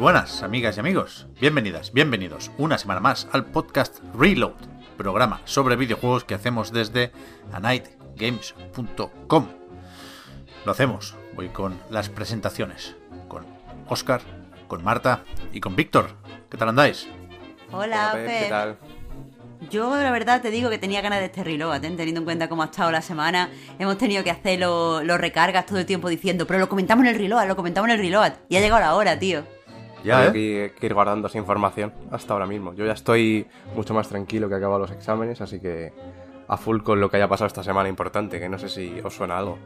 buenas, amigas y amigos. Bienvenidas, bienvenidos una semana más al podcast Reload, programa sobre videojuegos que hacemos desde anightgames.com. Lo hacemos hoy con las presentaciones, con Oscar, con Marta y con Víctor. ¿Qué tal andáis? Hola, Pep. ¿Qué tal? Yo la verdad te digo que tenía ganas de este reload, ¿eh? teniendo en cuenta cómo ha estado la semana. Hemos tenido que hacer lo- los recargas todo el tiempo diciendo, pero lo comentamos en el reload, lo comentamos en el reload. Y ha llegado la hora, tío. Ya, Hay ¿eh? que, que ir guardando esa información hasta ahora mismo. Yo ya estoy mucho más tranquilo que he acabado los exámenes, así que a full con lo que haya pasado esta semana importante, que no sé si os suena algo.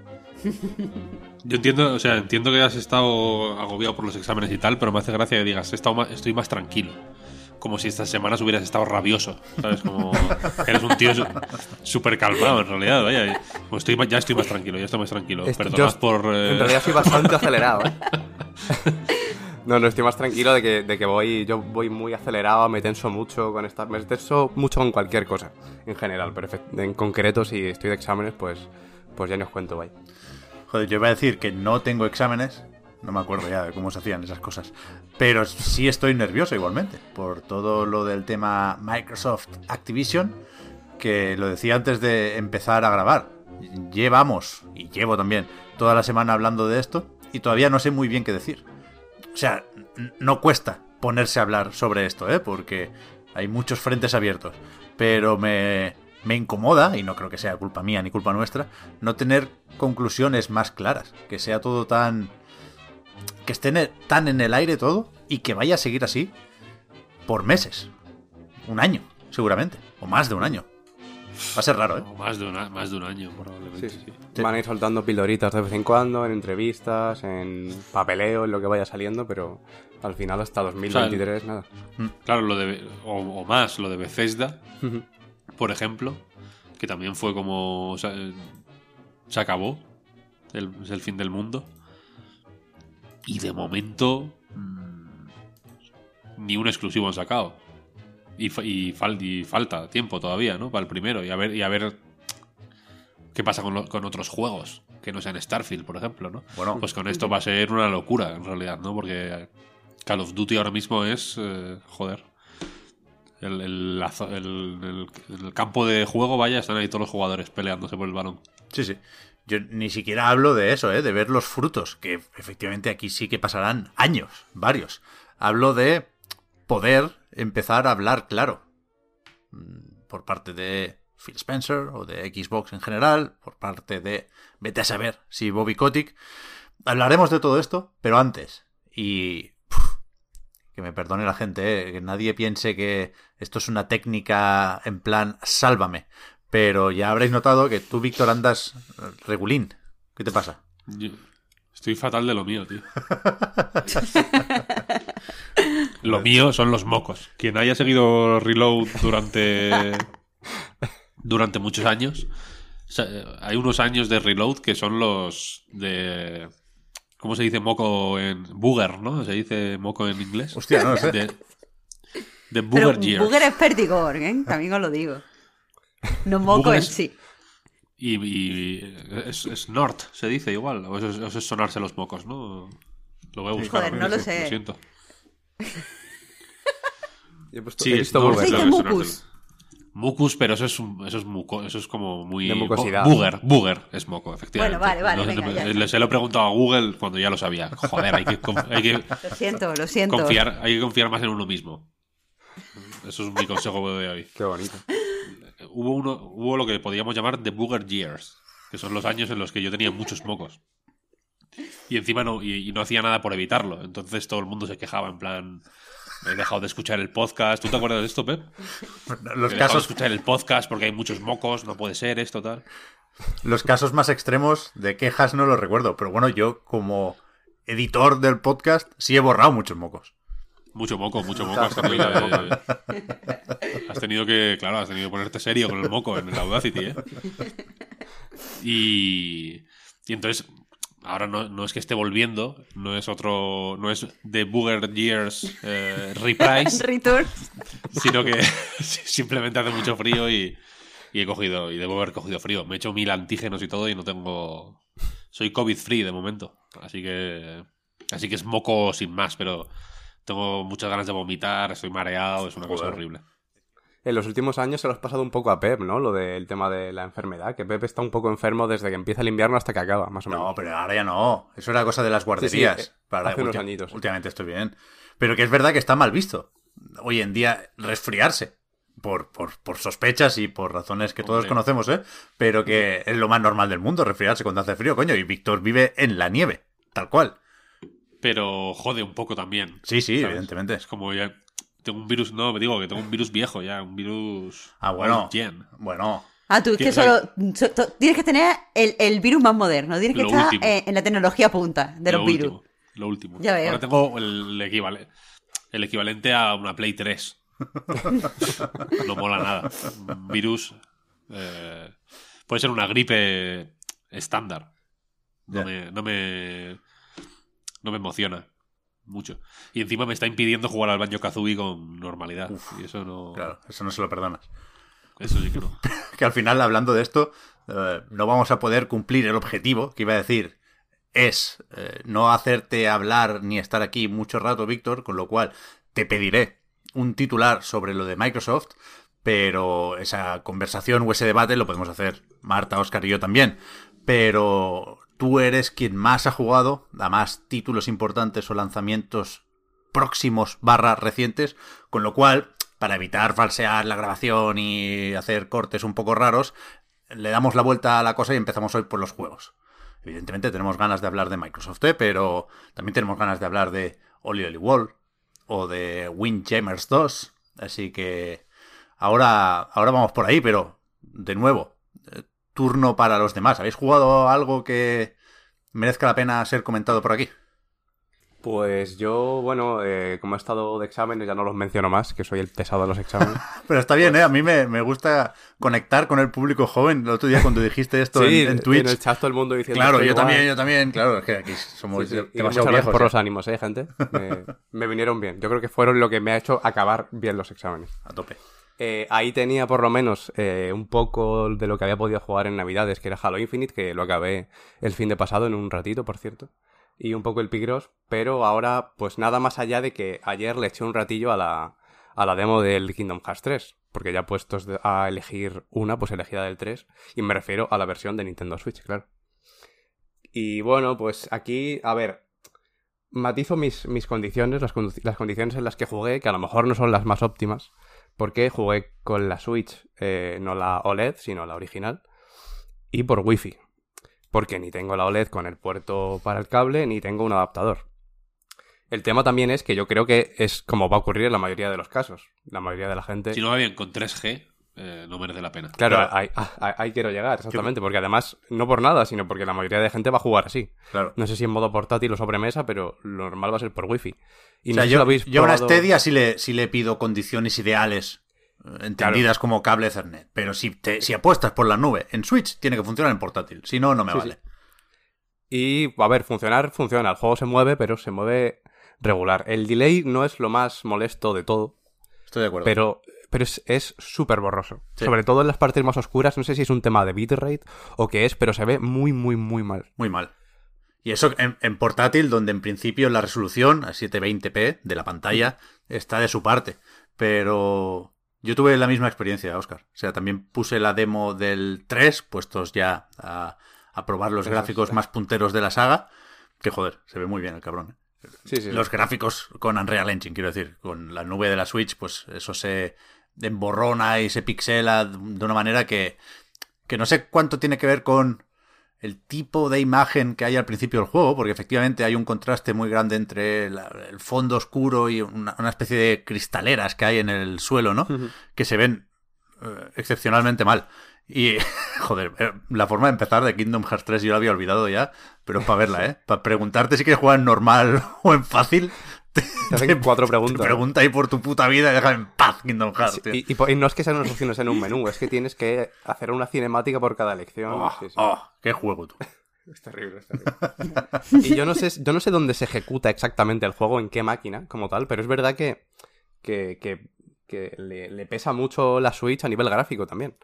Yo entiendo, o sea, entiendo que has estado agobiado por los exámenes y tal, pero me hace gracia que digas, "He estado estoy más tranquilo. Como si estas semanas hubieras estado rabioso, ¿sabes? Como eres un tío súper calmado en realidad, vaya. Pues estoy, ya estoy más tranquilo, ya estoy más tranquilo. Esto- Perdonad yo- por... eh, En realidad soy bastante acelerado, ¿eh? No, no, estoy más tranquilo de que, de que voy, yo voy muy acelerado, me tenso mucho con esta, me tenso mucho con cualquier cosa, en general, pero en concreto si estoy de exámenes, pues, pues ya ni os cuento, vaya. Joder, yo iba a decir que no tengo exámenes. No me acuerdo ya de cómo se hacían esas cosas. Pero sí estoy nervioso igualmente. Por todo lo del tema Microsoft Activision. Que lo decía antes de empezar a grabar. Llevamos, y llevo también, toda la semana hablando de esto. Y todavía no sé muy bien qué decir. O sea, no cuesta ponerse a hablar sobre esto, ¿eh? Porque hay muchos frentes abiertos. Pero me, me incomoda, y no creo que sea culpa mía ni culpa nuestra, no tener conclusiones más claras. Que sea todo tan... Que esté el- tan en el aire todo y que vaya a seguir así por meses. Un año, seguramente. O más de un año. Va a ser raro, ¿eh? o más, de una- más de un año, probablemente. Sí, sí. sí. Sí. Van a ir soltando pildoritas de vez en cuando, en entrevistas, en papeleo, en lo que vaya saliendo, pero al final hasta 2023 nada. Claro, lo de, o, o más, lo de Bethesda, por ejemplo, que también fue como... o sea, se acabó, el- es el fin del mundo. Y de momento mm, ni un exclusivo han sacado. Y, y, fal- y falta tiempo todavía, ¿no? Para el primero. Y a ver, y a ver qué pasa con, otros juegos que no sean Starfield, por ejemplo, ¿no? Bueno. Pues con esto va a ser una locura, en realidad, ¿no? Porque Call of Duty ahora mismo es... eh, joder. El- el campo de juego, vaya, están ahí todos los jugadores peleándose por el balón. Sí, sí. Yo ni siquiera hablo de eso, ¿eh? de ver los frutos, que efectivamente aquí sí que pasarán años, varios. Hablo de poder empezar a hablar claro. Mm, Por parte de Phil Spencer o de Xbox en general, por parte de, vete a saber, si Bobby Kotick. Hablaremos de todo esto, pero antes. Y... puf, que me perdone la gente, ¿eh? que nadie piense que esto es una técnica en plan sálvame. Pero ya habréis notado que tú, Víctor, andas regulín. ¿Qué te pasa? Estoy fatal de lo mío, tío. lo mío son los mocos. Quien haya seguido Reload durante durante muchos años, o sea, hay unos años de Reload que son los de ¿cómo se dice moco en booger, no? Se dice moco en inglés. Hostia, no lo sé. De, de Pero booger years. Booger es perdigor, ¿eh? También os lo digo. No moco Booger en sí. Y, y es, es Nord, se dice igual. O eso, es- o eso es sonarse los mocos, ¿no? Lo voy a buscar. Joder, no lo sé. Lo siento. He, puesto- Sí, he es visto es mucus. Mucus, pero eso es, un- eso es muco, eso es como muy... De mucosidad. Booger, booger es moco, efectivamente. Bueno, vale, vale, No, venga, no, se lo he preguntado a Google cuando ya lo sabía. Joder, hay que, hay que Lo siento, lo siento. confiar, hay que confiar más en uno mismo. Eso es mi consejo de hoy. Qué bonito. Hubo, uno, hubo lo que podríamos llamar The Booger Years, que son los años en los que yo tenía muchos mocos. Y encima no, y, y no hacía nada por evitarlo. Entonces todo el mundo se quejaba en plan... He dejado de escuchar el podcast. ¿Tú te acuerdas de esto, Pep? Los He dejado de casos, escuchar el podcast porque hay muchos mocos, no puede ser esto, tal. los casos más extremos de quejas no los recuerdo. Pero bueno, yo como editor del podcast sí he borrado muchos mocos. Mucho moco, mucho moco. Has tenido, has tenido que, claro, has tenido que ponerte serio con el moco en el Audacity, ¿eh? Y, y entonces, ahora no, no es que esté volviendo, no es otro, no es The Booger Years eh, Reprise, Return. sino que simplemente hace mucho frío y, y he cogido, y debo haber cogido frío. Me he hecho mil antígenos y todo y no tengo, soy COVID free de momento, así que, así que es moco sin más, pero tengo muchas ganas de vomitar, estoy mareado, es una cosa horrible. En los últimos años se lo has pasado un poco a Pep, ¿no? Lo del tema de la enfermedad, que Pep está un poco enfermo desde que empieza el invierno hasta que acaba, más o menos. No, pero ahora ya no. Eso era cosa de las guarderías. Sí, sí, eh, Para hace unos añitos. Últimamente estoy bien. Pero que es verdad que está mal visto. Hoy en día resfriarse. Por, por, por sospechas y por razones que todos conocemos, ¿eh? Pero que es lo más normal del mundo, resfriarse cuando hace frío, coño. Y Víctor vive en la nieve, tal cual. Pero jode un poco también. Sí, sí, ¿sabes? evidentemente. Es como ya. Tengo un virus, no, digo que tengo un virus viejo ya, un virus. Ah, bueno. gen. Bueno, Ah, tú, es que solo. so- to- tienes que tener el, el virus más moderno. Tienes que Lo estar eh, en la tecnología punta de los lo virus. Último, lo último. Ya veo. Ahora tengo el, equivale- el equivalente a una Play 3. no mola nada. Un virus. eh, puede ser una gripe estándar. No, me, no me. No me emociona mucho. Y encima me está impidiendo jugar al Banjo Kazooie con normalidad. Y eso no. claro, eso no se lo perdonas. Eso sí que no. que al final, hablando de esto, eh, no vamos a poder cumplir el objetivo que iba a decir es eh, no hacerte hablar ni estar aquí mucho rato, Víctor, con lo cual te pediré un titular sobre lo de Microsoft, pero esa conversación o ese debate lo podemos hacer Marta, Oscar y yo también. Pero tú eres quien más ha jugado a más títulos importantes o lanzamientos próximos barra recientes, con lo cual, para evitar falsear la grabación y hacer cortes un poco raros, le damos la vuelta a la cosa y empezamos hoy por los juegos. Evidentemente tenemos ganas de hablar de Microsoft, pero también tenemos ganas de hablar de Oli Oli Wall o de Windjammers 2, así que ahora, ahora vamos por ahí, pero de nuevo, turno para los demás. ¿Habéis jugado algo que merezca la pena ser comentado por aquí? Pues yo, bueno, eh, como he estado de exámenes, ya no los menciono más, que soy el pesado de los exámenes. Pero está bien, ¿eh? A mí me, me gusta conectar con el público joven. El otro día cuando dijiste esto sí, en, en Twitch. en el chat todo el mundo diciendo claro, yo igual. también, yo también. Claro, es que aquí somos Sí, sí. Demasiado viejos. por ya. los ánimos, eh, gente. Me, me vinieron bien. Yo creo que fueron lo que me ha hecho acabar bien los exámenes. A tope. Eh, ahí tenía por lo menos eh, un poco de lo que había podido jugar en Navidades, que era Halo Infinite, que lo acabé el fin de pasado en un ratito, por cierto. Y un poco el Pigros, pero ahora, pues nada más allá de que ayer le eché un ratillo a la, a la demo del Kingdom Hearts 3. Porque ya puestos a elegir una, pues elegí la del 3. Y me refiero a la versión de Nintendo Switch, claro. Y bueno, pues aquí, a ver, matizo mis, mis condiciones, las, las condiciones en las que jugué, que a lo mejor no son las más óptimas, porque jugué con la Switch, eh, no la OLED, sino la original, y por Wi-Fi, porque ni tengo la OLED con el puerto para el cable, ni tengo un adaptador. El tema también es que yo creo que es como va a ocurrir en la mayoría de los casos. La mayoría de la gente... Si no va bien con 3G, eh, no merece la pena. Claro, Claro. Ahí, ahí- ahí quiero llegar, exactamente, porque además, no por nada, sino porque la mayoría de gente va a jugar así. Claro. No sé si en modo portátil o sobremesa, pero lo normal va a ser por wifi. Y O no sea, sé si yo, lo habéis yo Stadia sí le, sí le pido condiciones ideales, eh, entendidas como cable Ethernet. Pero si, te, si apuestas por la nube en Switch, tiene que funcionar en portátil. Si no, no me Sí, vale. Y, a ver, funcionar, funciona. El juego se mueve, pero se mueve regular. El delay no es lo más molesto de todo, Estoy de acuerdo. pero, pero es- súper borroso. Sí. Sobre todo en las partes más oscuras. No sé si es un tema de bitrate o qué es, pero se ve muy, muy, muy mal. Muy mal. Y eso en, en portátil, donde en principio la resolución a 720p de la pantalla está de su parte. Pero yo tuve la misma experiencia, Oscar. O sea, también puse la demo del 3, puestos ya a, a probar los gráficos más punteros de la saga. Que joder, se ve muy bien el cabrón. ¿eh? Sí, sí. Los gráficos con Unreal Engine, quiero decir. Con la nube de la Switch, pues eso se emborrona y se pixela de una manera que, que no sé cuánto tiene que ver con el tipo de imagen que hay al principio del juego, porque efectivamente hay un contraste muy grande entre la- el fondo oscuro y una, una especie de cristaleras que hay en el suelo, ¿no? Que se ven eh, excepcionalmente mal. Y, joder, eh, la forma de empezar de Kingdom Hearts 3 yo la había olvidado ya, pero es para verla, ¿eh? Para preguntarte si quieres jugar en normal o en fácil. Te, Te hacen cuatro te preguntas. pregunta ahí por tu puta vida y déjame en paz Kingdom Hearts, Sí, tío. y, y po- y no es que sean unas opciones en un menú, es que tienes que hacer una cinemática por cada elección. Oh, Sí, sí. oh, qué juego tú. Es terrible, es terrible. y yo no sé, yo no sé dónde se ejecuta exactamente el juego, en qué máquina, como tal, pero es verdad que, que, que, que le, le pesa mucho la Switch a nivel gráfico también.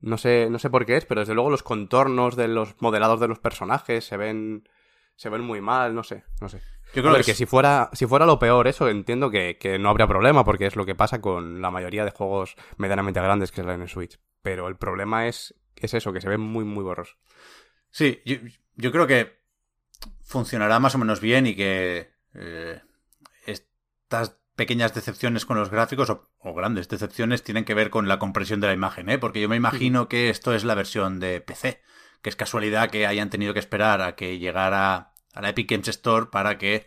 No sé, no sé por qué es, pero desde luego los contornos de los modelados de los personajes se ven. se ven muy mal, no sé, no sé. Yo creo ver, que, que es- si fuera, si fuera lo peor eso, entiendo que, que no habría problema, porque es lo que pasa con la mayoría de juegos medianamente grandes que salen en Switch. Pero el problema es, es eso, que se ve muy, muy borroso. Sí, yo, yo creo que funcionará más o menos bien y que eh, estas pequeñas decepciones con los gráficos o, o grandes decepciones tienen que ver con la compresión de la imagen, ¿eh? Porque yo me imagino que esto es la versión de PC, que es casualidad que hayan tenido que esperar a que llegara a la Epic Games Store para que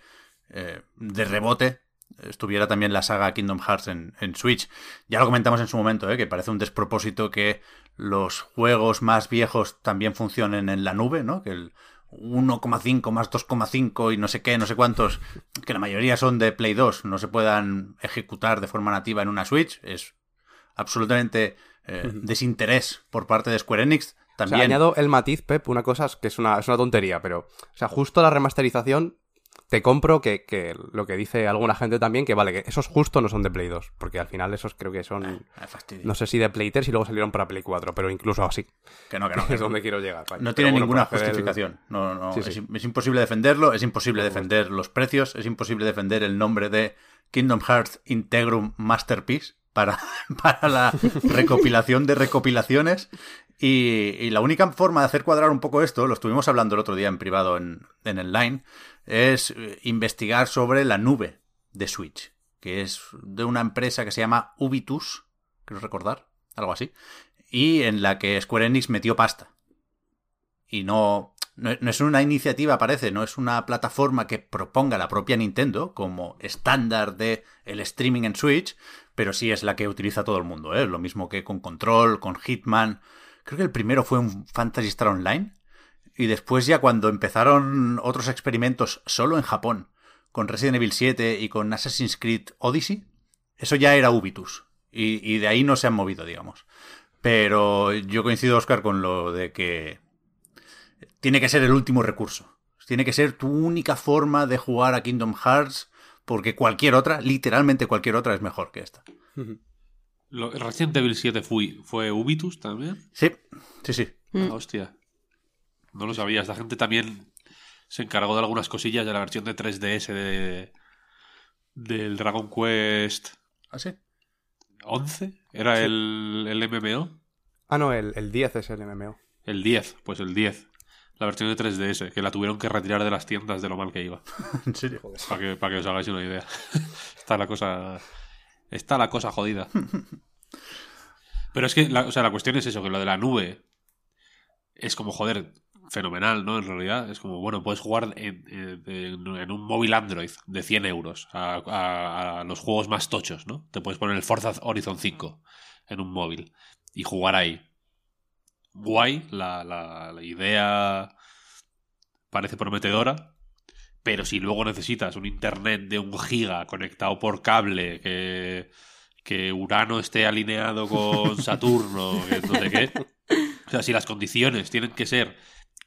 eh, de rebote estuviera también la saga Kingdom Hearts en, en Switch. Ya lo comentamos en su momento, ¿eh? que parece un despropósito que los juegos más viejos también funcionen en la nube, ¿no? Que el 1,5 más 2,5 y no sé qué, no sé cuántos, que la mayoría son de Play 2, no se puedan ejecutar de forma nativa en una Switch, es absolutamente eh, desinterés por parte de Square Enix. O sea, También añado el matiz, Pep, una cosa que es una, es una tontería, pero, o sea, justo la remasterización, te compro que, que lo que dice alguna gente también, que vale, que esos justo no son de Play 2, porque al final esos creo que son, Ah, no sé si de Play 3 y luego salieron para Play 4, pero incluso así. que no, que no. que es no. donde quiero llegar. vaya. No tiene bueno, ninguna hacer el- justificación. No, no, Sí, es, es imposible defenderlo, es imposible defender los precios, es imposible defender el nombre de Kingdom Hearts Integrum Masterpiece para, para la recopilación de recopilaciones. Y, la única forma de hacer cuadrar un poco esto, lo estuvimos hablando el otro día en privado en, en el line, es eh, investigar sobre la nube de Switch, que es de una empresa que se llama Ubitus, creo recordar, algo así, y en la que Square Enix metió pasta y no, no, no es una iniciativa, parece, no es una plataforma que proponga la propia Nintendo como estándar de el streaming en Switch, pero sí es la que utiliza todo el mundo, ¿eh? Lo mismo que con Control, con Hitman. Creo que el primero fue un Phantasy Star Online. Y después ya cuando empezaron otros experimentos solo en Japón, con Resident Evil 7 y con Assassin's Creed Odyssey, eso ya era Ubitus. Y, y de ahí no se han movido, digamos. Pero yo coincido, Oscar, con lo de que tiene que ser el último recurso. Tiene que ser tu única forma de jugar a Kingdom Hearts, porque cualquier otra, literalmente cualquier otra, es mejor que esta. Lo- Resident Evil 7 fue, fue Ubitus también. Sí, sí, sí. Mm. Ah, hostia. No lo sabía. Esta gente también se encargó de algunas cosillas de la versión de 3DS de, del Dragon Quest ¿Ah, sí? 11. Era el, el MMO. Ah, no, el, el 10 es el MMO. El 10, pues el 10. La versión de 3DS, que la tuvieron que retirar de las tiendas de lo mal que iba. ¿En serio? Para que, para que os hagáis una idea. Está la cosa. Está la cosa jodida. Pero es que, la, o sea, la cuestión es eso, que lo de la nube es como, joder, fenomenal, ¿no? En realidad, es como, bueno, puedes jugar en, en- un móvil Android de 100 euros a, a- a los juegos más tochos, ¿no? Te puedes poner el Forza Horizon 5 en un móvil y jugar ahí. Guay, la, la- la idea parece prometedora, pero si luego necesitas un internet de un giga conectado por cable, que, que Urano esté alineado con Saturno, que no sé qué. O sea, si las condiciones tienen que ser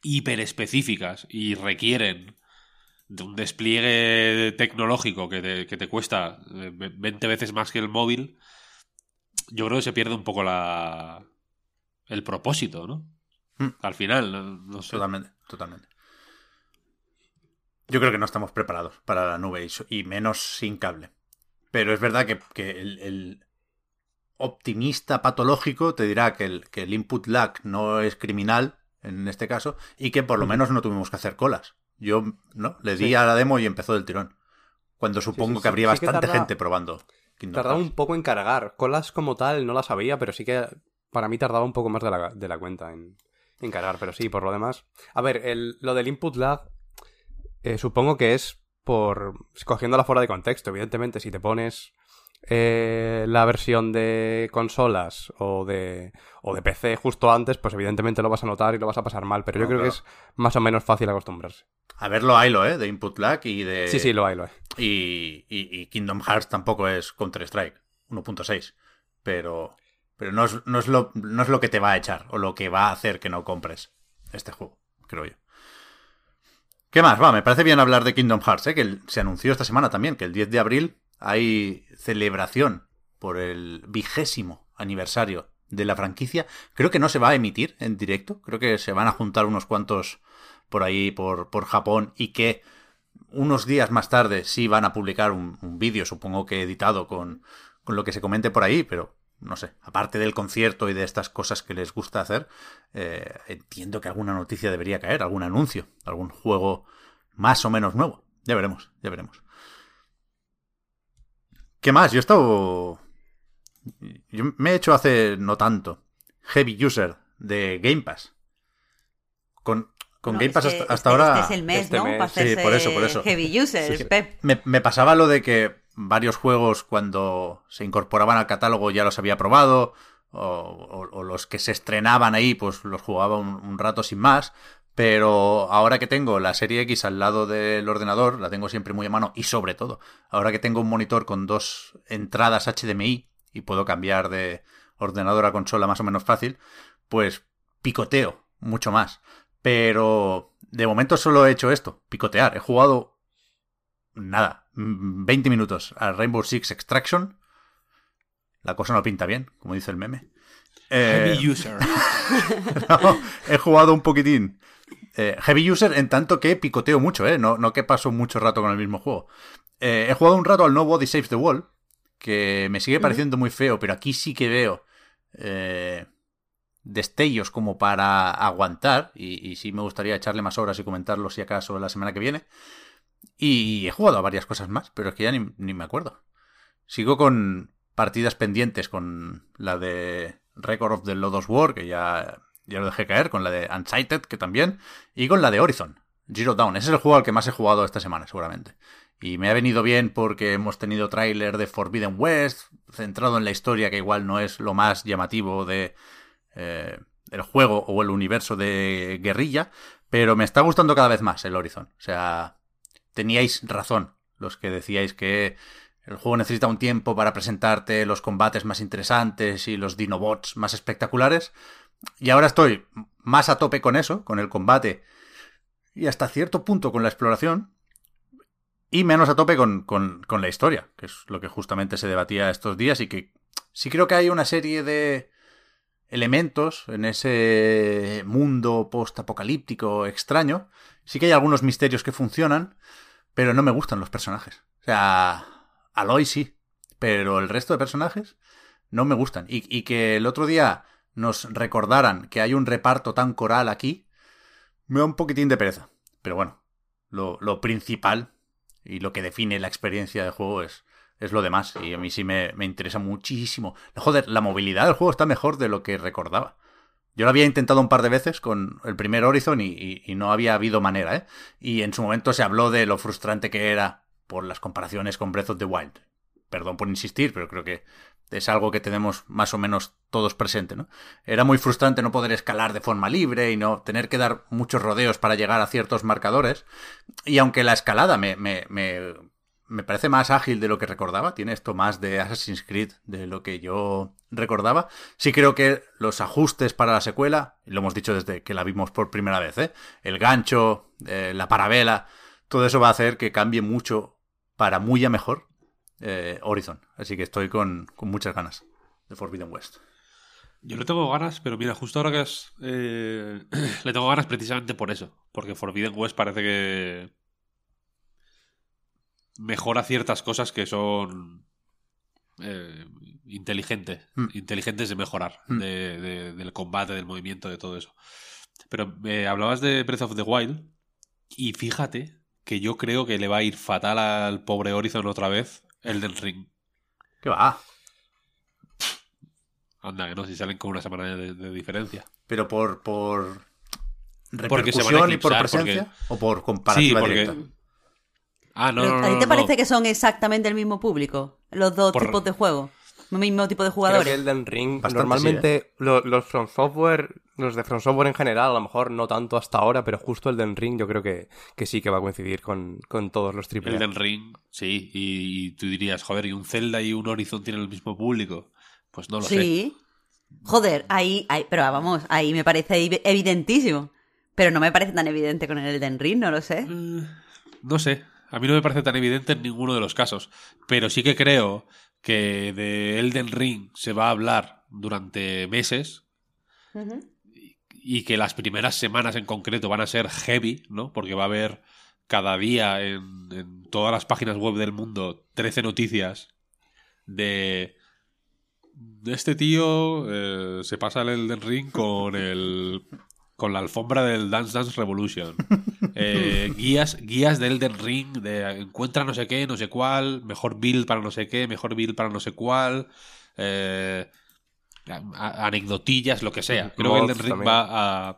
hiper específicas y requieren de un despliegue tecnológico que te, que te cuesta eh, 20 veces más que el móvil, yo creo que se pierde un poco la el propósito, ¿no? Mm. Al final, no, no sé. Totalmente, totalmente. Yo creo que no estamos preparados para la nube y, menos sin cable. Pero es verdad que, que el, el optimista patológico te dirá que el, que el input lag no es criminal en este caso y que por lo menos no tuvimos que hacer colas. Yo no le di Sí. a la demo y empezó del tirón. Cuando supongo sí, que habría que bastante tarda- gente probando. Kingdom Tardaba Hearts. un poco en cargar. Colas como tal no las había, pero sí que para mí tardaba un poco más de la, de la cuenta en, en cargar. Pero sí, por lo demás. A ver, el- lo del input lag eh, supongo que es por cogiéndola fuera de contexto. Evidentemente, si te pones eh, la versión de consolas o de, o de PC justo antes, pues evidentemente lo vas a notar y lo vas a pasar mal. Pero yo creo que es más o menos fácil acostumbrarse. A verlo haylo, ¿eh? De input lag y de... Sí, sí, lo hay, lo hay. Y, y- y Kingdom Hearts tampoco es Counter-Strike 1.6. Pero, pero no, es, no, es lo, no es lo que te va a echar o lo que va a hacer que no compres este juego, creo yo. ¿Qué más? Va, me parece bien hablar de Kingdom Hearts, ¿eh? que se anunció esta semana también, que el 10 de abril hay celebración por el vigésimo aniversario de la franquicia. Creo que no se va a emitir en directo, creo que se van a juntar unos cuantos por ahí, por, por Japón, y que unos días más tarde sí van a publicar un, un vídeo, supongo que editado con, con lo que se comente por ahí, pero no sé, aparte del concierto y de estas cosas que les gusta hacer, eh, entiendo que alguna noticia debería caer, algún anuncio, algún juego más o menos nuevo. Ya veremos, ya veremos. ¿Qué más? Yo he estado... Yo me he hecho hace no tanto heavy user de Game Pass. Con, con No, Game Pass hasta, este- ahora... Este es el mes, este ¿no? mes. Sí, por eso, por eso. heavy user, Sí. Pep. Me, me pasaba lo de que varios juegos cuando se incorporaban al catálogo ya los había probado, o, los que se estrenaban ahí pues los jugaba un, un rato sin más, pero ahora que tengo la serie X al lado del ordenador, la tengo siempre muy a mano y sobre todo, ahora que tengo un monitor con dos entradas HDMI y puedo cambiar de ordenador a consola más o menos fácil, pues picoteo mucho más. Pero de momento solo he hecho esto, picotear. He jugado nada, 20 minutos a Rainbow Six Extraction. La cosa no pinta bien, como dice el meme. Eh, Heavy user. no, he jugado un poquitín. Eh, heavy user en tanto que picoteo mucho, ¿eh? No, no que paso mucho rato con el mismo juego. Eh, he jugado un rato al Nobody Saves the Wall, que me sigue pareciendo muy feo, pero aquí sí que veo eh, destellos como para aguantar, y, y sí me gustaría echarle más horas y comentarlo si acaso la semana que viene. Y he jugado a varias cosas más, pero es que ya ni, me acuerdo. Sigo con partidas pendientes con la de Record of the Lodos War, que ya, ya lo dejé caer, con la de Unsighted, que también, y con la de Horizon, Zero Dawn. Ese es el juego al que más he jugado esta semana, seguramente. Y me ha venido bien porque hemos tenido tráiler de Forbidden West, centrado en la historia, que igual no es lo más llamativo de eh, el juego o el universo de guerrilla, pero me está gustando cada vez más el Horizon. O sea, teníais razón los que decíais que el juego necesita un tiempo para presentarte los combates más interesantes y los dinobots más espectaculares. Y ahora estoy más a tope con eso, con el combate y hasta cierto punto con la exploración. Y menos a tope con, con, con la historia, que es lo que justamente se debatía estos días y que sí creo que hay una serie de elementos en ese mundo post-apocalíptico extraño. Sí que hay algunos misterios que funcionan, pero no me gustan los personajes. O sea, Aloy sí, pero el resto de personajes no me gustan. Y, y que el otro día nos recordaran que hay un reparto tan coral aquí, me da un poquitín de pereza. Pero bueno, lo, lo principal y lo que define la experiencia de juego es, es lo demás. Y a mí sí me, me interesa muchísimo. Joder, la movilidad del juego está mejor de lo que recordaba. Yo lo había intentado un par de veces con el primer Horizon y, no había habido manera, ¿eh? Y en su momento se habló de lo frustrante que era por las comparaciones con Breath of the Wild. Perdón por insistir, pero creo que es algo que tenemos más o menos todos presente, ¿no? Era muy frustrante no poder escalar de forma libre y no tener que dar muchos rodeos para llegar a ciertos marcadores. Y aunque la escalada me, me, me parece más ágil de lo que recordaba, tiene esto más de Assassin's Creed de lo que yo recordaba, sí creo que los ajustes para la secuela, lo hemos dicho desde que la vimos por primera vez, ¿eh? el gancho, eh, la parabela, todo eso va a hacer que cambie mucho para muy a mejor eh, Horizon. Así que estoy con, con, muchas ganas de Forbidden West. Yo le tengo ganas, pero mira, justo ahora que. Eh, le tengo ganas precisamente por eso. Porque Forbidden West parece que. Mejora ciertas cosas que son. Eh, inteligentes. Mm. Inteligentes de mejorar. Mm. De, de, del combate, del movimiento, de todo eso. Pero eh, hablabas de Breath of the Wild. Y fíjate que yo creo que le va a ir fatal al pobre Horizon otra vez Elden Ring. ¿Qué va? Anda, que no, si salen con una semana de, de diferencia. Pero por. por... ¿Repercusión y por presencia? Porque... ¿O por comparativa sí, porque... directa? Ah, no, ¿Pero no, ¿A ti te no. parece que son exactamente el mismo público? Los dos Por- tipos de juego. El mismo tipo de Creo jugadores. que Elden Ring, Bastante normalmente lo- los From Software, los de From Software en general, a lo mejor no tanto hasta ahora, pero justo Elden Ring yo creo que, que sí que va a coincidir con, con todos los triple. Elden Ring, sí. Y, y tú dirías, joder, ¿y un Zelda y un Horizon tienen el mismo público? Pues no lo sé. Sí. Joder, ahí, ahí, pero vamos, ahí me parece evi- evidentísimo. Pero no me parece tan evidente con el Elden Ring, no lo sé. Mm, No sé. A mí no me parece tan evidente en ninguno de los casos. Pero sí que creo que de Elden Ring se va a hablar durante meses y que las primeras semanas en concreto van a ser heavy, ¿no? Porque va a haber cada día en, en todas las páginas web del mundo 13 noticias de de este tío eh, se pasa el Elden Ring con el con la alfombra del Dance Dance Revolution. Eh, guías, guías del Elden Ring, de encuentra no sé qué, no sé cuál, mejor build para no sé qué, mejor build para no sé cuál, eh, a- anecdotillas, lo que sea. Creo que Elden Ring también. va a,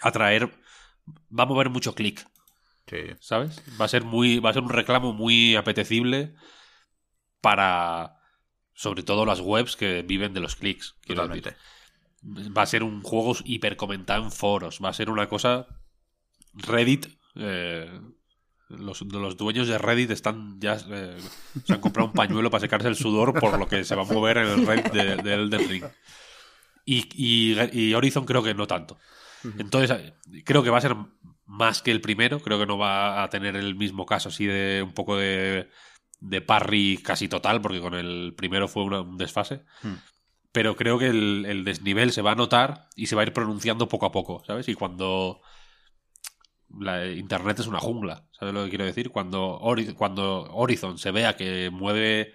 a traer, va a mover mucho clic. Sí. ¿sabes? Va a ser muy, va a ser un reclamo muy apetecible para sobre todo las webs que viven de los clics. Totalmente. decir. Va a ser un juego hiper comentado en foros. Va a ser una cosa. Reddit. eh, los, los dueños de Reddit están ya eh, se han comprado un pañuelo para secarse el sudor por lo que se va a mover en el Reddit de, de Elden Ring. Y, y, y Horizon creo que no tanto. Entonces, creo que va a ser más que el primero. Creo que no va a tener el mismo caso así de un poco de, de parry casi total, porque con el primero fue una- un desfase. Hmm. Pero creo que el, el desnivel se va a notar y se va a ir pronunciando poco a poco, ¿sabes? Y cuando. La, Internet es una jungla, ¿sabes lo que quiero decir? Cuando, cuando Horizon se vea que mueve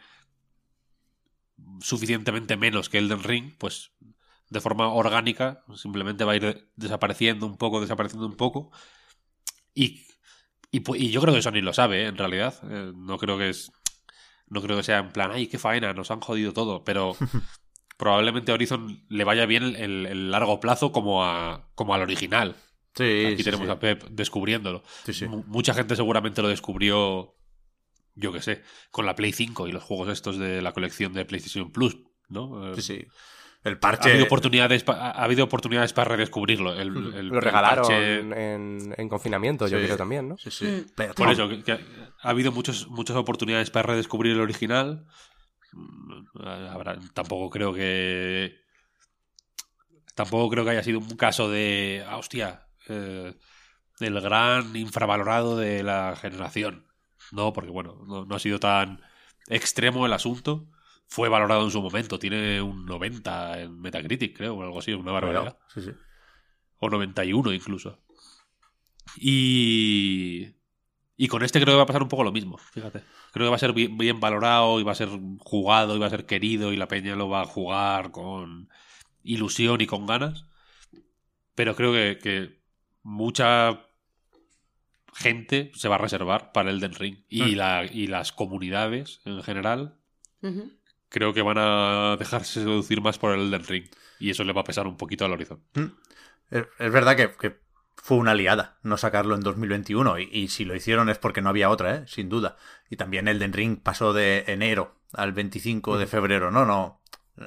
suficientemente menos que Elden Ring, pues de forma orgánica simplemente va a ir desapareciendo un poco, desapareciendo un poco. Y, y, y yo creo que Sony lo sabe, ¿eh? en realidad. Eh, no creo que es. No creo que sea en plan, ay, qué faena, nos han jodido todo. Pero probablemente a Horizon le vaya bien el, largo plazo como, a, como al original. Sí, Aquí sí, tenemos sí. a Pep descubriéndolo. Sí, sí. Mu- Mucha gente seguramente lo descubrió, yo qué sé, con la Play 5 y los juegos estos de la colección de PlayStation Plus, ¿no? Eh, Sí, sí. El Ha parche. habido oportunidades, ha ha habido oportunidades para redescubrirlo. El, el- Lo regalaron parche- en, en confinamiento, yo creo también, ¿no? Sí, sí. Mm. Pero, Por eso, que, que ha habido muchos, muchas oportunidades para redescubrir el original. Habrá- tampoco creo que. Tampoco creo que haya sido un caso de. ah, hostia. eh, el gran infravalorado de la generación. No, porque bueno, no, no ha sido tan extremo el asunto. Fue valorado en su momento. Tiene un 90 en Metacritic, creo, o algo así, una barbaridad. Sí, sí. O 91 incluso. Y. Y con este creo que va a pasar un poco lo mismo, fíjate. Creo que va a ser bien, bien valorado y va a ser jugado y va a ser querido y la peña lo va a jugar con ilusión y con ganas. Pero creo que, que mucha gente se va a reservar para el Den Ring. Y, Mm. la, y las comunidades en general creo que van a dejarse seducir más por el Elden Ring. Y eso le va a pesar un poquito al horizonte. Es, es verdad que, que fue una liada no sacarlo en 2021 y, y si lo hicieron es porque no había otra, ¿eh? sin duda. Y también Elden Ring pasó de enero al 25 de febrero. No, no.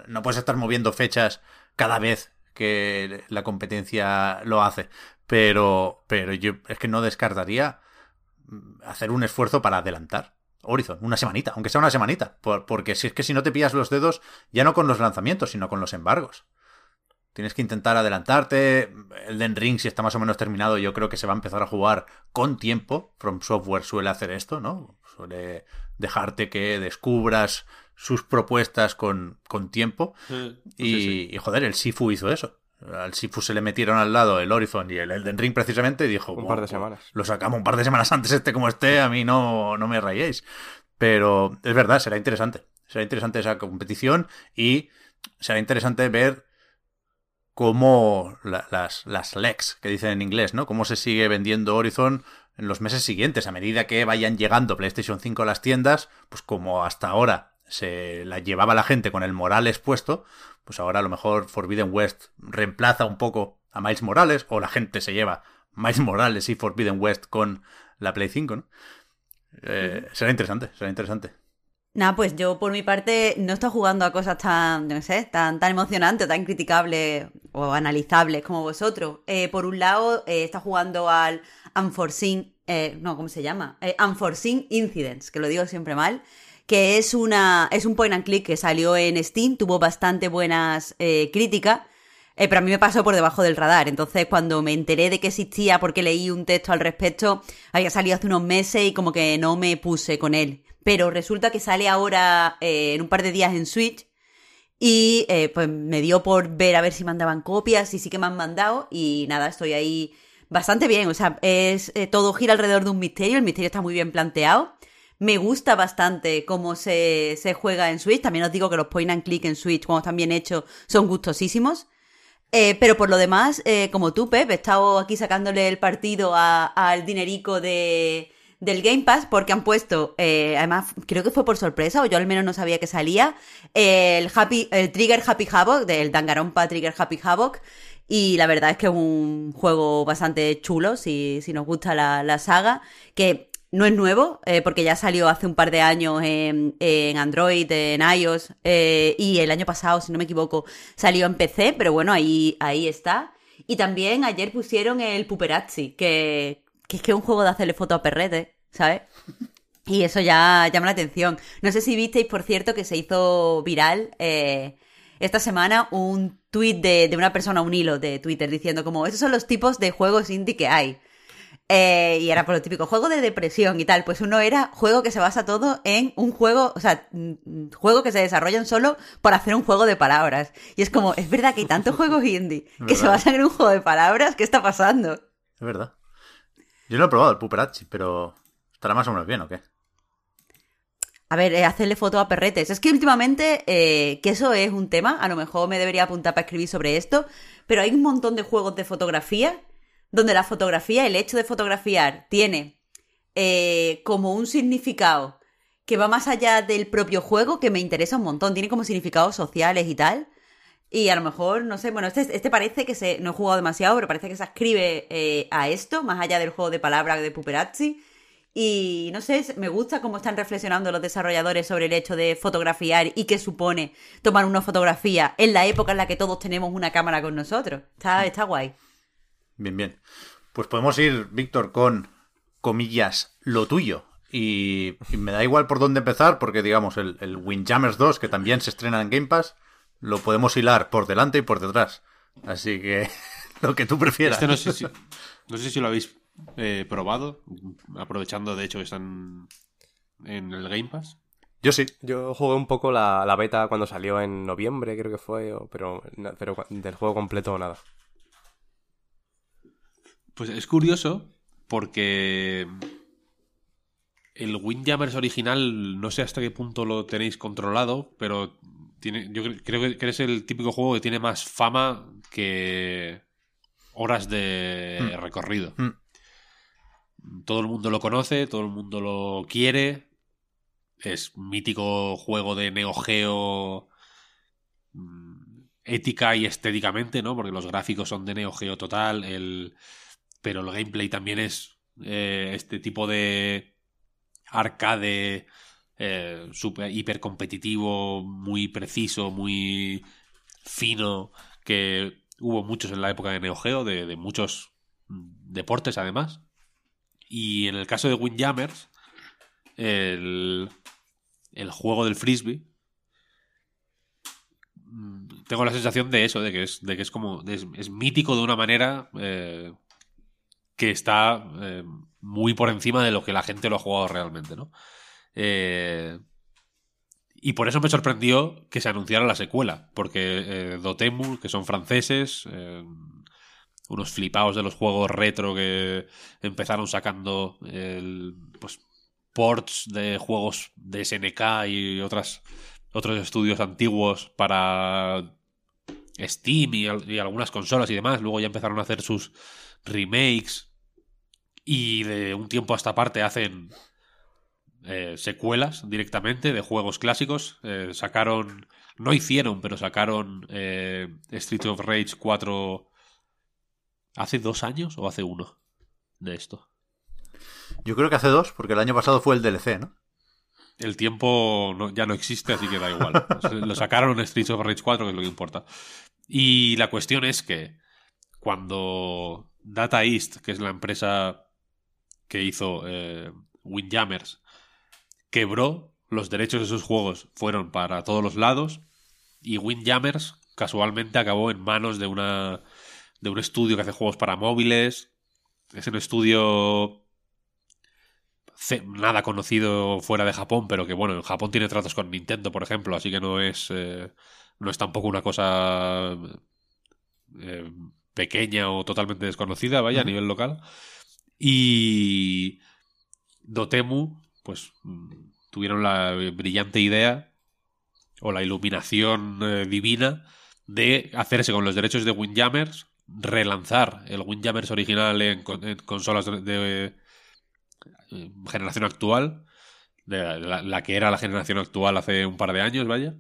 No puedes estar moviendo fechas cada vez que la competencia lo hace. Pero, pero yo es que no descartaría mm, hacer un esfuerzo para adelantar. Horizon, una semanita, aunque sea una semanita. Por- porque si es que si no te pillas los dedos, ya no con los lanzamientos, sino con los embargos. Tienes que intentar adelantarte. El Den Ring, si está más o menos terminado, yo creo que se va a empezar a jugar con tiempo. From Software suele hacer esto, ¿no? Suele dejarte que descubras sus propuestas con, con tiempo. Y, y, joder, el Sifu hizo eso. Al Sifu se le metieron al lado el Horizon y el Elden Ring precisamente y dijo... Un "Bueno, par de semanas. Lo sacamos un par de semanas antes este como esté, a mí no, no me rayéis. Pero es verdad, será interesante. Será interesante esa competición y será interesante ver cómo la- las, las legs, que dicen en inglés, ¿no? Cómo se sigue vendiendo Horizon en los meses siguientes, a medida que vayan llegando PlayStation 5 a las tiendas, pues como hasta ahora se la llevaba la gente con el Morales puesto, pues ahora a lo mejor Forbidden West reemplaza un poco a Miles Morales, o la gente se lleva Miles Morales y Forbidden West con la Play 5, ¿no? Eh, Será interesante, será interesante. Nada, pues yo por mi parte no estoy jugando a cosas tan, no sé, tan, tan emocionantes tan criticables o analizables como vosotros. Eh, por un lado, eh, está jugando al Unforeseen, eh, no, ¿cómo se llama? Eh, Unforeseen Incidents, que lo digo siempre mal, que es, una, es un point and click que salió en Steam, tuvo bastante buenas eh, críticas, eh, pero a mí me pasó por debajo del radar. Entonces, cuando me enteré de que existía, porque leí un texto al respecto, había salido hace unos meses y como que no me puse con él. Pero resulta que sale ahora eh, en un par de días en Switch. Y eh, pues me dio por ver a ver si mandaban copias y sí que me han mandado. Y nada, estoy ahí bastante bien. O sea, es eh, todo gira alrededor de un misterio. El misterio está muy bien planteado. Me gusta bastante cómo se, se juega en Switch. También os digo que los point and click en Switch, cuando están bien hechos, son gustosísimos. Pero por lo demás, como tú, Pep, he estado aquí sacándole el partido al dinerico de, del Game Pass porque han puesto, eh, además creo que fue por sorpresa o yo al menos no sabía que salía, el, Happy, el Trigger Happy Havoc, del Danganronpa Trigger Happy Havoc. Y la verdad es que es un juego bastante chulo, si, si nos gusta la, la saga, que no es nuevo, eh, porque ya salió hace un par de años en, en Android, en iOS, eh, y el año pasado, si no me equivoco, salió en PC, pero bueno, ahí, ahí está. Y también ayer pusieron el Puperazzi, que, que es que es un juego de hacerle foto a perrete, ¿sabes? Y eso ya llama la atención. No sé si visteis, por cierto, que se hizo viral eh, esta semana un tweet de, de una persona, un hilo de Twitter, diciendo como, esos son los tipos de juegos indie que hay. Eh, y era por lo típico, juego de depresión y tal. Pues uno era juego que se basa todo en un juego, o sea, mm, mm, juego que se desarrollan solo por hacer un juego de palabras. Y es como, es verdad que hay tantos juegos indie que se basan en un juego de palabras, ¿qué está pasando? Es verdad. Yo no he probado el Puperazzi, pero estará más o menos bien, ¿o qué? A ver, eh, hacerle foto a perretes. Es que últimamente, eh, que eso es un tema, a lo mejor me debería apuntar para escribir sobre esto, pero hay un montón de juegos de fotografía donde la fotografía, el hecho de fotografiar, tiene eh, como un significado que va más allá del propio juego, que me interesa un montón. Tiene como significados sociales y tal. Y a lo mejor, no sé, bueno, este, este parece que se. No he jugado demasiado, pero parece que se ascribe eh, a esto, más allá del juego de palabras de Puperazzi. Y no sé, me gusta cómo están reflexionando los desarrolladores sobre el hecho de fotografiar y qué supone tomar una fotografía en la época en la que todos tenemos una cámara con nosotros. Está, está guay. Bien, bien. Pues podemos ir, Víctor, con comillas, lo tuyo. Y, y me da igual por dónde empezar, porque digamos, el, el Windjammers 2, que también se estrena en Game Pass, lo podemos hilar por delante y por detrás. Así que lo que tú prefieras. Este no sé si, no sé si lo habéis eh, probado, aprovechando de hecho que están en el Game Pass. Yo sí. Yo jugué un poco la, la beta cuando salió en noviembre, creo que fue, o- pero, pero del juego completo nada. Pues es curioso porque el Windjammers original no sé hasta qué punto lo tenéis controlado, pero tiene, yo cre- creo que que es el típico juego que tiene más fama que horas de recorrido. Todo el mundo lo conoce, todo el mundo lo quiere. Es un mítico juego de Neo Geo mm, ética y estéticamente, ¿no? Porque los gráficos son de Neo Geo total, el, pero el gameplay también es eh, este tipo de arcade eh, super, hiper competitivo, muy preciso, muy fino, que hubo muchos en la época de Neo Geo, de, muchos deportes además. Y en el caso de Windjammers, el, el juego del frisbee, mm, tengo la sensación de eso, de que es, de que es como. es mítico de una manera eh, que está eh, muy por encima de lo que la gente lo ha jugado realmente, ¿no? Eh, y por eso me sorprendió que se anunciara la secuela, porque eh, Dotemu, que son franceses, eh, unos flipados de los juegos retro que empezaron sacando pues, ports de juegos de SNK y otras, otros estudios antiguos para Steam y, y algunas consolas y demás. Luego ya empezaron a hacer sus remakes y de un tiempo a esta parte hacen eh, secuelas directamente de juegos clásicos. Eh, sacaron, no hicieron, pero sacaron eh, Street of Rage 4 hace dos años o hace uno de esto. Yo creo que hace dos, porque el año pasado fue el DLC, ¿no? El tiempo no- ya no existe, así que da igual. Lo sacaron en Streets of Rage 4, que es lo que importa. Y la cuestión es que cuando Data East, que es la empresa que hizo eh, Windjammers, quebró, los derechos de sus juegos fueron para todos los lados y Windjammers casualmente acabó en manos de una de un estudio que hace juegos para móviles. Es un estudio nada conocido fuera de Japón, pero que bueno, en Japón tiene tratos con Nintendo, por ejemplo, así que no es eh, no es tampoco una cosa eh, pequeña o totalmente desconocida, vaya, a nivel local. Y Dotemu, pues mm, tuvieron la brillante idea o la iluminación eh, divina de hacerse con los derechos de Windjammers, relanzar el Windjammers original en, consolas de, eh, generación actual, de la, que era la generación actual hace un par de años, vaya,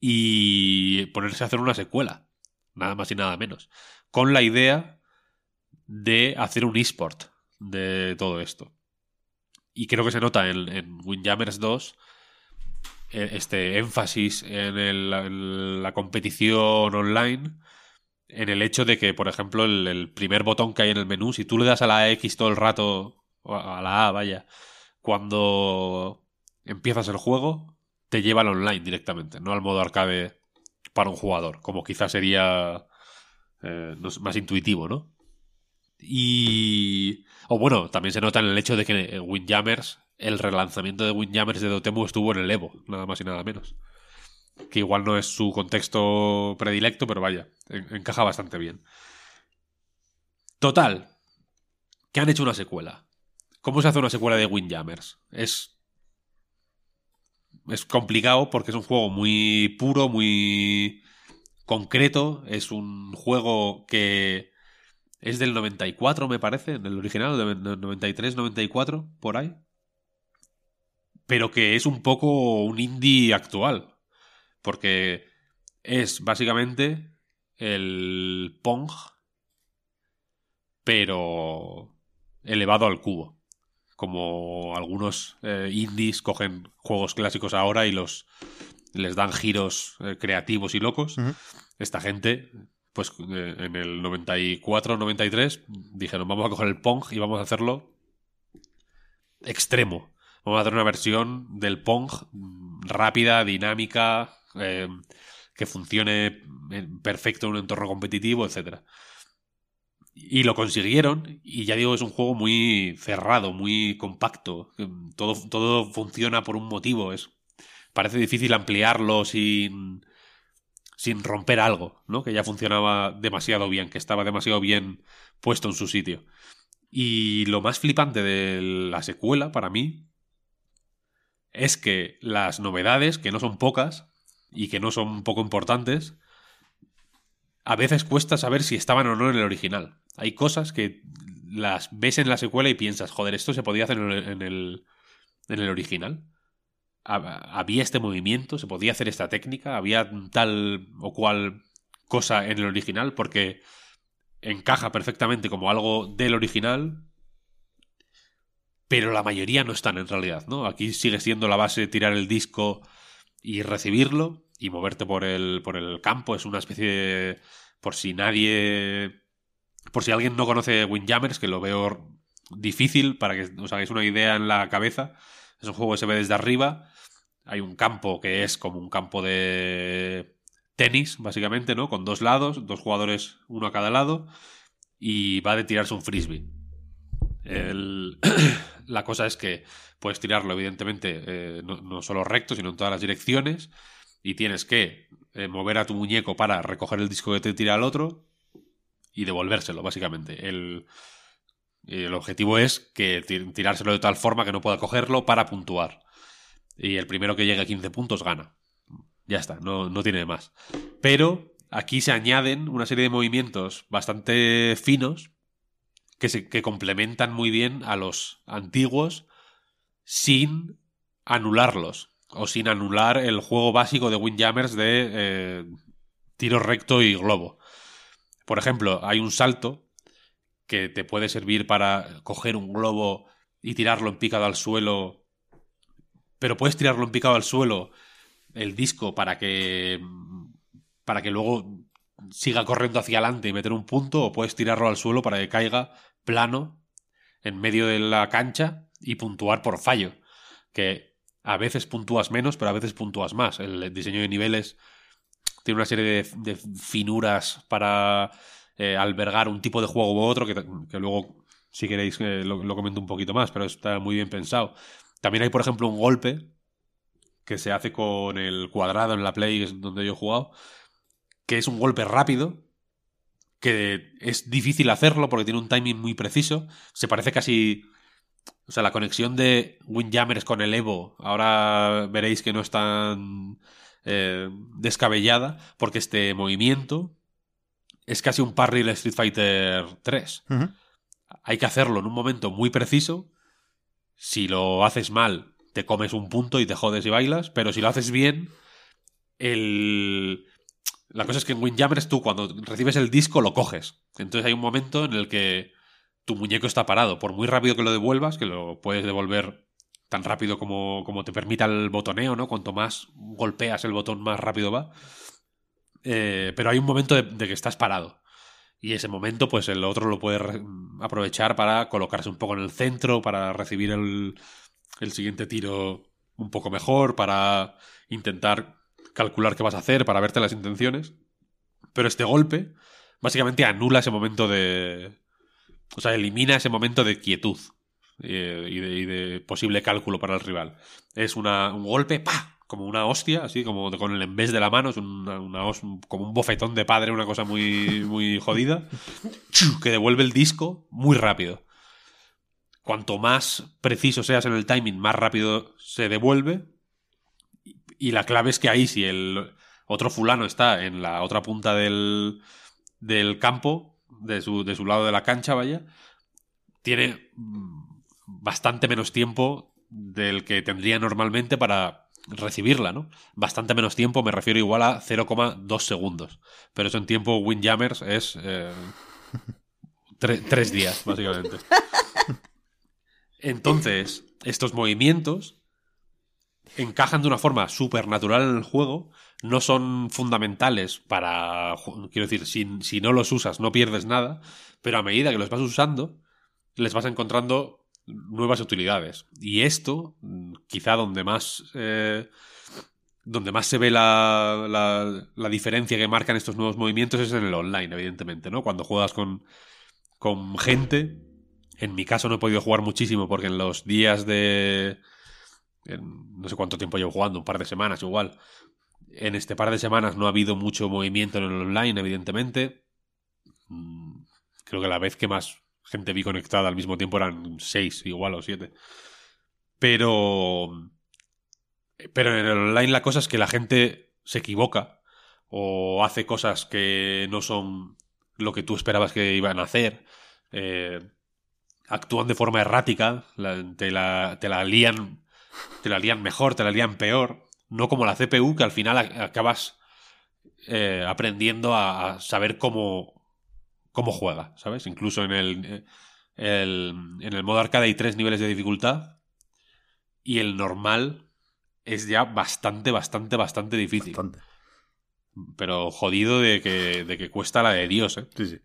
y ponerse a hacer una secuela, nada más y nada menos, con la idea de hacer un eSport de todo esto. Y creo que se nota en, en Windjammers 2 eh, este énfasis en, la competición online, en el hecho de que, por ejemplo, el, primer botón que hay en el menú, si tú le das a la X todo el rato, o a la A, vaya, cuando empiezas el juego, te lleva al online directamente, no al modo arcade para un jugador, como quizás sería eh, más intuitivo, ¿no? Y... O bueno, también se nota en el hecho de que Windjammers el relanzamiento de Windjammers de Dotemu estuvo en el Evo, nada más y nada menos. Que igual no es su contexto predilecto, pero vaya, encaja bastante bien. Total, que han hecho una secuela. ¿Cómo se hace una secuela de Windjammers? Es. Es complicado porque es un juego muy puro, muy concreto. Es un juego que es del 94, me parece, del original, del 93, 94, por ahí pero que es un poco un indie actual. Porque es básicamente el Pong, pero elevado al cubo. Como algunos eh, indies cogen juegos clásicos ahora y los les dan giros eh, creativos y locos. Esta gente, pues eh, en el 94-93, dijeron, vamos a coger el Pong y vamos a hacerlo extremo. Vamos a hacer una versión del Pong rápida, dinámica, eh, que funcione perfecto en un entorno competitivo, etc. Y lo consiguieron, y ya digo, es un juego muy cerrado, muy compacto. Todo, todo funciona por un motivo. Es, parece difícil ampliarlo sin, sin romper algo, ¿no? Que ya funcionaba demasiado bien, que estaba demasiado bien puesto en su sitio. Y lo más flipante de la secuela, para mí, es que las novedades, que no son pocas y que no son poco importantes, a veces cuesta saber si estaban o no en el original. Hay cosas que las ves en la secuela y piensas, joder, esto se podía hacer en el, en el original. Había este movimiento, se podía hacer esta técnica, había tal o cual cosa en el original, porque encaja perfectamente como algo del original, pero la mayoría no están en realidad, ¿no? Aquí sigue siendo la base tirar el disco y recibirlo y moverte por el, por el campo. Es una especie de... Por si nadie... Por si alguien no conoce Windjammers, que lo veo difícil para que os hagáis una idea en la cabeza. Es un juego que se ve desde arriba. Hay un campo que es como un campo de tenis, básicamente, ¿no? Con dos lados, dos jugadores, uno a cada lado. Y va de tirarse un frisbee. La cosa es que puedes tirarlo, evidentemente, eh, no, solo recto, sino en todas las direcciones. Y tienes que eh, mover a tu muñeco para recoger el disco que te tira al otro y devolvérselo, básicamente. El, el objetivo es que tirárselo de tal forma que no pueda cogerlo para puntuar. Y el primero que llegue a 15 puntos gana. Ya está, no, no tiene más. Pero aquí se añaden una serie de movimientos bastante finos que, se, que complementan muy bien a los antiguos sin anularlos o sin anular el juego básico de Windjammers de eh, tiro recto y globo. Por ejemplo, hay un salto que te puede servir para coger un globo y tirarlo en picado al suelo, pero puedes tirarlo en picado al suelo el disco para que para que luego siga corriendo hacia adelante y meter un punto, o puedes tirarlo al suelo para que caiga plano en medio de la cancha y puntuar por fallo. Que a veces puntúas menos, pero a veces puntúas más. El diseño de niveles tiene una serie de, finuras para eh, albergar un tipo de juego u otro, que, luego, si queréis, eh, lo, lo comento un poquito más, pero está muy bien pensado. También hay, por ejemplo, un golpe que se hace con el cuadrado en la Play, donde yo he jugado, que es un golpe rápido, que es difícil hacerlo porque tiene un timing muy preciso. Se parece casi. O sea, la conexión de Windjammers con el Evo, ahora veréis que no es tan eh, descabellada, porque este movimiento es casi un parry de Street Fighter 3. Ujú. Hay que hacerlo en un momento muy preciso. Si lo haces mal, te comes un punto y te jodes y bailas, pero si lo haces bien, el... La cosa es que en Windjammers tú cuando recibes el disco lo coges. Entonces hay un momento en el que tu muñeco está parado. Por muy rápido que lo devuelvas, que lo puedes devolver tan rápido como, como te permita el botoneo, ¿no? Cuanto más golpeas el botón, más rápido va. Eh, pero hay un momento de, de que estás parado. Y ese momento, pues el otro lo puede re- aprovechar para colocarse un poco en el centro, para recibir el, el siguiente tiro un poco mejor, para intentar calcular qué vas a hacer, para verte las intenciones. Pero este golpe básicamente anula ese momento de... O sea, elimina ese momento de quietud eh, y, de, y de posible cálculo para el rival. Es una, un golpe, ¡pa! Como una hostia, así como con el en vez de la mano, es una, como un bofetón de padre, una cosa muy, muy jodida, que devuelve el disco muy rápido. Cuanto más preciso seas en el timing, más rápido se devuelve. Y la clave es que ahí, si el otro fulano está en la otra punta del, del campo, de su, de su lado de la cancha, vaya, tiene mm, bastante menos tiempo del que tendría normalmente para recibirla, ¿no? Bastante menos tiempo, me refiero igual a 0,2 segundos. Pero eso en tiempo Windjammers es eh, tre- tres días, básicamente. Entonces, estos movimientos encajan de una forma súper natural en el juego, no son fundamentales para... Quiero decir, si, si no los usas no pierdes nada, pero a medida que los vas usando, les vas encontrando nuevas utilidades. Y esto, quizá donde más... eh, donde más se ve la, la, la diferencia que marcan estos nuevos movimientos es en el online, evidentemente, ¿no? Cuando juegas con, con gente. En mi caso no he podido jugar muchísimo porque en los días de... no sé cuánto tiempo llevo jugando, un par de semanas igual. En este par de semanas no ha habido mucho movimiento en el online, evidentemente. Mm, Creo que la vez que más gente vi conectada al mismo tiempo eran seis, igual, o siete. Pero. Pero en el online la cosa es que la gente se equivoca o hace cosas que no son lo que tú esperabas que iban a hacer. Eh, actúan de forma errática, te, la, te la lían te la lían mejor, te la lían peor. No como la CPU, que al final acabas eh, aprendiendo a saber cómo, cómo juega, ¿sabes? Incluso en el, eh, el- en el modo arcade hay tres niveles de dificultad y el normal es ya bastante, bastante, bastante difícil. Bastante. Pero jodido de que, de que cuesta la de Dios, ¿eh? Sí, sí.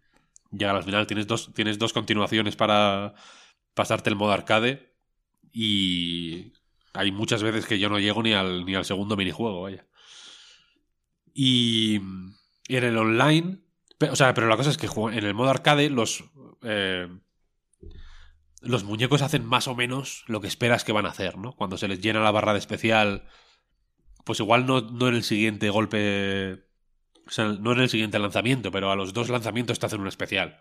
Llegar al final, tienes dos, tienes dos continuaciones para pasarte el modo arcade y hay muchas veces que yo no llego ni al, ni al segundo minijuego, vaya. Y, y en el online, pe- o sea, pero la cosa es que en el modo arcade los, eh, los muñecos hacen más o menos lo que esperas que van a hacer, ¿no? Cuando se les llena la barra de especial, pues igual no, no en el siguiente golpe o sea, no en el siguiente lanzamiento, pero a los dos lanzamientos te hacen un especial.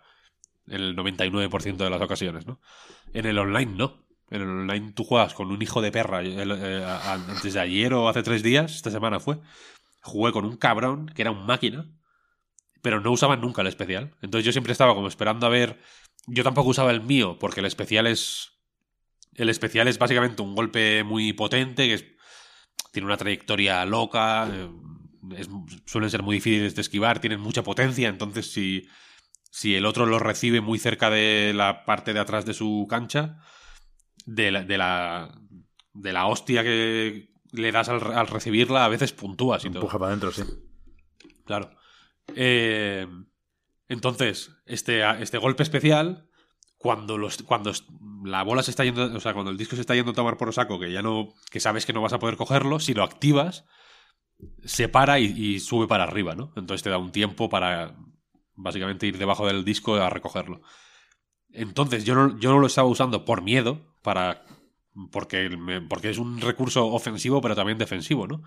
En el 99% de las ocasiones, ¿no? En el online no. En el online tú juegas con un hijo de perra. el- eh, a- antes de ayer o hace tres días, esta semana fue, jugué con un cabrón que era un máquina, pero no usaban nunca el especial. Entonces yo siempre estaba como esperando a ver... Yo tampoco usaba el mío, porque el especial es... El especial es básicamente un golpe muy potente, que es- tiene una trayectoria loca, eh, es- suelen ser muy difíciles de esquivar, tienen mucha potencia, entonces si, si el otro lo recibe muy cerca de la parte de atrás de su cancha, de la, de la, de la hostia que le das al, al recibirla, a veces puntúas y todo. Empuja para adentro, sí. Claro. Eh, entonces, este, este golpe especial, cuando, los, cuando la bola se está yendo, o sea, cuando el disco se está yendo a tomar por saco, que ya no, que sabes que no vas a poder cogerlo, si lo activas, se para y, sube para arriba, ¿no? Entonces te da un tiempo para básicamente ir debajo del disco a recogerlo. Entonces yo no, yo no lo estaba usando por miedo, para porque, porque es un recurso ofensivo pero también defensivo, ¿no?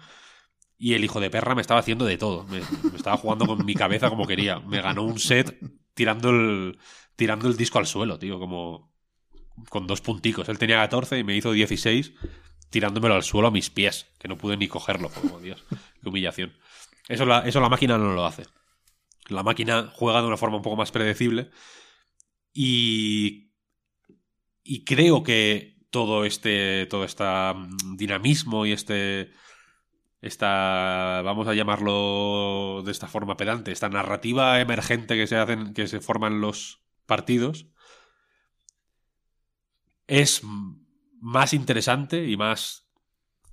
Y el hijo de perra me estaba haciendo de todo. Me, estaba jugando con mi cabeza como quería. Me ganó un set tirando el, tirando el disco al suelo, tío, como con dos punticos. Él tenía 14 y me hizo 16 tirándomelo al suelo a mis pies, que no pude ni cogerlo. Como, Dios, qué humillación. Eso la, eso la máquina no lo hace. La máquina juega de una forma un poco más predecible y, y creo que todo este, todo este dinamismo y este, esta, vamos a llamarlo de esta forma pedante, esta narrativa emergente que se hacen, que se forman los partidos, es más interesante y más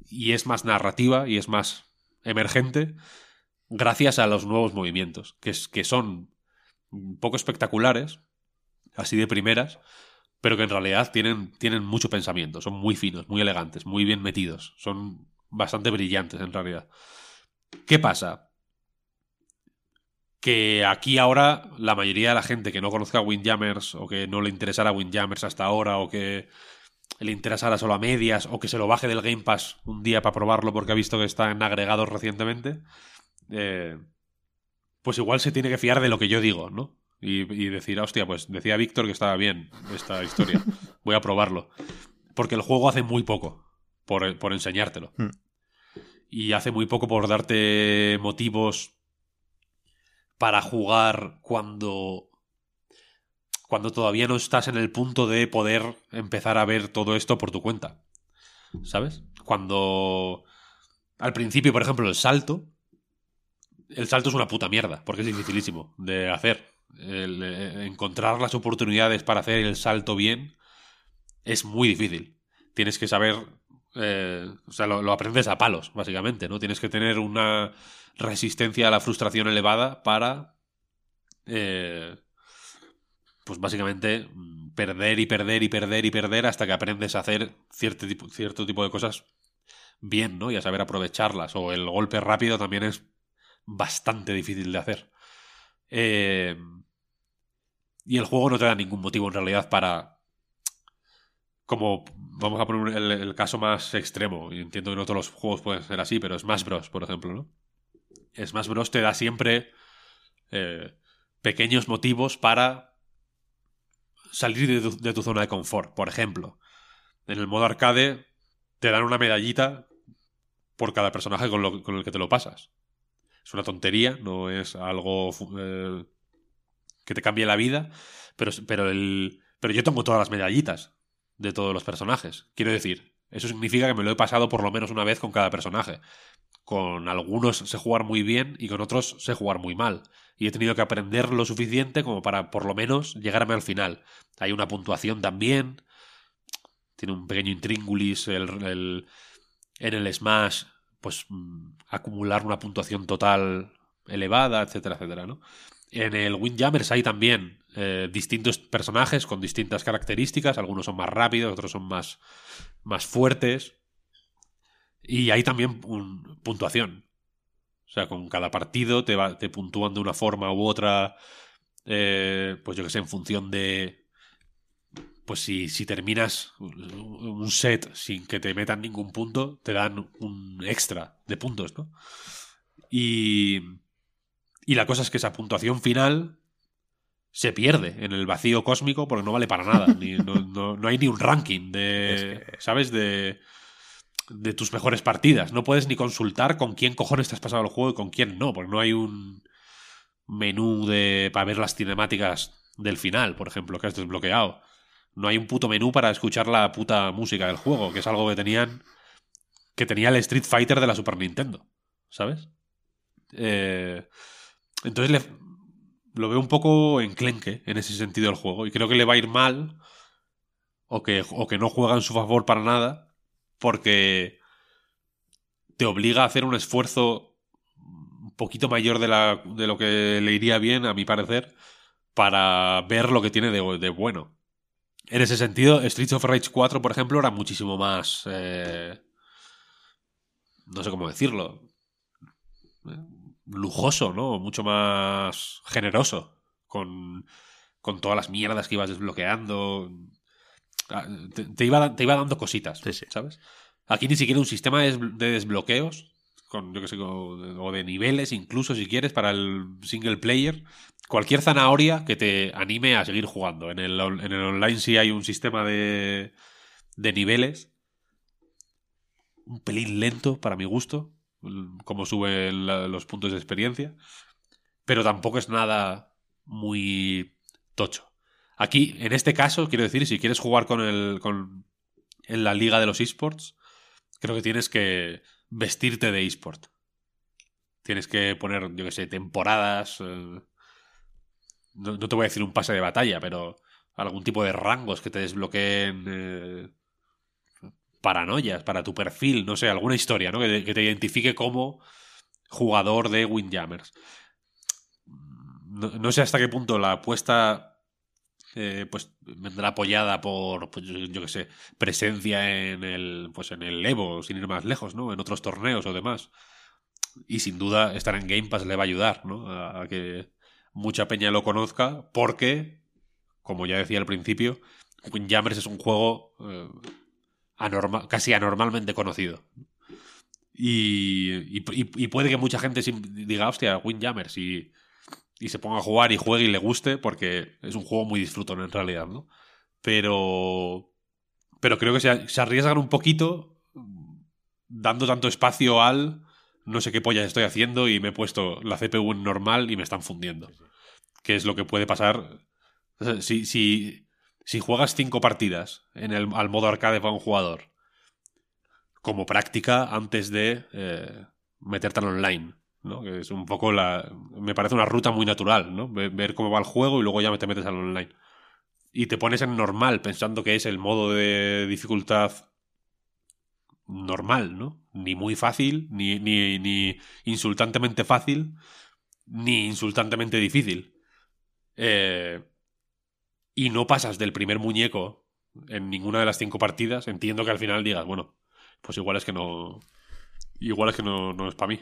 y es más narrativa y es más emergente gracias a los nuevos movimientos, que, es, que son poco espectaculares, así de primeras, pero que en realidad tienen, tienen mucho pensamiento, son muy finos, muy elegantes, muy bien metidos, son bastante brillantes en realidad. ¿Qué pasa? Que aquí ahora la mayoría de la gente que no conozca Windjammers o que no le interesara Windjammers hasta ahora o que le interesara solo a medias o que se lo baje del Game Pass un día para probarlo porque ha visto que está en agregados recientemente, eh, pues igual se tiene que fiar de lo que yo digo, ¿no? Y, decir, hostia, pues decía Víctor que estaba bien esta historia, voy a probarlo. Porque el juego hace muy poco por, por enseñártelo. Hmm. Y hace muy poco por darte motivos para jugar cuando cuando todavía no estás en el punto de poder empezar a ver todo esto por tu cuenta. ¿Sabes? Cuando al principio, por ejemplo, el salto, el salto es una puta mierda, porque es dificilísimo de hacer. Eh, encontrar las oportunidades para hacer el salto bien es muy difícil. Tienes que saber, eh, o sea, lo, aprendes a palos, básicamente, ¿no? Tienes que tener una resistencia a la frustración elevada para eh, pues básicamente mm, perder y perder y perder y perder hasta que aprendes a hacer cierto tipo, cierto tipo de cosas bien, ¿no? Y a saber aprovecharlas. O el golpe rápido también es bastante difícil de hacer. Eh, y el juego no te da ningún motivo en realidad para... Como vamos a poner el, caso más extremo, y entiendo que no todos los juegos pueden ser así, pero Smash Bros, por ejemplo, ¿no? Smash Bros te da siempre eh, pequeños motivos para salir de tu, zona de confort. Por ejemplo, en el modo arcade te dan una medallita por cada personaje con, el que te lo pasas. Es una tontería, no es algo eh, que te cambie la vida, pero, pero, el, pero yo tengo todas las medallitas de todos los personajes. Quiero decir, eso significa que me lo he pasado por lo menos una vez con cada personaje. Con algunos sé jugar muy bien y con otros sé jugar muy mal y he tenido que aprender lo suficiente como para por lo menos llegarme al final. Hay una puntuación también, tiene un pequeño intríngulis el, en el Smash, pues mm, acumular una puntuación total elevada, etcétera, etcétera, ¿no? En el Windjammers hay también eh, distintos personajes con distintas características, algunos son más rápidos, otros son más, más fuertes. Y hay también puntuación. O sea, con cada partido te, va, te puntúan de una forma u otra, eh, pues yo que sé, en función de... Pues si, si terminas un set sin que te metan ningún punto, te dan un extra de puntos, ¿no? Y, y la cosa es que esa puntuación final se pierde en el vacío cósmico porque no vale para nada. no, no, hay ni un ranking de. ¿Sabes? De de tus mejores partidas. No puedes ni consultar con quién cojones te has pasado el juego y con quién no, porque no hay un menú de para ver las cinemáticas del final, por ejemplo, que has desbloqueado. No hay un puto menú para escuchar la puta música del juego, que es algo que tenían que tenía el Street Fighter de la Super Nintendo, ¿sabes? Eh, entonces lo veo un poco enclenque en ese sentido el juego y creo que le va a ir mal o que, o que no juega en su favor para nada porque te obliga a hacer un esfuerzo un poquito mayor de, la, de lo que le iría bien, a mi parecer, para ver lo que tiene de, bueno. En ese sentido, Streets of Rage 4, por ejemplo, era muchísimo más... Eh, no sé cómo decirlo. Lujoso, ¿no? Mucho más generoso. Con, con todas las mierdas que ibas desbloqueando. Ah, te, iba, te iba dando cositas, ¿sabes? Aquí ni siquiera un sistema de desbloqueos con, yo que sé, o de niveles, incluso si quieres, para el single player. Cualquier zanahoria que te anime a seguir jugando. En el, en el online sí hay un sistema de, de niveles. Un pelín lento para mi gusto, como suben los puntos de experiencia. Pero tampoco es nada muy tocho. Aquí, en este caso, quiero decir, si quieres jugar con el. Con, en la liga de los esports, creo que tienes que vestirte de eSport. Tienes que poner, yo qué sé, temporadas. Eh, no, te voy a decir un pase de batalla, pero algún tipo de rangos que te desbloqueen eh, paranoias para tu perfil, no sé, alguna historia, ¿no? Que, te identifique como jugador de Windjammers. No, no, sé hasta qué punto la apuesta eh, pues vendrá apoyada por, pues, yo, que sé, presencia en el, pues en el Evo, sin ir más lejos, ¿no? En otros torneos o demás. Y sin duda estar en Game Pass le va a ayudar, ¿no? A, que mucha peña lo conozca, porque, como ya decía al principio, Windjammers es un juego eh, casi anormalmente conocido. Y, y, puede que mucha gente diga, hostia, Windjammers, y y se ponga a jugar y juegue y le guste, porque es un juego muy disfrutón en realidad, ¿no? Pero. Pero creo que se, se arriesgan un poquito dando tanto espacio al. No sé qué polla estoy haciendo y me he puesto la CPU en normal y me están fundiendo. Que es lo que puede pasar. Si, si, si juegas cinco partidas en el, al modo arcade para un jugador, como práctica antes de eh, meterte al online ¿no? Que es un poco la. Me parece una ruta muy natural, ¿no? Ver cómo va el juego y luego ya te metes al online. Y te pones en normal pensando que es el modo de dificultad normal, ¿no? Ni muy fácil, ni, ni, ni insultantemente fácil, ni insultantemente difícil. Eh, y no pasas del primer muñeco en ninguna de las cinco partidas, entiendo que al final digas, bueno, pues igual es que no. Igual es que no, no es para mí.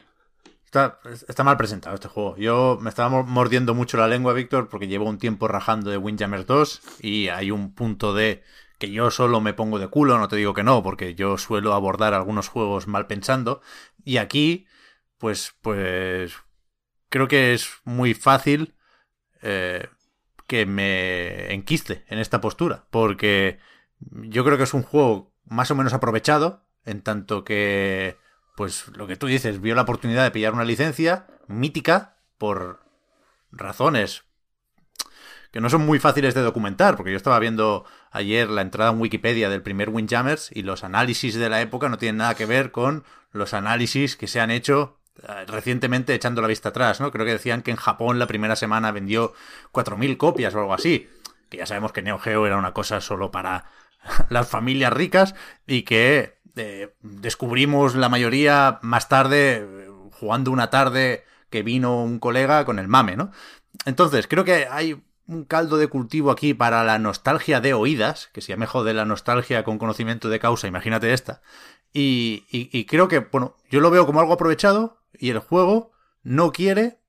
Está, mal presentado este juego. Yo me estaba mordiendo mucho la lengua, Víctor, porque llevo un tiempo rajando de Windjammers 2 y hay un punto de que yo solo me pongo de culo, no te digo que no, porque yo suelo abordar algunos juegos mal pensando. Y aquí, pues, pues, creo que es muy fácil eh, que me enquiste en esta postura, porque yo creo que es un juego más o menos aprovechado, en tanto que pues lo que tú dices, vio la oportunidad de pillar una licencia mítica por razones que no son muy fáciles de documentar, porque yo estaba viendo ayer la entrada en Wikipedia del primer Windjammers y los análisis de la época no tienen nada que ver con los análisis que se han hecho recientemente echando la vista atrás, ¿no? Creo que decían que en Japón la primera semana vendió 4.000 copias o algo así, que ya sabemos que Neo Geo era una cosa solo para las familias ricas y que descubrimos la mayoría más tarde, jugando una tarde que vino un colega con el mame, ¿no? Entonces, creo que hay un caldo de cultivo aquí para la nostalgia de oídas, que si ya me jode la nostalgia con conocimiento de causa, imagínate esta. Y, y, creo que, bueno, yo lo veo como algo aprovechado y el juego no quiere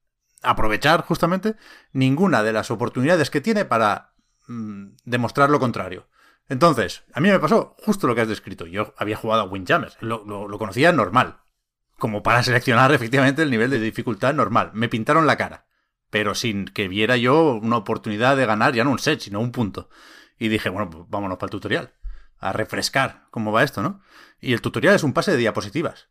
aprovechar justamente ninguna de las oportunidades que tiene para mm, demostrar lo contrario. Entonces, a mí me pasó justo lo que has descrito. Yo había jugado a Windjammers, lo, lo, conocía normal, como para seleccionar efectivamente el nivel de dificultad normal. Me pintaron la cara, pero sin que viera yo una oportunidad de ganar ya no un set, sino un punto. Y dije, bueno, pues vámonos para el tutorial, a refrescar cómo va esto, ¿no? Y el tutorial es un pase de diapositivas.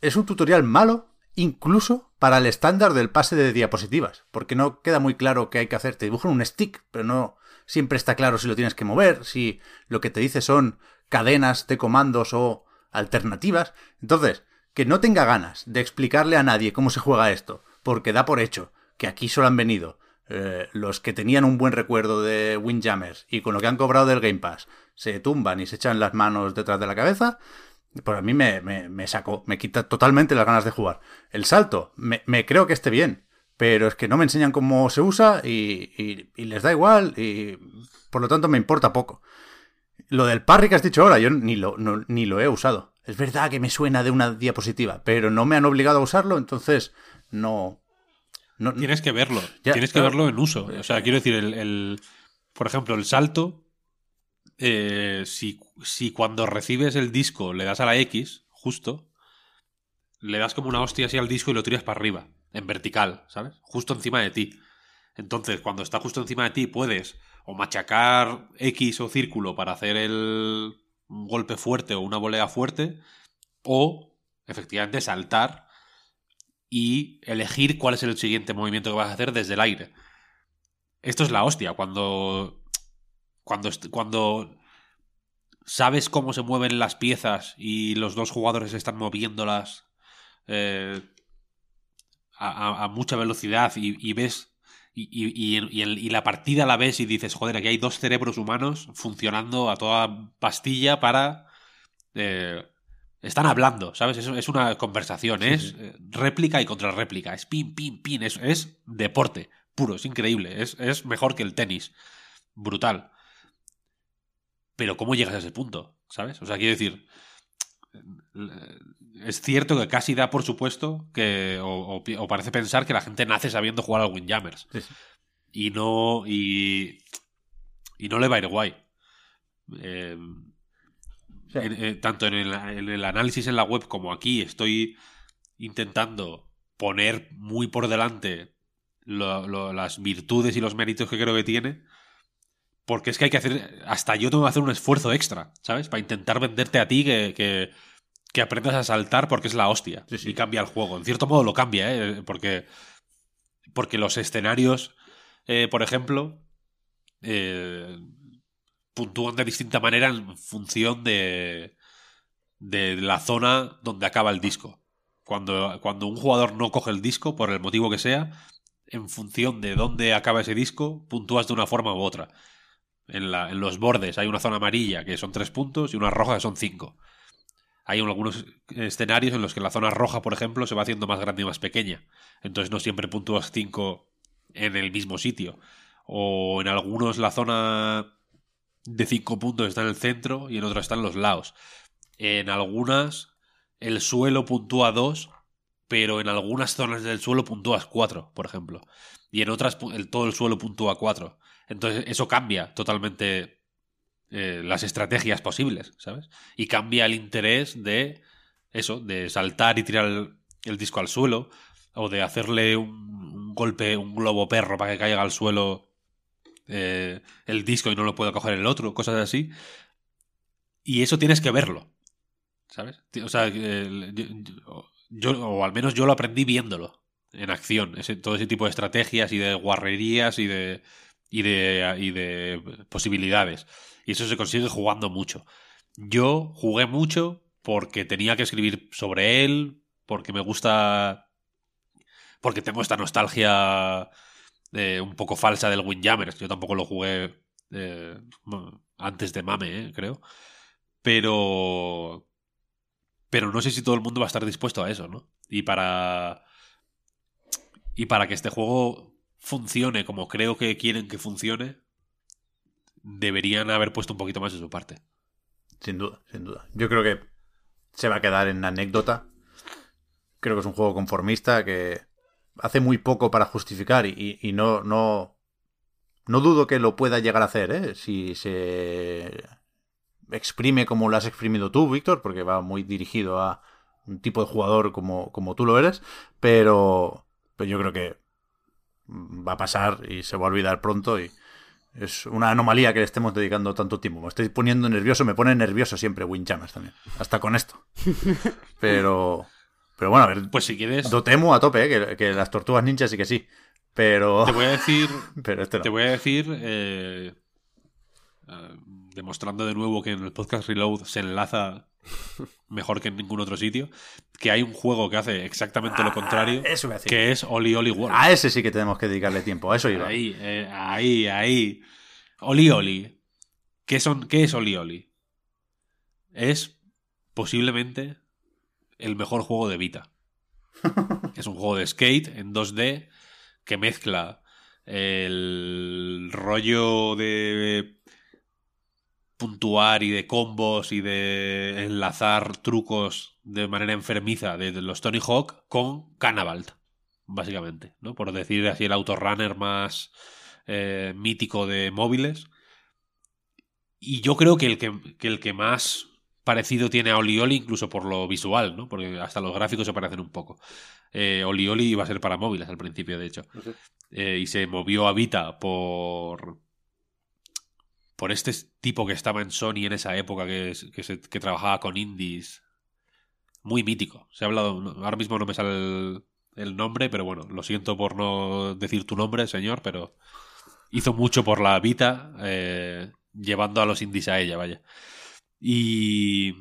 Es un tutorial malo incluso para el estándar del pase de diapositivas, porque no queda muy claro qué hay que hacer. Te dibujan un stick, pero no siempre está claro si lo tienes que mover, si lo que te dice son cadenas de comandos o alternativas. Entonces, que no tenga ganas de explicarle a nadie cómo se juega esto, porque da por hecho que aquí solo han venido eh, los que tenían un buen recuerdo de Windjammers y con lo que han cobrado del Game Pass se tumban y se echan las manos detrás de la cabeza, pues a mí me, me, sacó, me quita totalmente las ganas de jugar. El salto, me, me creo que esté bien, pero es que no me enseñan cómo se usa y, les da igual y por lo tanto me importa poco. Lo del parry que has dicho ahora, yo ni lo, ni lo he usado. Es verdad que me suena de una diapositiva, pero no me han obligado a usarlo, entonces no... no tienes que verlo, tienes que verlo en uso. O sea, quiero decir, el, por ejemplo, el salto, eh, si, si cuando recibes el disco le das a la X, justo, le das como una hostia así al disco y lo tiras para arriba, en vertical, ¿sabes? Justo encima de ti. Entonces, cuando está justo encima de ti, puedes o machacar X o círculo para hacer el golpe fuerte o una volea fuerte, o efectivamente saltar y elegir cuál es el siguiente movimiento que vas a hacer desde el aire. Esto es la hostia, cuando. Cuando, cuando sabes cómo se mueven las piezas y los dos jugadores están moviéndolas eh, a, mucha velocidad y, ves y, la partida la ves y dices, joder, aquí hay dos cerebros humanos funcionando a toda pastilla para... Eh, están hablando, ¿sabes? Es, es una conversación, es eh, réplica y contrarréplica, es pin, pin, pin, es, es deporte puro, es increíble, es, es mejor que el tenis, brutal. Pero ¿cómo llegas a ese punto? ¿Sabes? O sea, quiero decir, es cierto que casi da por supuesto que, o, parece pensar que la gente nace sabiendo jugar al Windjammers. Y no, y, y no le va a ir guay. Eh, eh, tanto en el, análisis en la web como aquí estoy intentando poner muy por delante las virtudes y los méritos que creo que tiene. Porque es que hay que hacer. Hasta yo tengo que hacer un esfuerzo extra, ¿sabes? Para intentar venderte a ti que, que, aprendas a saltar porque es la hostia. Y cambia el juego. En cierto modo lo cambia, ¿eh? Porque. Porque los escenarios, eh, por ejemplo. Eh, puntúan de distinta manera en función de, de la zona donde acaba el disco. Cuando, cuando un jugador no coge el disco, por el motivo que sea, en función de dónde acaba ese disco, puntúas de una forma u otra. En, la, en los bordes hay una zona amarilla que son tres puntos y una roja que son cinco. Hay algunos escenarios en los que la zona roja, por ejemplo, se va haciendo más grande y más pequeña. Entonces no siempre puntúas cinco en el mismo sitio. O en algunos la zona de 5 puntos está en el centro y en otras están los lados. En algunas el suelo puntúa 2, pero en algunas zonas del suelo puntúas 4, por ejemplo. Y en otras el, todo el suelo puntúa 4. Entonces eso cambia totalmente eh, las estrategias posibles, ¿sabes? Y cambia el interés de eso, de saltar y tirar el, disco al suelo, o de hacerle un, golpe, un globo perro para que caiga al suelo eh, el disco y no lo puedo coger el otro, cosas así. Y eso tienes que verlo. ¿Sabes? O sea, yo, o al menos yo lo aprendí viéndolo en acción. todo ese tipo de estrategias y de guarrerías y de, y de, y de posibilidades. Y eso se consigue jugando mucho. Yo jugué mucho porque tenía que escribir sobre él, porque me gusta. Porque tengo esta nostalgia eh, un poco falsa del Windjammers. Yo tampoco lo jugué eh, antes de Mame, eh, creo. Pero. Pero no sé si todo el mundo va a estar dispuesto a eso, ¿no? Y para. Y para que este juego funcione como creo que quieren que funcione, deberían haber puesto un poquito más de su parte. Sin duda, sin duda. Yo creo que se va a quedar en anécdota. Creo que es un juego conformista que hace muy poco para justificar y, no, no, no dudo que lo pueda llegar a hacer, ¿eh? Si se exprime como lo has exprimido tú, Víctor, porque va muy dirigido a un tipo de jugador como, como tú lo eres, pero, pero yo creo que va a pasar y se va a olvidar pronto y es una anomalía que le estemos dedicando tanto tiempo. Me estoy poniendo nervioso, me pone nervioso siempre Windjammers también, hasta con esto. Pero... Pero bueno, a ver. Pues si quieres. Dotemu a tope, ¿eh? que, las tortugas ninjas sí que sí. Pero. Te voy a decir. pero este Te voy a decir. Eh, eh, demostrando de nuevo que en el podcast Reload se enlaza mejor que en ningún otro sitio. Que hay un juego que hace exactamente lo ah, contrario. Eso Que es Oli Oli World. A ese sí que tenemos que dedicarle tiempo. A eso iba. Ahí, ahí, ahí. Oli Oli. ¿Qué, son, ¿Qué es Oli Oli? Es posiblemente el mejor juego de Vita. es un juego de skate en 2D que mezcla el rollo de puntuar y de combos y de enlazar trucos de manera enfermiza de los Tony Hawk con Cannavalt, básicamente, ¿no? Por decir así el autorunner más eh, mítico de móviles. Y yo creo que el que, que el que más parecido tiene a Oli Oli incluso por lo visual, ¿no? Porque hasta los gráficos se parecen un poco. Eh, Oli Oli iba a ser para móviles al principio, de hecho. Eh, y se movió a Vita por por este tipo que estaba en Sony en esa época que, que, que trabajaba con indies muy mítico. Se ha hablado, ahora mismo no me sale el, nombre, pero bueno, lo siento por no decir tu nombre, señor, pero hizo mucho por la Vita, eh, llevando a los indies a ella, vaya. Y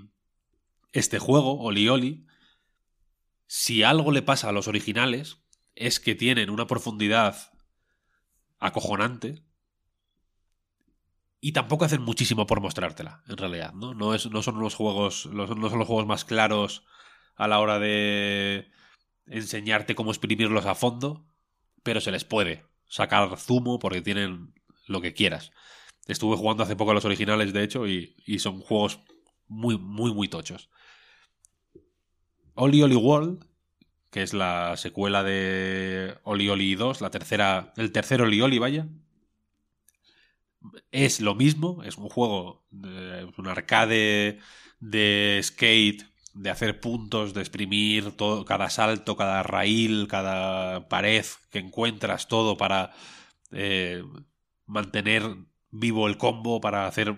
este juego, Oli Oli, si algo le pasa a los originales, es que tienen una profundidad acojonante y tampoco hacen muchísimo por mostrártela, en realidad, ¿no? No, es, no son los juegos. No son los juegos más claros a la hora de enseñarte cómo exprimirlos a fondo. Pero se les puede sacar zumo porque tienen lo que quieras. Estuve jugando hace poco a los originales, de hecho, y, y son juegos muy, muy, muy tochos. Oli Oli World, que es la secuela de Oli Oli 2, la tercera, el tercer Oli Oli, vaya, es lo mismo, es un juego, de, un arcade de skate, de hacer puntos, de exprimir todo, cada salto, cada raíl, cada pared que encuentras, todo para eh, mantener vivo el combo, para hacer